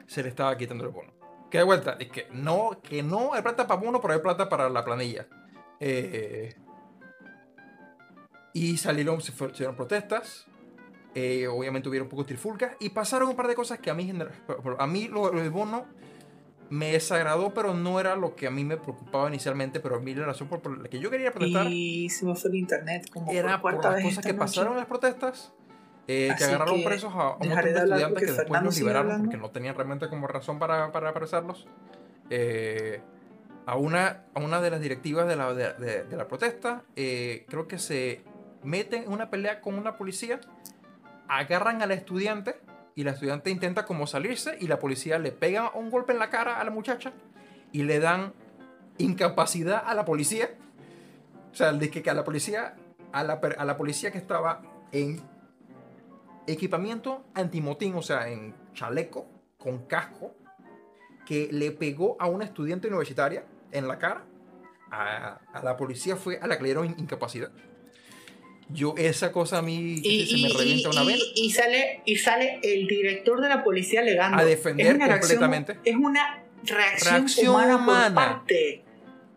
S1: se le estaba quitando el bono. Que de vuelta, es que no, que no hay plata para bono, pero hay plata para la planilla. Eh, y salieron, se fueron, se hicieron protestas. eh, obviamente hubieron un poco de trifulcas. Y pasaron un par de cosas que a mí, a mí lo, lo bono me desagradó, pero no era lo que a mí me preocupaba inicialmente. Pero a mí la razón por, la que yo quería protestar
S2: Y se me fue el internet como
S1: era
S2: por
S1: por las cosas que
S2: noche.
S1: pasaron en las protestas. eh, que agarraron
S2: que
S1: presos a, a un montón de estudiantes
S2: porque
S1: que después los liberaron
S2: hablando.
S1: porque no tenían realmente como razón para, para apresarlos. Eh, a, una, a una de las directivas de la, de, de- de la protesta, eh, creo que se meten en una pelea con una policía, agarran al estudiante y la estudiante intenta como salirse y la policía le pega un golpe en la cara a la muchacha y le dan incapacidad a la policía. O sea, de que a la policía, a la, a la policía que estaba en equipamiento antimotín, o sea, en chaleco, con casco, que le pegó a una estudiante universitaria en la cara. A, a la policía fue a la que le dieron incapacidad. Yo, esa cosa a mí
S2: Y,
S1: se me revienta una vez.
S2: y- sale, y sale el director de la policía alegando.
S1: A defender
S2: Es una reacción-
S1: completamente.
S2: es una reacción,
S1: Reacción
S2: humana,
S1: humana.
S2: por parte.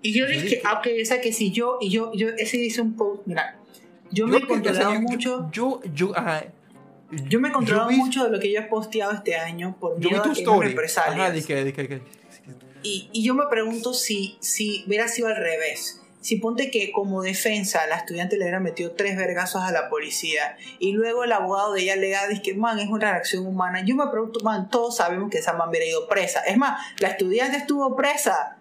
S2: Y yo dije, ah, ok, o sea que si yo, y yo, yo, ese dice un post, mira, yo, me he controlado
S1: yo-
S2: mucho,
S1: Yo, yo, ajá.
S2: yo me he controlado
S1: vi-
S2: mucho de lo que yo he posteado este año por
S1: Yo vi
S2: miedo
S1: tu
S2: a represalias.
S1: Ajá,
S2: Y, y yo me pregunto si, si hubiera sido al revés. Si ponte que como defensa la estudiante le hubiera metido tres vergazos a la policía y luego el abogado de ella alega dice que man es una reacción humana. Yo me pregunto, man, todos sabemos que esa man hubiera ido presa. Es más, la estudiante estuvo presa.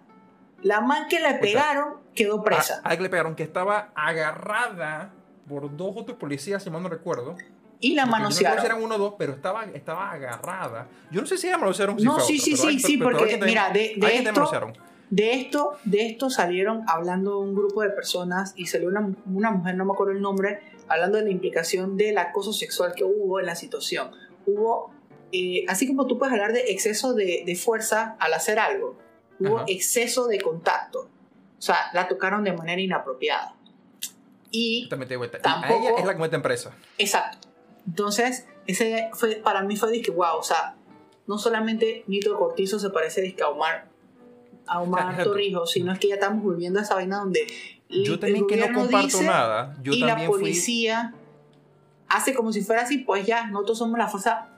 S2: La man que le pegaron quedó presa.
S1: A, a la que le pegaron, que estaba agarrada por dos otros policías, si mal no recuerdo.
S2: y la
S1: yo no
S2: manosearon.
S1: eran uno o dos, pero estaba, estaba agarrada. Yo no sé si ella manosearon
S2: No, sí, sí, sí, sí, porque, mira, de- de esto-
S1: manosearon.
S2: De esto, de esto salieron hablando un grupo de personas y salió una, una mujer, no me acuerdo el nombre, hablando de la implicación del acoso sexual que hubo en la situación. Hubo, eh, así como tú puedes hablar de exceso de, de fuerza al hacer algo, hubo
S1: Ajá.
S2: exceso de contacto. O sea, la tocaron de manera inapropiada. Y, Tampoco-
S1: A ella es la que mete en presa.
S2: exacto. Entonces, ese fue, para mí fue que wow, o sea, no solamente Nito Cortizo se parece disque a Omar, a Omar
S1: Exacto.
S2: Torrijos, sino es que ya estamos volviendo a esa vaina donde
S1: Yo
S2: el
S1: también que no comparto nada. Yo
S2: y la
S1: fui.
S2: policía hace como si fuera así, pues ya, nosotros somos la fuerza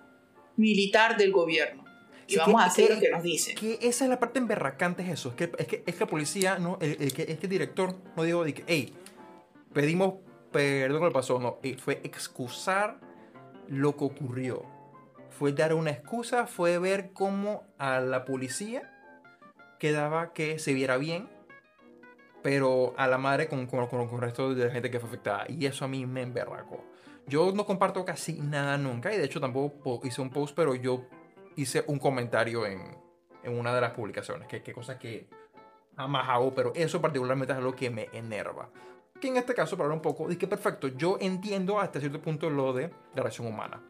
S2: militar del gobierno. y vamos a hacer lo que nos dice.
S1: Que esa es la parte emberracante, es eso. Es que, es que, es que la policía, no, el, el, que el director no dijo de que, hey, pedimos perdón lo que pasó. No, eh, fue excusar lo que ocurrió. Fue dar una excusa, fue ver cómo a la policía quedaba que se viera bien, pero a la madre con, con, con, el resto de la gente que fue afectada. Y eso a mí me emberracó. Yo no comparto casi nada nunca, y de hecho tampoco hice un post, pero yo hice un comentario en, en una de las publicaciones, que, que cosa que jamás hago, pero eso particularmente es algo que me enerva. Que en este caso, para hablar un poco, es que perfecto, yo entiendo hasta cierto punto lo de la relación humana.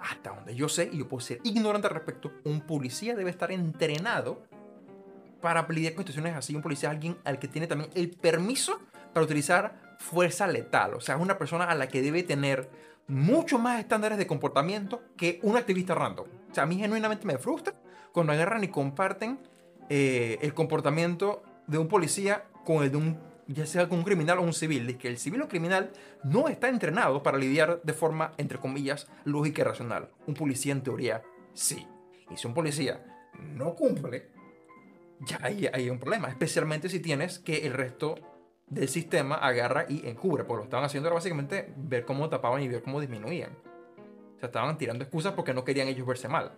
S1: Hasta donde yo sé, y yo puedo ser ignorante al respecto, un policía debe estar entrenado para lidiar con situaciones así. Un policía es alguien al que tiene también el permiso para utilizar fuerza letal. O sea, es una persona a la que debe tener mucho más estándares de comportamiento que un activista random. O sea, a mí genuinamente me frustra cuando agarran y comparten eh, el comportamiento de un policía con el de un, ya sea con un criminal o un civil. De que el civil o criminal no está entrenado para lidiar de forma, entre comillas, lógica y racional. Un policía en teoría sí. Y si un policía no cumple, ya hay, hay un problema. Especialmente si tienes que el resto del sistema agarra y encubre. Porque lo estaban haciendo era básicamente ver cómo tapaban y ver cómo disminuían. O sea, estaban tirando excusas porque no querían ellos verse mal.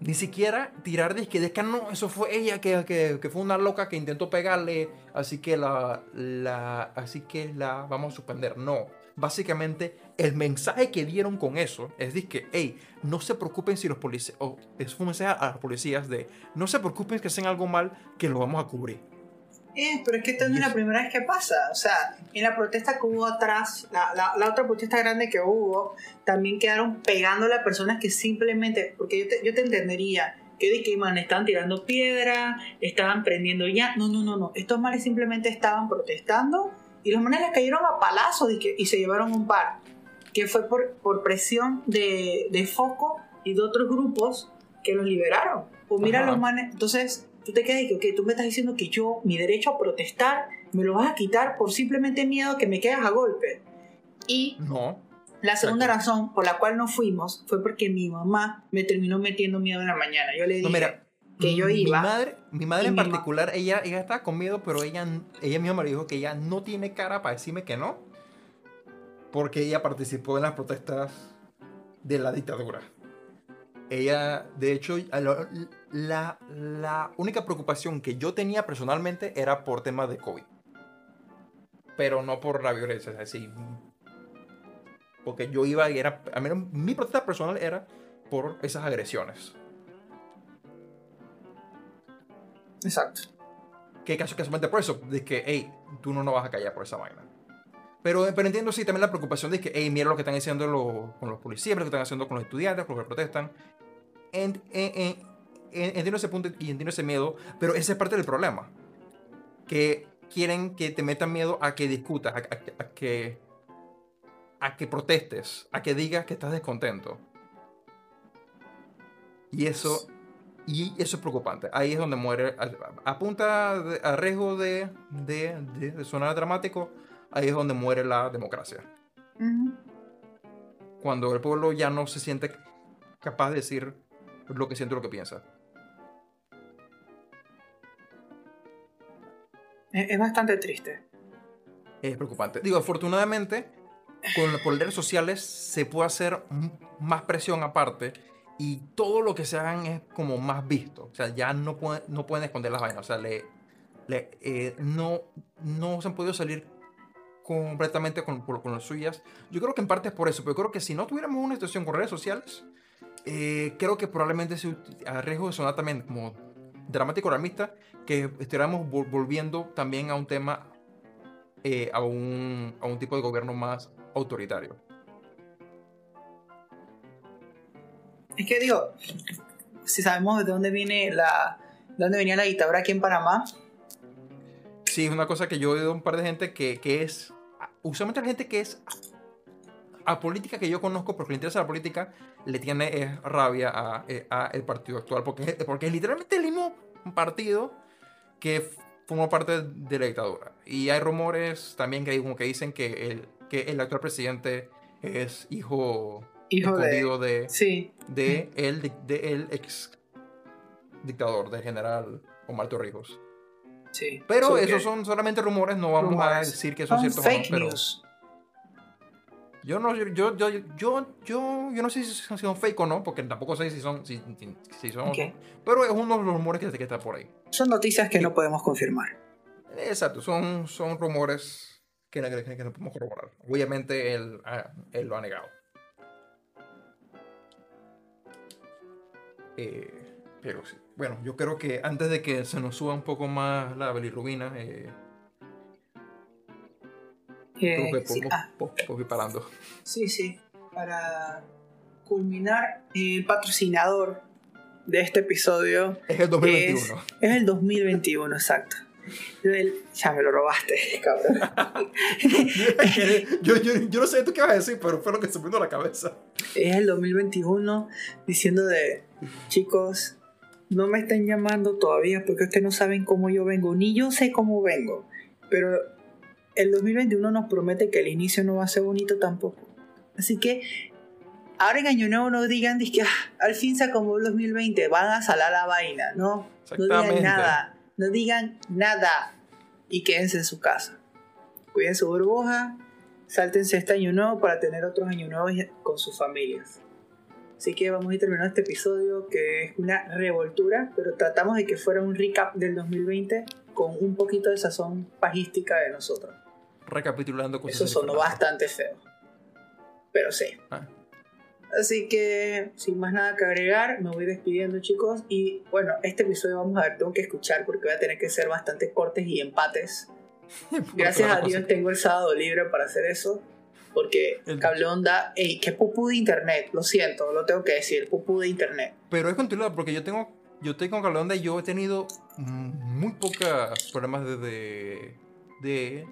S1: Ni siquiera tirar de que, de que no, eso fue ella que, que, que, fue una loca que intentó pegarle, así que la, la, así que la vamos a suspender. No, básicamente el mensaje que dieron con eso es de que, hey, no se preocupen si los policías, o es un mensaje a los policías de, no se preocupen que hacen algo mal, que lo vamos a cubrir.
S2: Eh, pero es que esta no es la primera vez que pasa. O sea, en la protesta que hubo atrás, la, la, la, otra protesta grande que hubo, también quedaron pegándole a personas que simplemente, porque yo te, yo te entendería, que de que man, estaban tirando piedra, estaban prendiendo ya. No, no, no, no. Estos males simplemente estaban protestando y los manes les cayeron a palazos y, que, y se llevaron un par. Que fue por, por presión de, de Foco y de otros grupos que los liberaron. Pues mira Ajá. los manes. Entonces, tú te quedas y que, ok, tú me estás diciendo que yo, mi derecho a protestar, me lo vas a quitar por simplemente miedo que me quedas a golpe. Y
S1: no.
S2: la segunda Exacto. razón por la cual no fuimos fue porque mi mamá me terminó metiendo miedo en la mañana. Yo le dije
S1: no, mira,
S2: que yo iba.
S1: Mi madre, mi madre en mi particular, ella, ella estaba con miedo, pero ella, ella misma me dijo que ella no tiene cara para decirme que no, porque ella participó en las protestas de la dictadura. Ella, de hecho, la, la, única preocupación que yo tenía personalmente era por temas de COVID. Pero no por la violencia, es decir, porque yo iba y era, a menos mi protesta personal era por esas agresiones.
S2: Exacto.
S1: Que caso casualmente por eso, de que, hey, tú no nos vas a callar por esa vaina. Pero, pero entiendo sí también la preocupación de que, hey, mira lo que están haciendo los, con los policías, lo que están haciendo con los estudiantes, con los que protestan. En, en, en, entiendo ese punto y entiendo ese miedo, pero esa es parte del problema. Que quieren que te metan miedo a que discutas, a, a, a, que, a que protestes, a que digas que estás descontento. Y eso, y eso es preocupante. Ahí es donde muere, a, a punta, de, a riesgo de, de, de, de, sonar dramático, ahí es donde muere la democracia. Uh -huh. Cuando el pueblo ya no se siente capaz de decir lo que siente, lo que piensa.
S2: Es bastante triste.
S1: Es preocupante. Digo, afortunadamente, con, por redes sociales se puede hacer más presión aparte y todo lo que se hagan es como más visto. O sea, ya no, pueden, no pueden esconder las vainas. O sea, le, le, eh, no, no se han podido salir completamente con, con las suyas. Yo creo que en parte es por eso, pero creo que si no tuviéramos una situación con redes sociales, eh, creo que probablemente se a riesgo de sonar también como dramático alarmista, que estuviéramos volviendo también a un tema, eh, a, un, a un tipo de gobierno más autoritario.
S2: Es que digo, si sabemos de dónde viene la, de dónde venía la dictadura aquí en Panamá.
S1: Sí, es una cosa que yo he oído un par de gente que, que es, usualmente la gente que es a política que yo conozco, porque le interesa la política, le tiene es, rabia a, eh, a, el partido actual, porque, porque es literalmente el mismo partido que formó parte de la dictadura. Y hay rumores también que, como que dicen que el, que el actual presidente es hijo
S2: Hijo de. Sí.
S1: de, el, de el ex dictador, del general Omar Torrijos.
S2: Sí.
S1: Pero esos son solamente rumores, no vamos a decir que son
S2: son
S1: ciertos o no,
S2: fake
S1: pero
S2: news.
S1: yo no, yo, yo, yo, yo, yo, yo no sé si son fake o no, porque tampoco sé si son, si, son o
S2: Ok.
S1: no. Pero es uno de los rumores que, que está por ahí.
S2: Son noticias que no podemos confirmar.
S1: Exacto, son, son rumores que, no- que, que no podemos corroborar. Obviamente él, ah, él lo ha negado. Eh, pero sí. Bueno, yo creo que antes de que se nos suba un poco más la bilirrubina, eh,
S2: Eh,
S1: creo que
S2: sí, ah,
S1: parando.
S2: sí, sí. Para culminar, el patrocinador de este episodio
S1: Es el 2021.
S2: es el 2021, exacto. Ya me lo robaste, *laughs* cabrón. *laughs*
S1: yo, yo, yo no sé tú qué vas a decir, pero fue lo que se me vino a la cabeza.
S2: es el 2021 diciendo de chicos no me están llamando todavía porque ustedes no saben cómo yo vengo ni yo sé cómo vengo pero el 2021 nos promete que el inicio no va a ser bonito tampoco así que ahora en año nuevo no digan que al fin se acabó el 2020 van a salar la vaina no no digan nada no digan nada y quédense en su casa cuiden su burbuja Sáltense este año nuevo para tener otros años nuevos con sus familias. Así que vamos a ir terminando este episodio que es una revoltura, pero tratamos de que fuera un recap del 2020 con un poquito de sazón pajística de nosotros.
S1: Recapitulando cosas.
S2: Eso sonó
S1: diferentes.
S2: bastante feo. Pero sí.
S1: Ah.
S2: Así que, sin más nada que agregar, me voy despidiendo, chicos. Y bueno, este episodio vamos a ver, tengo que escuchar porque voy a tener que ser bastante cortes y empates. *laughs* Gracias a. Dios tengo el sábado libre para hacer eso. Porque
S1: El-
S2: cable onda, ey, qué pupú de internet, lo siento, lo tengo que decir, pupú de internet.
S1: Pero es continuidad porque yo tengo, yo tengo cable onda y yo he tenido muy pocos problemas de, de, de,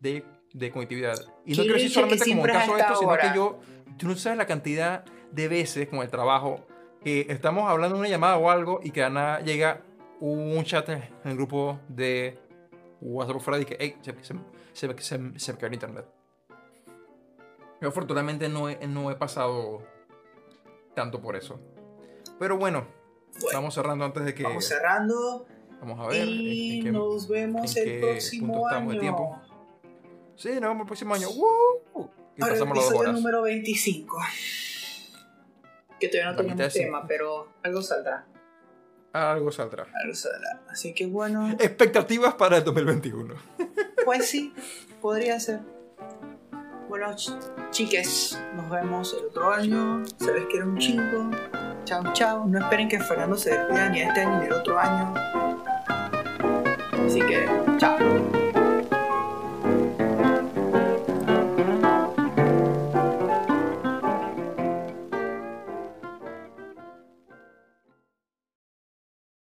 S1: de, de conectividad. Y no
S2: ¿Quién
S1: quiero decir solamente como el caso de esto, sino que yo, tú no sabes la cantidad de veces con el trabajo que estamos hablando de una llamada o algo y que Ana llega un chat en el grupo de WhatsApp fuera y que, hey, se, se, se, se, se me cayó el internet. Yo afortunadamente no he, no he pasado tanto por eso. Pero bueno,
S2: Bueno,
S1: vamos cerrando antes de que...
S2: vamos cerrando
S1: Vamos a ver. en-
S2: y
S1: en qué-
S2: nos vemos
S1: en
S2: el
S1: qué
S2: próximo
S1: punto estamos de
S2: año.
S1: tiempo. Sí, nos vemos el próximo año. ¡Woo! Y
S2: Ahora
S1: pasamos las dos horas.
S2: número 25. Que todavía no
S1: La
S2: tenemos tema, pero algo saldrá.
S1: Algo saldrá.
S2: Algo saldrá. Así que bueno,
S1: Expectativas para el 2021.
S2: pues sí, podría ser. Bueno, ch- chiques, nos vemos el otro año. Se les quiere un chingo. Chao, chao. No esperen que Fernando se despida ni este año ni el otro año. Así que, chao.